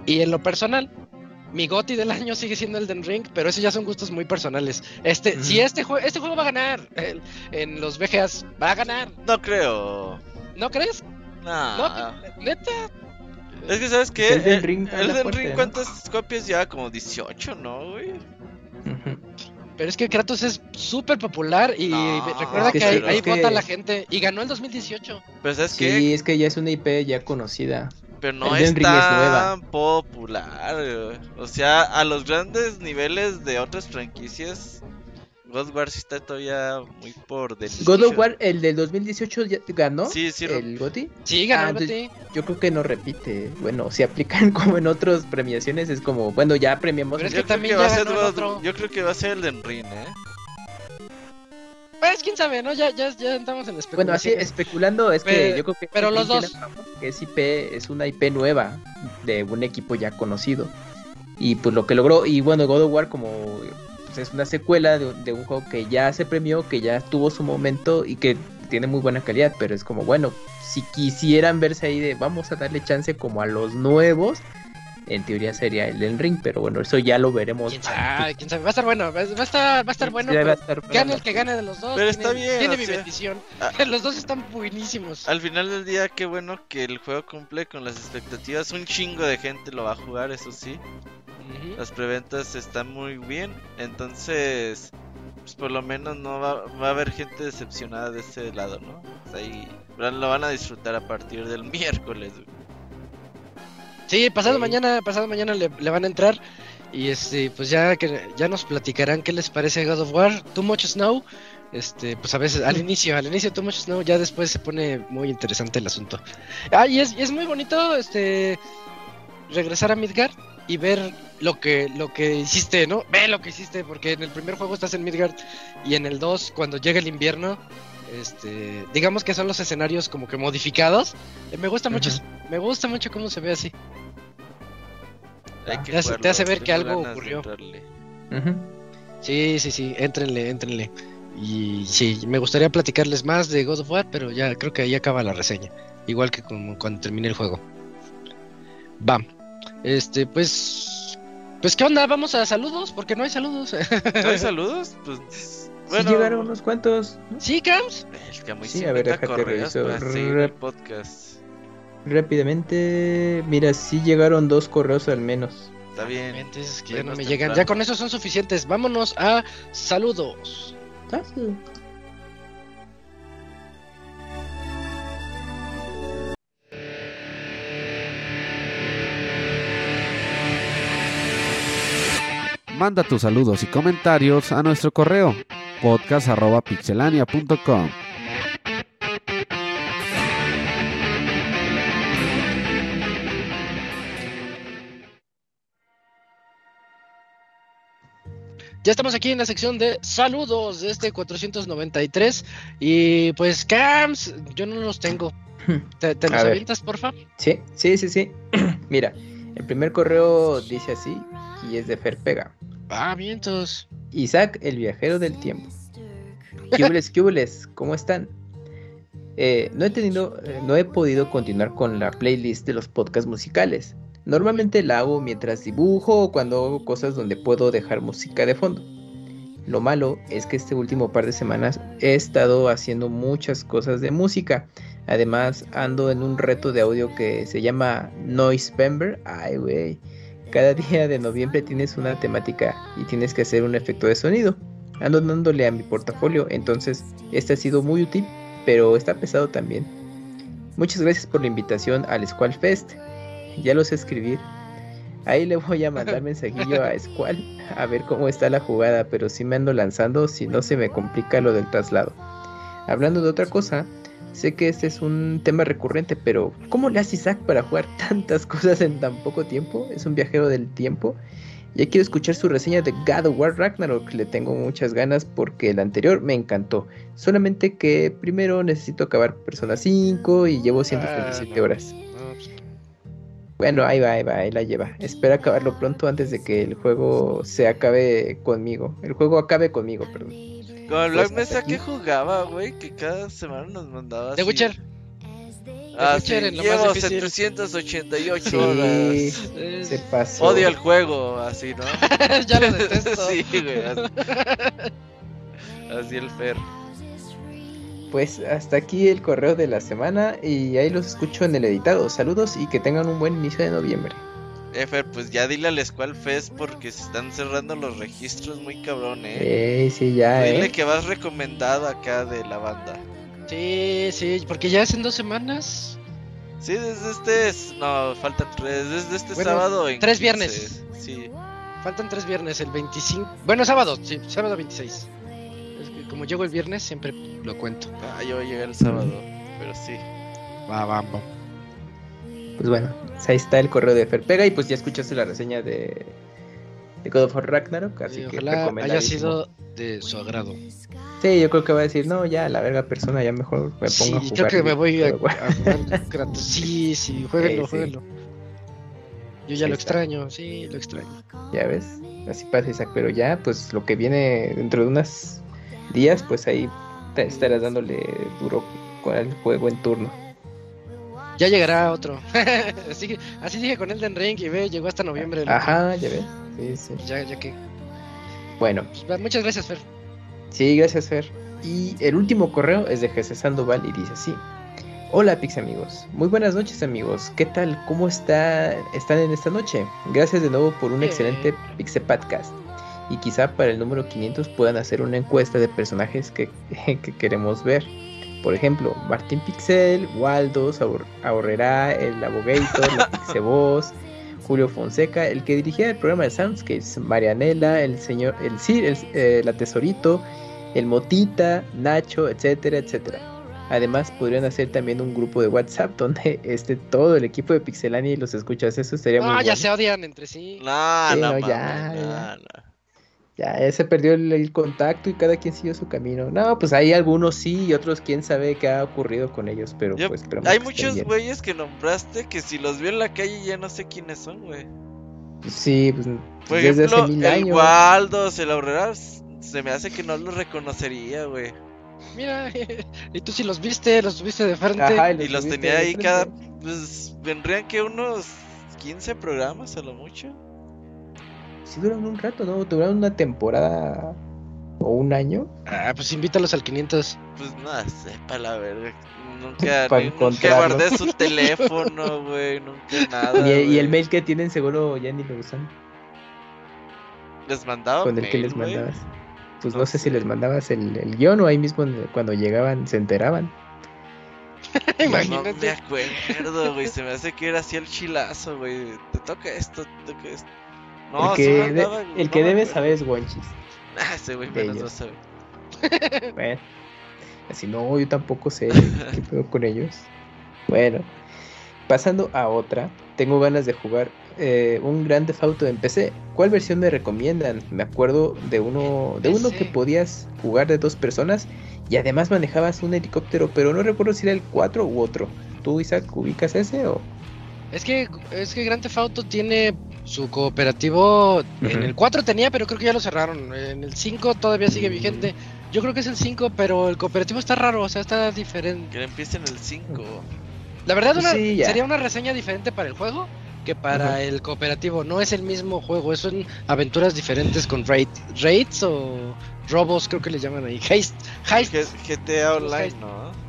Y en lo personal, mi goti del año sigue siendo Elden Ring, pero esos ya son gustos muy personales. Este, si este juego, este juego va a ganar el- en los VGAs, va a ganar. No creo. ¿No crees? Nah. No, neta. Es que, ¿sabes qué? Pues Elden Eh, Ring Elden fuerte, Ring, ¿no? ¿cuántas copias ya? Como 18, ¿no, güey? Ujú. Pero es que Kratos es súper popular y No, recuerda es que que, ahí, sí, ahí es que- vota la gente y ganó el 2018. Pero ¿sabes qué? Sí, es que ya es una IP ya conocida. Pero no es es tan popular. O sea, a los grandes niveles de otras franquicias, God of War sí está todavía muy por del God of. War, el del 2018 ya ganó Sí, sí, el GOTY. Sí, ganó Ah, el. Yo creo que no repite. Bueno, si aplican [laughs] como en otras premiaciones, es como, bueno, ya premiamos. Pero es Yo que creo también que va ya ser ganó el God- otro. Yo creo que va a ser el de ¿eh? Pues quién sabe, ¿no? Ya, ya, ya estamos en Bueno, así especulando, es que yo creo que. pero los dos. Que es IP, es una IP nueva de un equipo ya conocido. Y pues lo que logró, y bueno, God of War como pues, es una secuela de, de un juego que ya se premió, que ya tuvo su momento y que tiene muy buena calidad, pero es como, bueno, si quisieran verse ahí de vamos a darle chance como a los nuevos, en teoría sería el del ring, pero bueno, eso ya lo veremos. ¿Quién sabe? ¿Quién sabe? Va a estar bueno, va a estar, va a estar bueno. Sí, va a pero estar bueno. Gane el que gane de los dos. Pero tiene, está bien, Tiene mi sea, bendición. ah. [laughs] Los dos están buenísimos. Al final del día, qué bueno que el juego cumple con las expectativas. Un chingo de gente lo va a jugar, eso sí. Las preventas están muy bien. Entonces, pues por lo menos no va, va a haber gente decepcionada de ese lado, ¿no? O sea, ahí lo van a disfrutar a partir del [laughs] miércoles. güey. Sí, pasado mañana, pasado mañana le, le van a entrar. Y este, pues ya que ya nos platicarán qué les parece God of War. Too Much Snow. Este, pues a veces, al [laughs] inicio, al inicio Too Much Snow, ya después se pone muy interesante el asunto. Ah, y es, y es muy bonito, este, regresar a Midgard y ver lo que, lo que hiciste, ¿no? Ve lo que hiciste, porque en el primer juego estás en Midgard y en el 2, cuando llega el invierno, este, digamos que son los escenarios como que modificados. Eh, me gusta mucho, me gusta mucho cómo se ve así. Hay que te hace- te jugarlo, hace ver que algo ocurrió. entrarle. Ujú. Sí, sí, sí, éntrenle, éntrenle. Y sí, me gustaría platicarles más de God of War, pero ya creo que ahí acaba la reseña. Igual que como cuando termine el juego. Va. Este, pues. Pues, ¿qué onda? Vamos a saludos, porque no hay saludos. ¿No hay [laughs] saludos? Pues. Sí Bueno, llegaron unos cuantos. ¿no? sí, Cams. El que Sí, sí a ver, déjate reviso. Rep- podcast. Rápidamente, mira, sí llegaron dos correos al menos. Está bien. Entonces, que ya no me llegan. Ya con eso son suficientes. Vámonos a saludos. Ah, Manda tus saludos y comentarios a nuestro correo podcast.pixelania.com. Ya estamos aquí en la sección de saludos de este 493. Y pues, Cams, yo no los tengo. [laughs] ¿Te, los avientas, porfa? Sí, sí, sí, sí. [clears throat] Mira, el primer correo dice así y es de Fer Pega. Ah, vientos. Isaac, el viajero del tiempo. [laughs] Cubles, cubles, ¿cómo están? Eh, no he tenido, eh, no he podido continuar con la playlist de los podcasts musicales. Normalmente la hago mientras dibujo o cuando hago cosas donde puedo dejar música de fondo. Lo malo es que este último par de semanas he estado haciendo muchas cosas de música. Además, ando en un reto de audio que se llama Noisepember. Ay, güey. Cada día de noviembre tienes una temática y tienes que hacer un efecto de sonido. Ando dándole a mi portafolio, entonces este ha sido muy útil, pero está pesado también. Muchas gracias por la invitación al Squall Fest. Ya lo sé escribir. Ahí le voy a mandar [laughs] mensajillo a Squall a ver cómo está la jugada, pero sí me ando lanzando si no se me complica lo del traslado. Hablando de otra cosa, sé que este es un tema recurrente, pero ¿cómo le hace Isaac para jugar [laughs] tantas cosas en tan poco tiempo? Es un viajero del tiempo. Ya quiero escuchar su reseña de God of War Ragnarok, le tengo muchas ganas porque el anterior me encantó. Solamente que primero necesito acabar Persona 5 y llevo 137 Ah, no. horas. Pues, Bueno, ahí va, ahí va, ahí la lleva. Espero acabarlo pronto antes de que el juego se acabe conmigo. El juego acabe conmigo, perdón. Con el Black Pues, Mesa que jugaba, güey, que cada semana nos mandaba The así. Witcher. Ah, The Witcher sí, en lo más llevo difícil. 788 Sí, horas. Se pasó. Odio el juego, así, ¿no? [laughs] ya lo detesto. [laughs] sí, güey. Así, así el Fer. Pues hasta aquí el correo de la semana y ahí los escucho en el editado. Saludos y que tengan un buen inicio de noviembre. Eh, Fer, pues ya dile al Squall Fest porque se están cerrando los registros muy cabrón, eh. Eh, sí, ya, Dile eh. que vas recomendado acá de la banda. Sí, sí, porque ya es en dos semanas. Sí, desde este. es- No, faltan tres. Desde este Bueno, sábado. En tres 15. viernes. Sí. Faltan tres viernes, el 25. Bueno, sábado, sí, sábado 26. como llego el viernes, siempre lo cuento. Ah, yo voy a llegar el sábado, pero sí. Va, vamos. Pues bueno, ahí está el correo de Ferpega y pues ya escuchaste la reseña de, de God of War Ragnarok, así que haya sido de su agrado. Sí, yo creo que va a decir, no, ya la verga persona, ya mejor me pongo Sí, a jugar. creo que me voy a, Pero bueno. [laughs] a jugar Kratos. Sí, sí, jueguenlo, Sí, jueguenlo. Yo ya lo está. extraño, sí, lo extraño. Ya ves, así pasa Isaac, pero ya, pues lo que viene dentro de unos días, pues ahí te estarás dándole duro con el juego en turno. Ya llegará otro. [laughs] así, dije con Elden Ring y ve, llegó hasta noviembre. Ajá, ya ves. Sí, sí. Ya, ya que. Bueno, pues, muchas gracias, Fer. sí, gracias Fer. Y el último correo es de Jesús Sandoval y dice así. Hola Pix amigos, muy buenas noches amigos, ¿qué tal? ¿Cómo está, están en esta noche? Gracias de nuevo por un Bien. excelente Pixe Podcast. Y quizá para el número 500 puedan hacer una encuesta de personajes que, [laughs] que queremos ver. Por ejemplo, Martín Pixel, Waldo, Saur- Ahorrerá, el Abogator, la Pixeboss, Julio Fonseca, el que dirigía el programa de Soundscapes, Marianela, el señor, el Sir, el, eh, la Tesorito, el Motita, Nacho, etcétera, etcétera. Además, podrían hacer también un grupo de WhatsApp donde [laughs] esté todo el equipo de Pixelania y los escuchas. Eso sería muy Ah, ya bueno. se odian entre sí. No, Sí, no, no, ya, no, ya. no. Ya, ya se perdió el, el contacto y cada quien siguió su camino. No, pues hay algunos sí y otros quién sabe qué ha ocurrido con ellos, pero Yo- pues esperemos Hay muchos güeyes que nombraste que si los veo en la calle ya no sé quiénes son, güey. Sí, pues Por desde ejemplo, hace mil el años. Waldo, el Aurrera, se me hace que no los reconocería, güey. Mira, [laughs] y tú si los viste, los viste de frente. Ajá, Y los tenía ahí frente. cada. Pues vendrían que unos 15 programas a lo mucho. Sí duran un rato, ¿no? Duraron una temporada o un año. Ah, pues invítalos al 500. Pues no sé, para la verga. Nunca, [laughs] nunca guardé su teléfono, güey. Nunca nada. y, el mail que tienen seguro ya ni lo usan. Les mandaba con el que les mandabas. Pues No no, sé si les mandabas el, el guion o ahí mismo cuando llegaban se enteraban. [laughs] No Imagínate. me acuerdo, güey. Se me hace que era así el chilazo, güey. Te toca esto, te toca esto. No, el sí que, de- el no que debe saber es Wonchis. [laughs] Ah, ese güey menos ellos. no sabe. [laughs] Bueno, así no, yo tampoco sé [laughs] qué pedo con ellos. Bueno, pasando a otra, tengo ganas de jugar eh, un Grand Theft Auto en PC. ¿Cuál versión me recomiendan? Me acuerdo de uno, de uno que podías jugar de dos personas y además manejabas un helicóptero, pero no recuerdo si era el 4 u otro. ¿Tú, Isaac, ubicas ese o...? Es que, es que Grand Theft Auto tiene su cooperativo. En el 4 tenía, pero creo que ya lo cerraron. En el 5 todavía sigue vigente. Yo creo que es el 5, pero el cooperativo está raro, o sea, está diferente. Que empiecen el 5. La verdad, Pues una- sí, sería una reseña diferente para el juego que para el cooperativo. No es el mismo juego, son aventuras diferentes con raid, raids o robos, creo que le llaman ahí. Heist, heist. GTA Online, Heist. ¿no?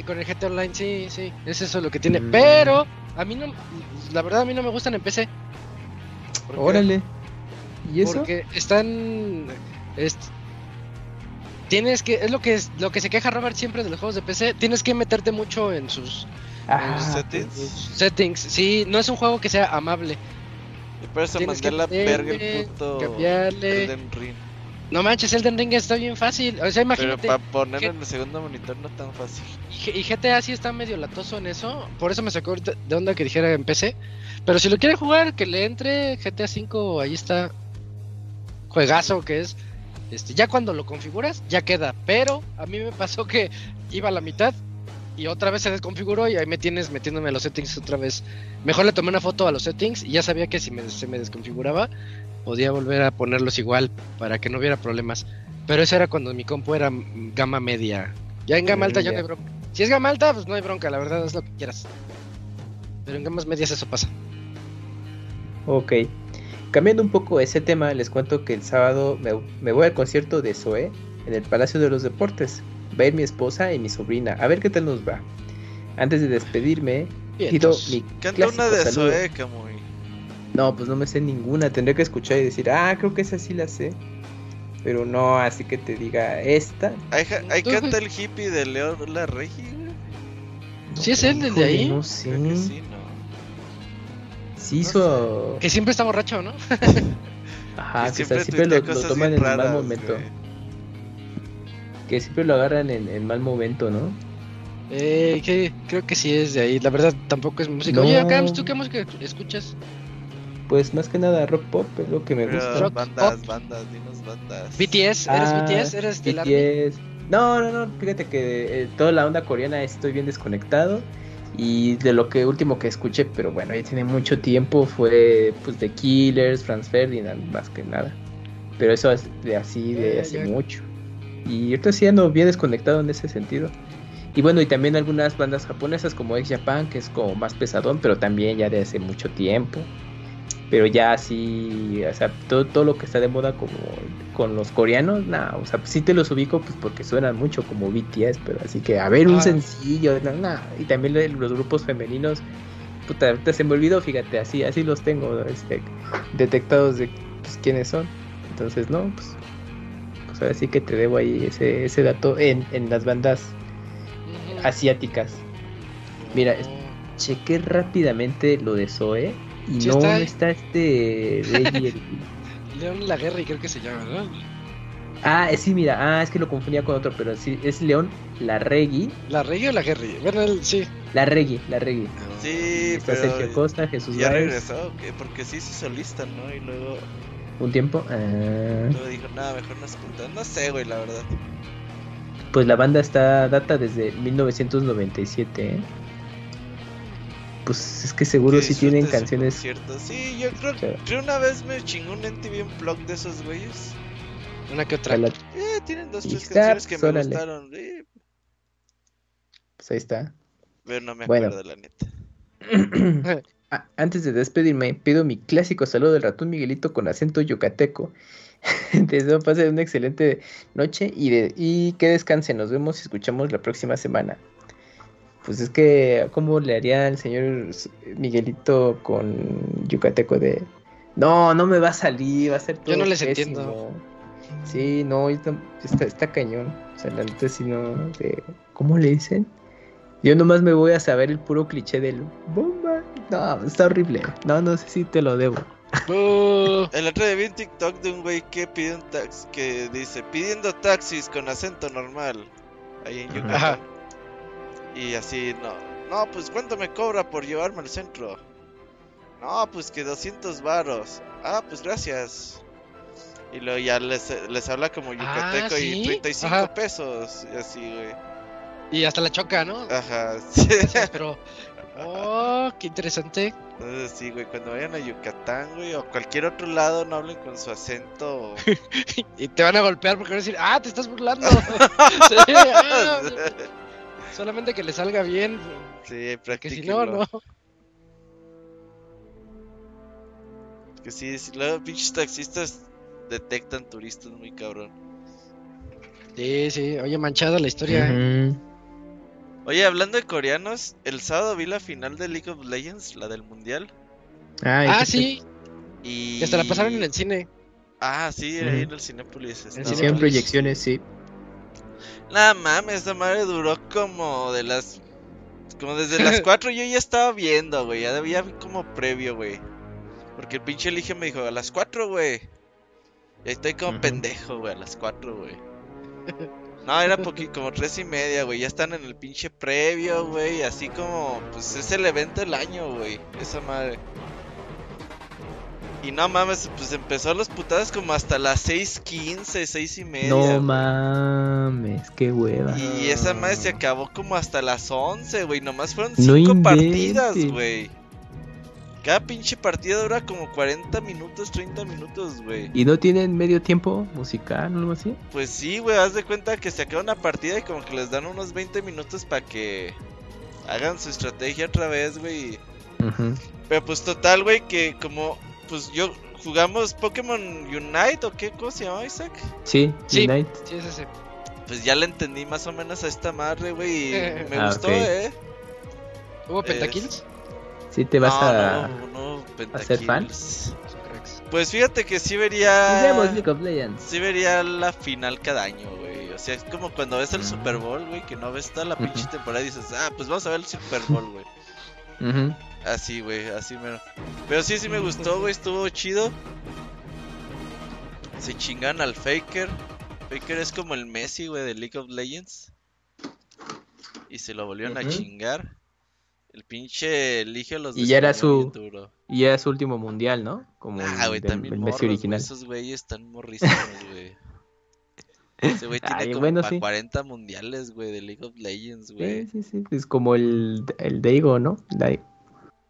Eh, Con el GTA Online, sí, sí, es eso lo que tiene. Mm. Pero a mí no, la verdad a mí no me gustan en PC. Porque- Órale. ¿Y eso? Porque están, es- tienes que, es lo que es, lo que se queja Robert siempre de los juegos de PC. Tienes que meterte mucho en sus, Ah, en settings. sus settings. Sí, no es un juego que sea amable. Y por eso mandé que la verga el puto cambiarle. No manches, Elden Ring está bien fácil. O sea, Pero imagínate. para ponerlo ¿qué- en el segundo monitor no tan fácil. Y GTA sí está medio latoso en eso. Por eso me sacó de onda que dijera en PC. Pero si lo quiere jugar, que le entre GTA V, ahí está. Juegazo que es. Este, ya cuando lo configuras, ya queda. Pero a mí me pasó que iba a la mitad y otra vez se desconfiguró y ahí me tienes metiéndome a los settings otra vez. Mejor le tomé una foto a los settings y ya sabía que si me, se me desconfiguraba, podía volver a ponerlos igual para que no hubiera problemas. Pero eso era cuando mi compu era gama media. Ya en gama alta ya no hay bronca. Si es gama alta, pues no hay bronca, la verdad es lo que quieras. Pero en gamas medias eso pasa. Ok. Cambiando un poco ese tema, les cuento que el sábado me, me voy al concierto de Zoé en el Palacio de los Deportes. Va a ir mi esposa y mi sobrina. A ver qué tal nos va. Antes de despedirme, pido mi Canta clásico una de saludo. Zoe, Camuy. No, pues no me sé ninguna. Tendré que escuchar y decir, ah, creo que esa sí la sé. Pero no, así que te diga esta. Ahí, canta el hippie de Leo La Regi, güey. ¿Sí es él, el de Híjole, ahí? No sé. Creo que sí, ¿no? Sí hizo. Que siempre está borracho, ¿no? [laughs] Ajá, Que que, o sea, siempre lo, toman en el mal raras, momento. güey. que siempre lo agarran en, en mal momento, ¿no? Eh, que, creo que sí es de ahí. La verdad, tampoco es música. No. Oye, Cams, ¿tú qué música escuchas? Pues más que nada rock pop es lo que me Pero gusta. Rock, bandas, pop. bandas, dinos bandas. BTS, ¿eres Ah, BTS? ¿Eres del? BTS. No, no, no, fíjate que eh, toda la onda coreana estoy bien desconectado. Y de lo que último que escuché, pero bueno, ya tiene mucho tiempo, fue pues The Killers, Franz Ferdinand, más que nada. Pero eso es de así, de Eh, hace mucho. Y ahorita sí ando bien desconectado en ese sentido. Y bueno, y también algunas bandas japonesas como X Japan, que es como más pesadón, pero también ya de hace mucho tiempo. Pero ya así, o sea, todo, todo lo que está de moda como con los coreanos, nada, o sea, sí te los ubico pues porque suenan mucho como BTS, pero así que a ver un Ah. sencillo, no, no. Y también los grupos femeninos, puta, se me olvidó, fíjate, así, así los tengo este, detectados de pues, quiénes son. Entonces, no, pues, pues ahora sí que te debo ahí ese, ese dato en, en las bandas asiáticas. Mira, es- chequé rápidamente lo de Zoe y Sí no está está, este [laughs] León Laguerre, creo que se llama, ¿no? Ah, sí, mira, ah, es que lo confundía con otro, pero sí, es León Larregui, ¿La Reggae o la Guerri? Bueno, él, sí. Larregui, Larregui. Sí, Está pero Sergio Costa, Jesús ya Báez, regresó, ¿qué? porque sí hizo solista, ¿no? Y luego, un tiempo. ah, luego dijo, nada, mejor juntamos. No sé, güey, la verdad. pues la banda está data desde 1997, ¿eh? Pues es que seguro Que sí tienen canciones. concierto. Sí, yo creo Claro. que una vez me chingó un MTV Unplugged de esos güeyes. Una que otra. a la- Eh, tienen dos, tres está, canciones que pues, me órale. gustaron. eh, Pues ahí está. pero no me Bueno. acuerdo, la neta. [clears throat] Ah, Antes de despedirme, pido mi clásico saludo del ratón Miguelito con acento yucateco. [laughs] Deseo pasen una excelente noche y, de, y que descansen. Nos vemos y escuchamos la próxima semana. Pues es que, ¿cómo le haría el señor Miguelito con yucateco de... No, no me va a salir, va a ser todo Yo no les pésimo"? entiendo. Sí, no, está, está cañón. O sea, la neta si no... de- ¿Cómo le dicen? Yo nomás me voy a saber el puro cliché del bomba. No, está horrible. No, no sé si te lo debo. [laughs] El otro día vi un TikTok de un güey que pide un taxi, que dice, pidiendo taxis con acento normal, ahí en Ajá. Yucatán. Y así, no, no, pues ¿cuánto me cobra por llevarme al centro? No, pues que 200 varos. Ah, pues gracias. Y luego ya les, les habla como yucateco y Ah, ¿sí? 35 Ajá. pesos. Y así, güey. Y hasta la choca, ¿no? Ajá, [laughs] sí. Pero. Oh, qué interesante. Entonces sí, güey, cuando vayan a Yucatán, güey, o cualquier otro lado, no hablen con su acento. [laughs] Y te van a golpear porque van a decir, ah, te estás burlando. [laughs] Sí, ah, solamente que le salga bien. Sí, Porque si no, no. Que sí, sí, luego pinches taxistas detectan turistas muy cabrón. Sí, sí. Oye, manchada la historia. ¿eh? Oye, hablando de coreanos, el sábado vi la final de League of Legends, la del mundial. Ay, Ah, sí. Y hasta la pasaron en el cine. Ah, sí, ahí Ujú. en el Cinépolis. En proyecciones, sí. Nah, mames, esa madre duró como de las. Como desde las [laughs] 4 yo ya estaba viendo, güey. Ya había como previo, güey. Porque el pinche elige me dijo, a las 4, güey. Y ahí estoy como pendejo, güey, a las 4, güey. No, era poqui- como tres y media, güey. Ya están en el pinche previo, güey. Así como, pues es el evento del año, güey. Esa madre. Y no mames, pues empezó los putadas como hasta las 6.15, 6 y media. No mames, qué hueva. Y esa madre se acabó como hasta las 11, güey. Nomás fueron No 5 partidas, güey. Cada pinche partida dura como 40 minutos, 30 minutos, güey. ¿Y no tienen medio tiempo musical o algo así? Pues sí, güey, haz de cuenta que se acaba una partida y como que les dan unos 20 minutos para que hagan su estrategia otra vez, güey. Pero pues total, güey, que como, pues yo jugamos Pokémon Unite o qué, ¿cómo se llama, Isaac? Sí, Sí. Unite. Sí, es ese. Pues ya le entendí más o menos a esta madre, güey. Y me Ah, gustó, ok. eh. ¿Hubo pentakills? Sí, te vas no, a... no, no, a ser fan? pentakills. Pues fíjate que sí vería. League of Legends. Sí vería la final cada año, güey. O sea, es como cuando ves el Mm. Super Bowl, güey, que no ves toda la pinche temporada y dices, ah, pues vamos a ver el Super Bowl, güey. [laughs] Así, güey, así mero. Pero sí, sí me gustó, güey, estuvo chido. Se chingan al Faker. Faker es como el Messi, güey, de League of Legends. Y se lo volvieron a chingar. El pinche elige los Y ya era su-. Y es su último mundial, ¿no? Como Ah, el, güey, también el morros, Messi original. Esos güeyes están morrísimos, güey. Ese güey tiene Ay, como bueno, sí. 40 mundiales, güey, de League of Legends, güey. Sí, sí, sí. Es como el, el Daigo, ¿no? Dai-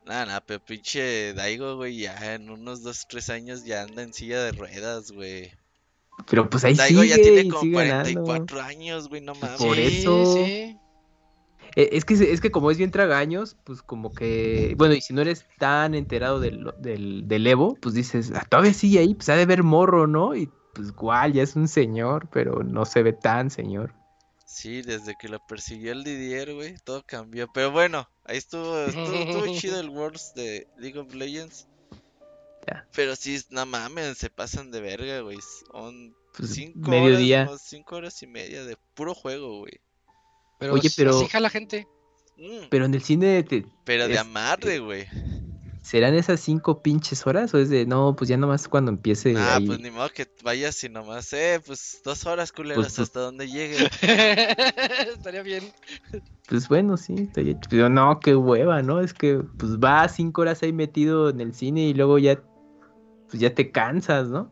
Nah, nah, pero pinche Daigo, güey, ya en unos 2, 3 años ya anda en silla de ruedas, güey. Pero pues ahí Daigo sigue ya tiene como sigue ganando. 44 años, güey, no mames. Por eso- sí. Eh, Es que, es que como es bien tragaños, pues como que... Bueno, y si no eres tan enterado del, del, del Evo, pues dices, ah, todavía sigue ahí, pues ha de ver morro, ¿no? Y pues igual, ya es un señor, pero no se ve tan señor. Sí, desde que lo persiguió el Didier, güey, todo cambió. Pero bueno, ahí estuvo, estuvo, estuvo [laughs] chido el Worlds de League of Legends. Ya. Pero sí, no mames, se pasan de verga, güey. Son Pues 5 mediodía. horas, 5 horas y media de puro juego, güey. Pero, Oye, pero- así jala gente. Mm, Pero en el cine, te- pero de es- amarre, güey. ¿Serán esas cinco pinches horas? ¿O es de, no, pues ya nomás cuando empiece Ah, ahí? pues ni modo que vayas y nomás, eh, pues dos horas, culeros, Pues, pues- hasta donde llegue. [laughs] Estaría bien. Pues bueno, sí, estaría pero no, qué hueva, ¿no? Es que pues va cinco horas ahí metido en el cine y luego ya, pues ya te cansas, ¿no?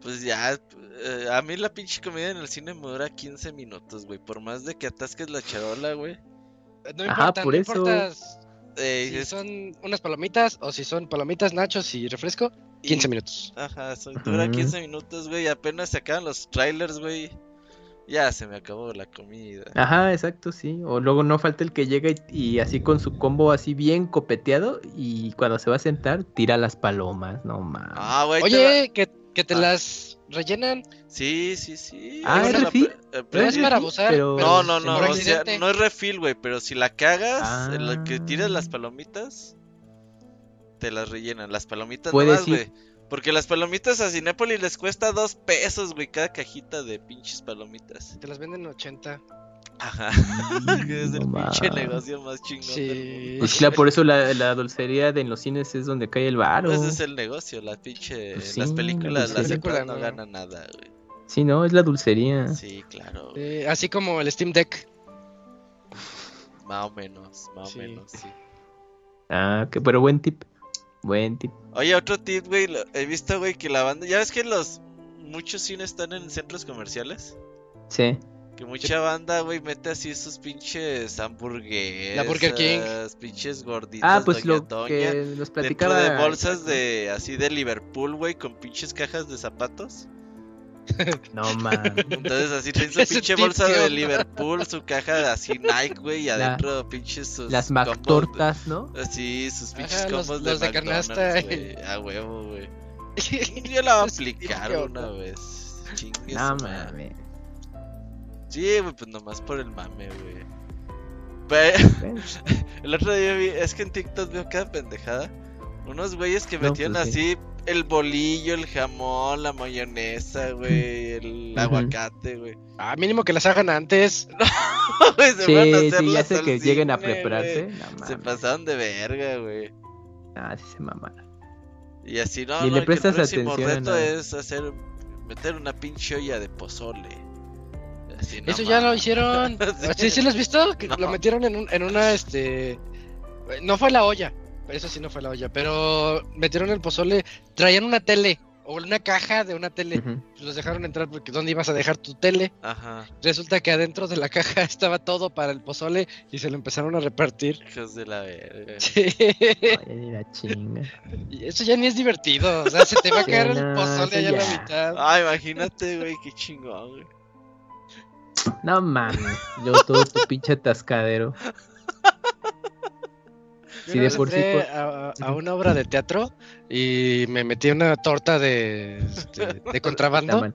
Pues ya, eh, a mí la pinche comida en el cine me dura 15 minutos, güey. Por más de que atasques la charola, güey. No Ajá, por no eso. importa eh, si es- son unas palomitas o si son palomitas, nachos y refresco, 15 y- minutos. Ajá, son, dura Ujú. 15 minutos, güey. Apenas se acaban los trailers, güey. Ya se me acabó la comida. Ajá, exacto, sí. O luego no falta el que llega y, y así con su combo así bien copeteado y cuando se va a sentar tira las palomas, no mames. Ah, güey. Oye, que, que te Ah. las rellenan. Sí, sí, sí. Ah, ahí ¿es la refil? eh, No es para abusar. pero- pero No, no, no, o sea, no es refil, güey, pero si la cagas, en lo que tiras Ah. las palomitas, te las rellenan. Las palomitas ir- güey. Porque las palomitas a Cinépolis les cuesta dos pesos, güey, cada cajita de pinches palomitas. Te las venden en 80. Ajá. [laughs] que es el No pinche negocio más chingón del Sí. mundo. Pues claro, por eso la, la dulcería de en los cines es donde cae el varo. Ese es el negocio, la pinche... Pues las sí, películas, la las película entradas no no. ganan nada, güey. Sí, no, es la dulcería. Sí, claro. Eh, así como el Steam Deck. Más o menos, más Sí. o menos, sí. Ah, que, pero buen tip. Buen tip. Oye, otro tip, güey. lo- He visto, güey, que la banda. Ya ves que los. Muchos cines están en centros comerciales. Sí. Que mucha banda, güey, mete así sus pinches hamburguesas. La Burger King. Pinches gorditas. Ah, pues Doña lo que nos Dentro platicaba. de bolsas de. Así de Liverpool, güey, con pinches cajas de zapatos. [laughs] No mames. Entonces, así traen [laughs] su pinche bolsa ¿qué de? Liverpool, su caja así Nike, güey, y La- adentro pinches sus. Las McTortas, ¿no? Así, sus pinches Ajá, los- combos los de, de McDonald's, canasta. güey. A huevo, güey. [laughs] Yo la voy a aplicar ¿Qué una vez. Chingue No mames. Sí, güey, pues nomás por el mame, güey. [laughs] El otro día vi, es que en TikTok veo cada pendejada. Unos güeyes que No, metían pues sí. así el bolillo, el jamón, la mayonesa, güey, el aguacate, güey. Ah, mínimo que las hagan antes. [laughs] Güey, se Sí, a sí, ya sé que lleguen a prepararse. No Se pasaron de verga, güey. Ah, sí se mamaron. Y así, no, Ni no, le que prestas el próximo atención reto es hacer, meter una pinche olla de pozole. No Eso ya lo hicieron. [laughs] ¿Sí, sí lo has visto? Que No. lo metieron en, un- en una, este... No fue la olla. Eso sí no fue la olla. Pero metieron el pozole. Traían una tele. O una caja de una tele. Pues Los dejaron entrar porque ¿dónde ibas a dejar tu tele? Ajá, Resulta que adentro de la caja [laughs] estaba todo para el pozole y se lo empezaron a repartir. hijos de la verga. [laughs] Sí. Ay, la chinga. Y eso ya ni es divertido. O sea, se te va a Sí, caer el pozole allá a la mitad. Ah, imagínate, güey, qué chingón, güey. No mames. Yo todo tu pinche atascadero. Yo Sí, una de por sí, por- a, a una obra de teatro y me metí una torta de, este, de [laughs] contrabando.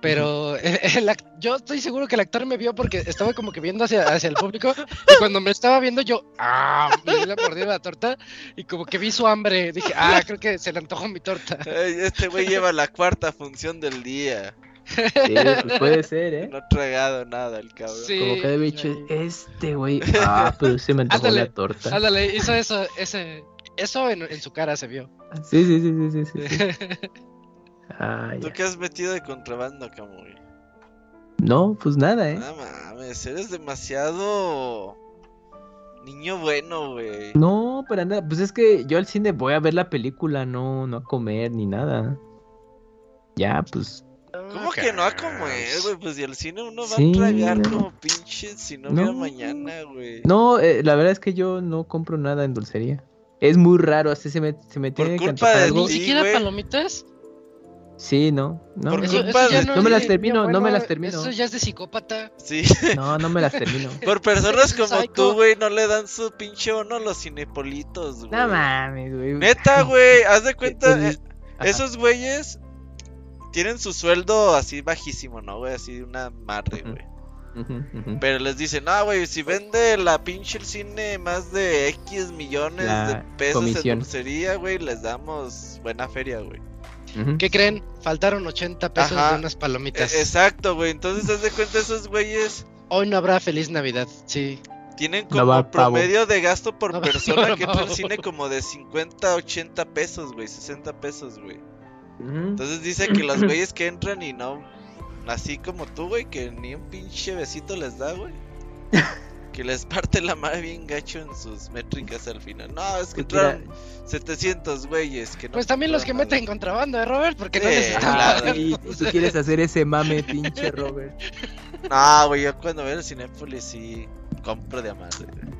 Pero el- el act- yo estoy seguro que el actor me vio porque estaba como que viendo hacia, hacia el público y cuando me estaba viendo yo, ah, me di la mordida a la torta y como que vi su hambre, dije, ah, creo que se le antojó mi torta. Este güey lleva la cuarta función del día. Sí, pues puede ser, ¿eh? No ha tragado nada el cabrón. Sí. Como que había dicho, ahí. este güey. Ah, pero se me antojó la torta. Ándale, hizo eso, ese, eso en, en su cara se vio. Sí, sí, sí, sí, sí, sí. [laughs] Ah, ¿Tú qué has metido de contrabando, Camuy? No, pues nada, ¿eh? No mames, eres demasiado niño bueno, güey. No, para nada. Pues es que yo al cine voy a ver la película, no, no a comer ni nada. Ya, pues. ¿Cómo que no a comer, güey? Pues y al cine uno va Sí, a tragar no. como pinche si no, No. mañana, güey. No, eh, la verdad es que yo no compro nada en dulcería. Es muy raro, así se me, se me Por tiene que culpa antojar de algo. ¿Ni siquiera palomitas? Sí, no, no, Por Eso, culpa eso de- no, no me es las termino, no me las termino. Eso ya es de psicópata. Sí. [laughs] no, no me las termino. [laughs] Por personas es como psycho. tú, güey, no le dan su pinche bono a los cinepolitos, güey. No mames, güey. Neta, güey, haz de cuenta, eh, Ajá. esos güeyes tienen su sueldo así bajísimo, ¿no, güey? Así una madre, güey. Pero les dicen, no, güey, si vende la pinche el cine más de X millones La de pesos en comisión. dulcería, güey, les damos buena feria, güey. ¿Qué creen? Faltaron 80 pesos Ajá. de unas palomitas. E- Exacto, güey. Entonces, haz de cuenta, esos güeyes Hoy no habrá feliz Navidad, sí. tienen No como pavo. promedio de gasto por No va- persona no que al pavo. cine como de 50, 80 pesos, güey, 60 pesos, güey. Entonces dice que los güeyes que entran y no, así como tú, güey, que ni un pinche besito les da, güey. Que les parte la madre bien gacho en sus métricas al final. No, es que Pues mira, entraron 700 güeyes. Que no Pues también los que meten contrabando, ¿eh, Robert? Porque no les claro. Y tú [laughs] quieres hacer ese mame, pinche Robert. No, güey, yo cuando veo el Cinépolis sí compro de güey.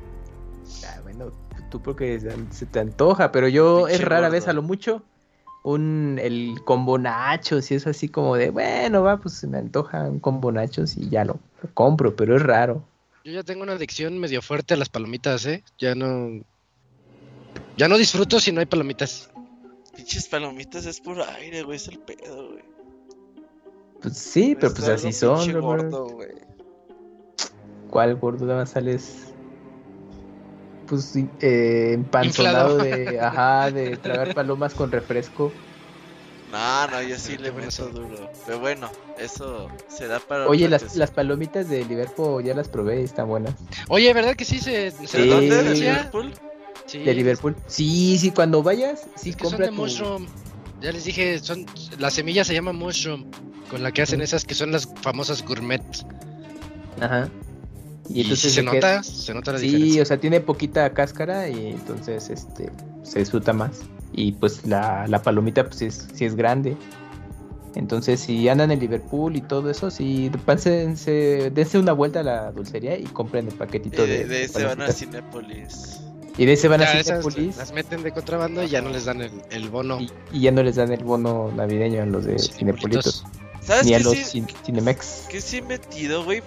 Ah, bueno, tú porque se, se te antoja, pero yo Pinche es rara gordo. vez a lo mucho un el combo nachos y es así como de, bueno, va, pues se me antoja un combo nachos y ya lo, lo compro, pero es raro. Yo ya tengo una adicción medio fuerte a las palomitas, ¿eh? Ya no... Ya no disfruto si no hay palomitas. Pinches palomitas es puro aire, güey, es el pedo, güey. Pues sí, pero Es pues así son, gordo, güey. ¿Cuál gordo nada más sales? Pues eh, empanzonado de, [laughs] ajá, de tragar palomas con refresco. No, no, yo sí le meto duro. Pero bueno, eso se da para. Oye, las, las palomitas de Liverpool ya las probé y están buenas. Oye, ¿verdad que sí se... se ¿De. Liverpool? Sí. De Liverpool. Sí, sí, cuando vayas, sí Es que son compra de tu... mushroom. Ya les dije, son la semilla se llama mushroom, con la que hacen esas que son las famosas gourmet. Ajá. Y, entonces se nota, se nota la Sí, diferencia. o sea, tiene poquita cáscara y entonces este se disfruta más. Y pues la, la palomita pues sí es, sí es grande. Entonces si andan en Liverpool y todo eso, sí, pásense, dense una vuelta a la dulcería y compren el paquetito Eh, de, de, ese van a. Cinépolis. Y de ese van Ya a Cinépolis las meten de contrabando y ya no les dan el, el bono. y, y ya no les dan el bono navideño a los de Cinepolitos. ¿Sabes Ni a los sí, cin- Cinemex. qué sí he metido, güey?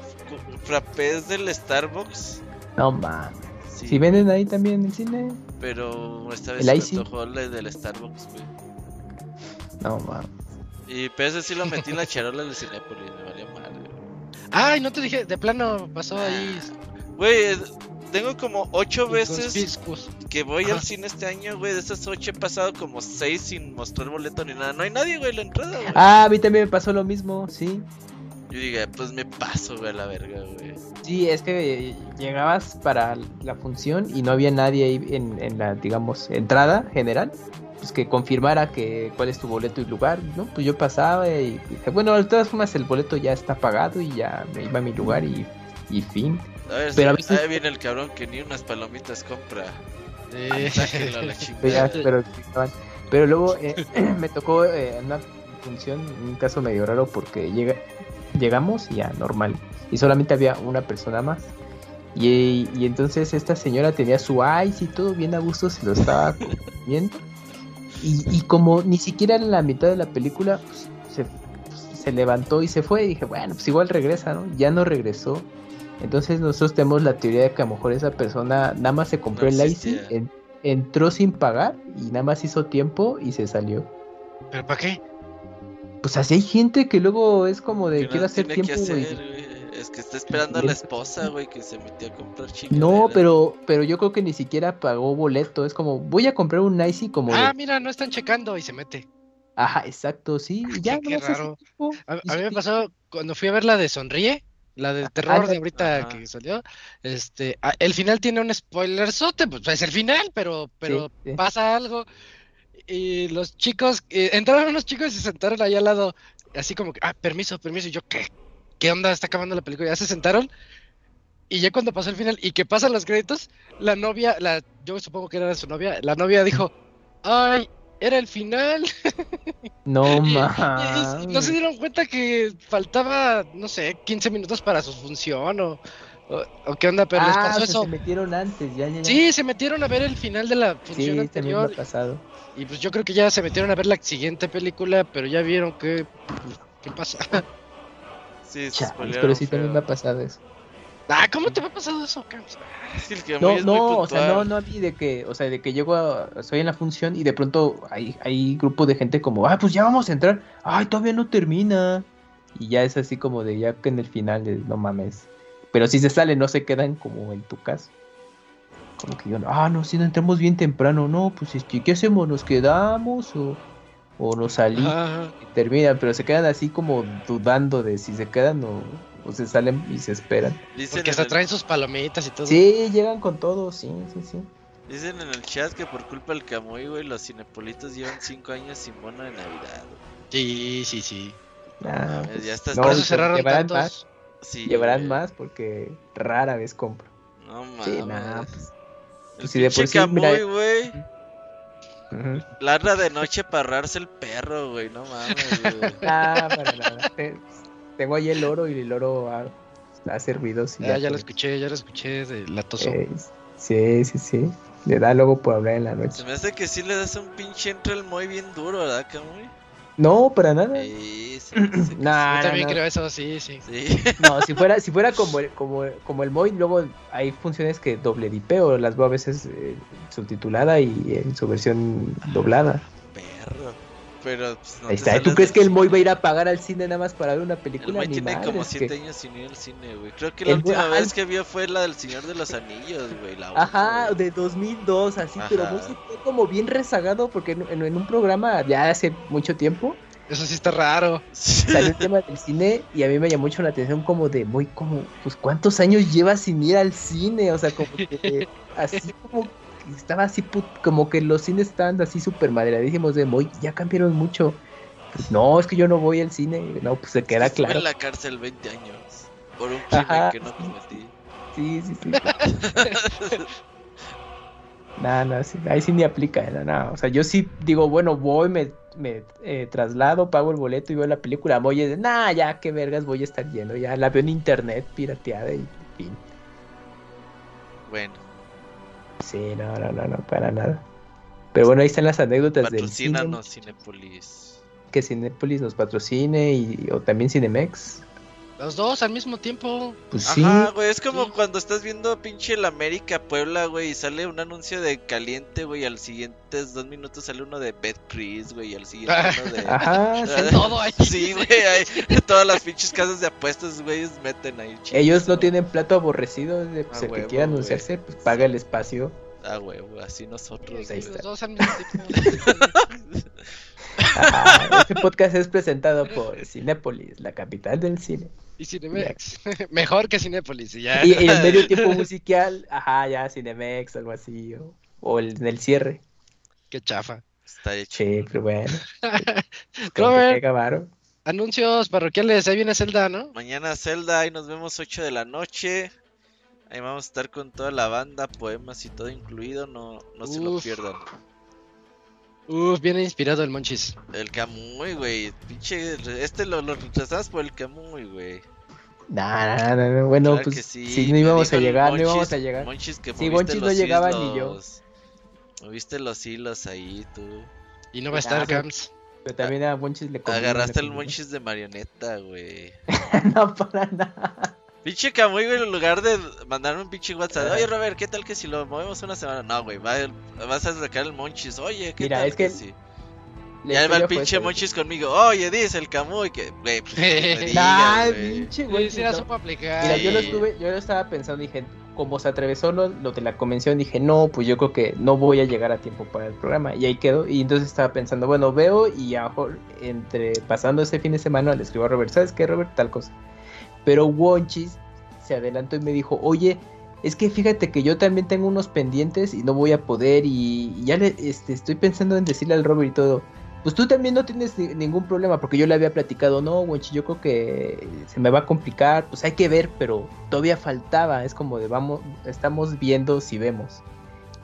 Frappés del Starbucks. No mames. Sí, Si venden ahí también en el cine, pero esta vez ¿El se me del Starbucks, güey. no mames. Y pero ese sí lo metí en la charola del Cinépolis, me valía madre. güey. Ay, no te dije, de plano pasó ahí. Güey, eh, tengo como ocho veces que voy Ajá. al cine este año, güey. De esas ocho he pasado como seis sin mostrar boleto ni nada. No hay nadie, güey, en la entrada, güey. Ah, a mí también me pasó lo mismo, sí. Yo dije, pues me paso, güey, a la verga, güey. Sí, es que eh, llegabas para la función y no había nadie ahí en, en la, digamos, entrada general, pues que confirmara que cuál es tu boleto y lugar, ¿no? Pues yo pasaba y dije, bueno, de todas formas el boleto ya está pagado y ya me iba a mi lugar y, y fin. A ver, Pero a veces- ahí viene el cabrón que ni unas palomitas compra. [laughs] Eh, a la Pero, chingada. pero, luego eh, [clears throat] me tocó eh, una función, un caso medio raro porque llega, llegamos y ya, normal. Y solamente había una persona más. Y, y entonces esta señora tenía su ice y todo bien a gusto, se lo estaba [laughs] comiendo. Y, y como ni siquiera en la mitad de la película pues, se, pues, se levantó y se fue, y dije, bueno, pues igual regresa, ¿no? Ya no regresó. Entonces nosotros tenemos la teoría de que a lo mejor esa persona nada más se compró No el icy, en- entró sin pagar y nada más hizo tiempo y se salió. ¿Pero para qué? Pues así hay gente que luego es como de Que quiero no hacer tiene que tiempo, güey. hacer. Es que está esperando a la esposa, güey, que se metió a comprar chicas. No, pero, pero yo creo que ni siquiera pagó boleto. Es como, voy a comprar un Icy como de, Ah, mira, no están checando y se mete. Ajá, exacto, sí. ya, [laughs] qué no raro. tiempo. A, a mí me pasó cuando fui a ver la de Sonríe, la de Ah, terror de ahorita Ajá. que salió. Este, ah, el final tiene un spoiler sote, pues es el final, pero, pero sí. pasa algo. Y los chicos, eh, entraron unos chicos y se sentaron ahí al lado, así como que, ah, permiso, permiso, y yo, ¿qué? ¿qué onda? Está acabando la película. Ya se sentaron. Y ya cuando pasó el final y que pasan los créditos, la novia, la, yo supongo que era su novia, la novia dijo, ay, era el final. [laughs] No mames. no se dieron cuenta que faltaba, no sé, 15 minutos para su función o, o, o qué onda, pero les Ah, pasó o sea, eso. se metieron antes, ya, ya, ya. Sí, se metieron a ver el final de la Sí, función también me anterior pasado. y pues yo creo que ya se metieron a ver la siguiente película, pero ya vieron que pues, qué pasa. Sí, se Chales, pero sí también me ha pasado eso. Ah, ¿cómo te va pasado eso, que Camuy No, es no, o sea, no, no a mí de que, o sea, de que llego a, estoy en la función y de pronto hay, hay grupo de gente como, ah, pues ya vamos a entrar, ay, todavía no termina. Y ya es así como de, ya que en el final, de, no mames. Pero si se sale, no se quedan como en tu caso. Como que yo, ah, no, si no entramos bien temprano, no, pues este, ¿qué hacemos? ¿Nos quedamos o, o nos salimos? Y terminan, pero se quedan así como dudando de si se quedan o, o se salen y se esperan. Dicen Porque hasta el, traen sus palomitas y todo. Sí, llegan con todo, sí, sí, sí. dicen en el chat que por culpa del Camuy, güey, los cinepolitos llevan 5 años sin bono de Navidad. güey. Sí, sí, sí. Ah, Ya pues, estás- no, Por eso pues, cerraron llevarán tantos. más, Sí, llevarán güey. más porque rara vez compro. No mames. Sí, nada, pues. Pues, si de por sí, mira- güey. ujú. Larga de noche para arrarse el perro, güey. No mames, güey. [laughs] Ah, para nada. Te- Tengo ahí el oro y el oro ha, ha servido. sí, Ah, ya lo pues, escuché, ya lo escuché de la toso. eh, sí, sí, sí. Le da luego por hablar en la Se noche. me hace que sí le das un pinche entre el muy bien duro, ¿verdad, Camuy? No, para nada. Sí, se hace que Nah, Yo también no. creo eso, sí, sí. sí. Sí. [laughs] No, si fuera, si fuera como el, como, como el Moy, luego hay funciones que doble dipeo, las veo a veces eh, subtitulada y en su versión doblada. Perro. Pero, pues, no Ahí está. ¿Tú sales crees que el. Moy va a ir a pagar al cine nada más para ver una El película? Moy Ni tiene como madres, 7 que- años sin ir al cine, güey. Creo que la El Moy- última ah, vez que vio fue la del Señor de los Anillos, güey. La Ajá, güey. de 2002, así, pero. Moy se quedó como bien rezagado porque en, en- en un programa ya hace mucho tiempo Eso sí está raro. salió el [laughs] tema del cine y a mí me llamó mucho la atención como de Moy, como, pues cuántos años llevas sin ir al cine, o sea, como que [laughs] así como estaba así, put- como que los cines estaban así súper maderadísimos de Moy, ya cambiaron mucho. Pues, no, es que yo no voy al cine, no, pues se queda Estuve claro. en la cárcel 20 años por un crimen que no cometí. Sí, sí, sí. [laughs] No, no, sí, ahí sí ni aplica, no, no, O sea, yo sí digo, bueno, voy, me, me eh, traslado, pago el boleto y veo la película. Voy de, nah, ya, qué vergas voy a estar yendo. Ya la veo en internet, pirateada y fin. Bueno, Sí, no, no, no, no, para nada. Pero bueno, ahí están las anécdotas del cine. Cinepolis. Que Cinépolis nos patrocine y, o también Cinemex. Los dos al mismo tiempo. Pues sí. Ajá, güey, es como Sí. cuando estás viendo pinche el América Puebla, güey, y sale un anuncio de caliente, güey, y al siguientes dos minutos sale uno de Bed Chris, güey, y al siguiente [laughs] uno de... Ajá, [laughs] sí. Todo ahí. Sí, güey, ahí, todas las pinches casas de apuestas, güey, meten ahí. Ellos no tienen plato aborrecido, de, pues, A el que quiera güey. anunciarse, pues paga el espacio. Ah, güey, güey, así nosotros. ahí Los está. dos al mismo tiempo. [laughs] Ajá, este podcast es presentado por Cinépolis, la capital del cine. Y Cinemex. [laughs] Mejor que Cinépolis. Y ya. Y, y el medio [laughs] tiempo musical, ajá, ya Cinemex, algo así, o, o el, en el cierre. Qué chafa. Está hecho. Sí, pero bueno. [laughs] Robert. Anuncios parroquiales. Ahí viene Zelda, ¿no? Mañana Zelda, ahí nos vemos 8 de la noche. Ahí vamos a estar con toda la banda, poemas y todo incluido, no, no se lo pierdan. Uf, viene inspirado el Monchis. El Camuy, güey, pinche, este lo, lo por el Camuy, güey. Nah, nah, nah, nah, bueno, Claro pues sí, sí, no íbamos a llegar, no íbamos a llegar. Monchis que Sí, Monchis no llegaba ni yo. Moviste los hilos ahí, tú. Y no va a estar Cams. Pero también a Monchis le Agarraste el. Monchis de marioneta, güey. [laughs] no, para nada. Pinche Camuy, güey, en lugar de mandarme un pinche WhatsApp, oye Robert, ¿qué tal que si lo movemos una semana? No, güey, va el- vas a sacar el Monchis, oye, ¿qué Mira, tal es que si? La Ya va el pinche. Monchis conmigo, oye, dice el Camuy, que, güey, pues, que Nah, [laughs] digas, güey. pinche Sí. Mira, yo lo estuve, yo lo estaba pensando, dije, como se atravesó lo, lo de la convención, dije, no, pues yo creo que no voy a llegar a tiempo para el programa. Y ahí quedó. Y entonces estaba pensando, bueno, veo y a lo mejor entre pasando ese fin de semana le escribo a Robert, ¿sabes qué, Robert? Tal cosa. Pero Wonchis se adelantó y me dijo, oye, es que fíjate que yo también tengo unos pendientes y no voy a poder. Y, ya le este, estoy pensando en decirle al Robert y todo. pues tú también no tienes ni- ningún problema, porque yo le había platicado, no, Wenchi, yo creo que se me va a complicar, pues hay que ver, pero todavía faltaba, es como de vamos, estamos viendo si vemos.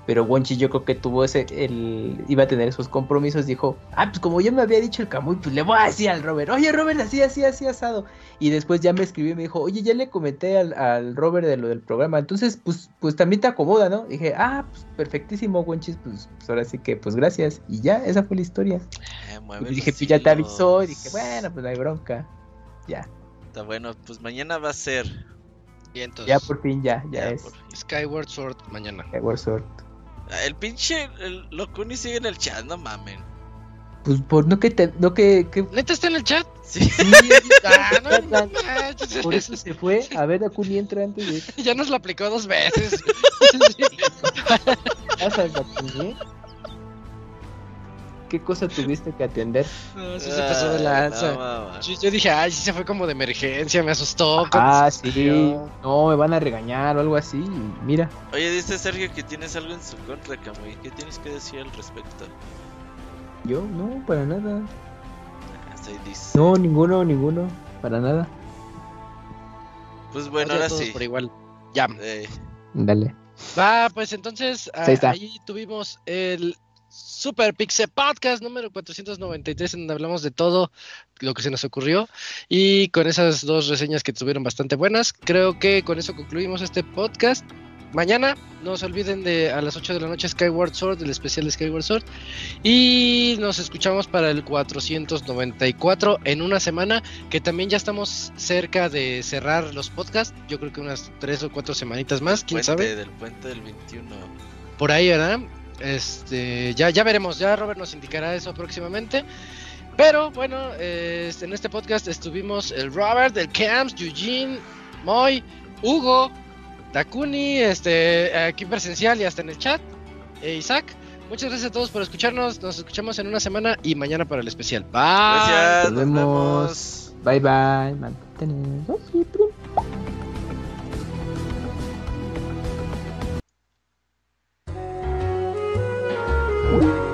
Pero Wonchi yo creo que tuvo ese, el, iba a tener esos compromisos, dijo, ah, pues como ya me había dicho el Camuy, pues le voy a decir al Robert, oye Robert, así, así, así, asado. Y después ya me escribió y me dijo, oye, ya le comenté al, al Robert de lo del programa, entonces pues, pues también te acomoda, ¿no? Dije, ah, pues perfectísimo, Wonchis, pues, pues ahora sí que, pues gracias. Y ya, esa fue la historia. Eh, Y dije, pues ya te avisó, y dije, bueno, pues no hay bronca. Ya, Está bueno, pues mañana va a ser. Y entonces, ya por fin, ya, ya, Ya, es. Skyward Sword mañana. Skyward Sword. El pinche el Locuni sigue en el chat, no mamen. Pues por no que te, no que, que ¿Neta está en el chat? Sí. sí, [laughs] Ah, no, no manches. por eso se fue. A ver, Akuni entra antes de [laughs] Ya nos lo aplicó dos veces. [laughs] Akuni. ¿Qué cosa tuviste que atender? [laughs] No, sí se pasó de lanza. No. Yo, yo dije, ay, sí se fue como de emergencia, me asustó. Ah, sí. salió. No, me van a regañar o algo así. y Mira, Oye, dice Sergio que tienes algo en su contra, Camuy. ¿Qué tienes que decir al respecto? yo no, para nada. No, ninguno, ninguno, para nada. Pues bueno, ahora sí. Por igual. Ya. Eh, Dale. Va, pues entonces Ahí está. ahí tuvimos el Super Pixel Podcast número 493 en donde hablamos de todo lo que se nos ocurrió y con esas dos reseñas que tuvieron bastante buenas, creo que con eso concluimos este podcast. Mañana no se olviden de a las 8 de la noche Skyward Sword, el especial de Skyward Sword y nos escuchamos para el 494 en una semana que también ya estamos cerca de cerrar los podcasts, yo creo que unas tres o cuatro semanitas más, quién puente, sabe Del puente del 21. por ahí, ¿verdad? Este, ya, ya veremos, ya Robert nos indicará eso próximamente. Pero bueno, eh, en este podcast estuvimos el Robert, el Camps, Eugene, Moy, Hugo, Takuni, este, aquí presencial y hasta en el chat, e Isaac. Muchas gracias a todos por escucharnos. Nos escuchamos en una semana y mañana para el especial. Bye. Gracias, nos nos vemos. vemos. Bye bye. Manténnos siempre.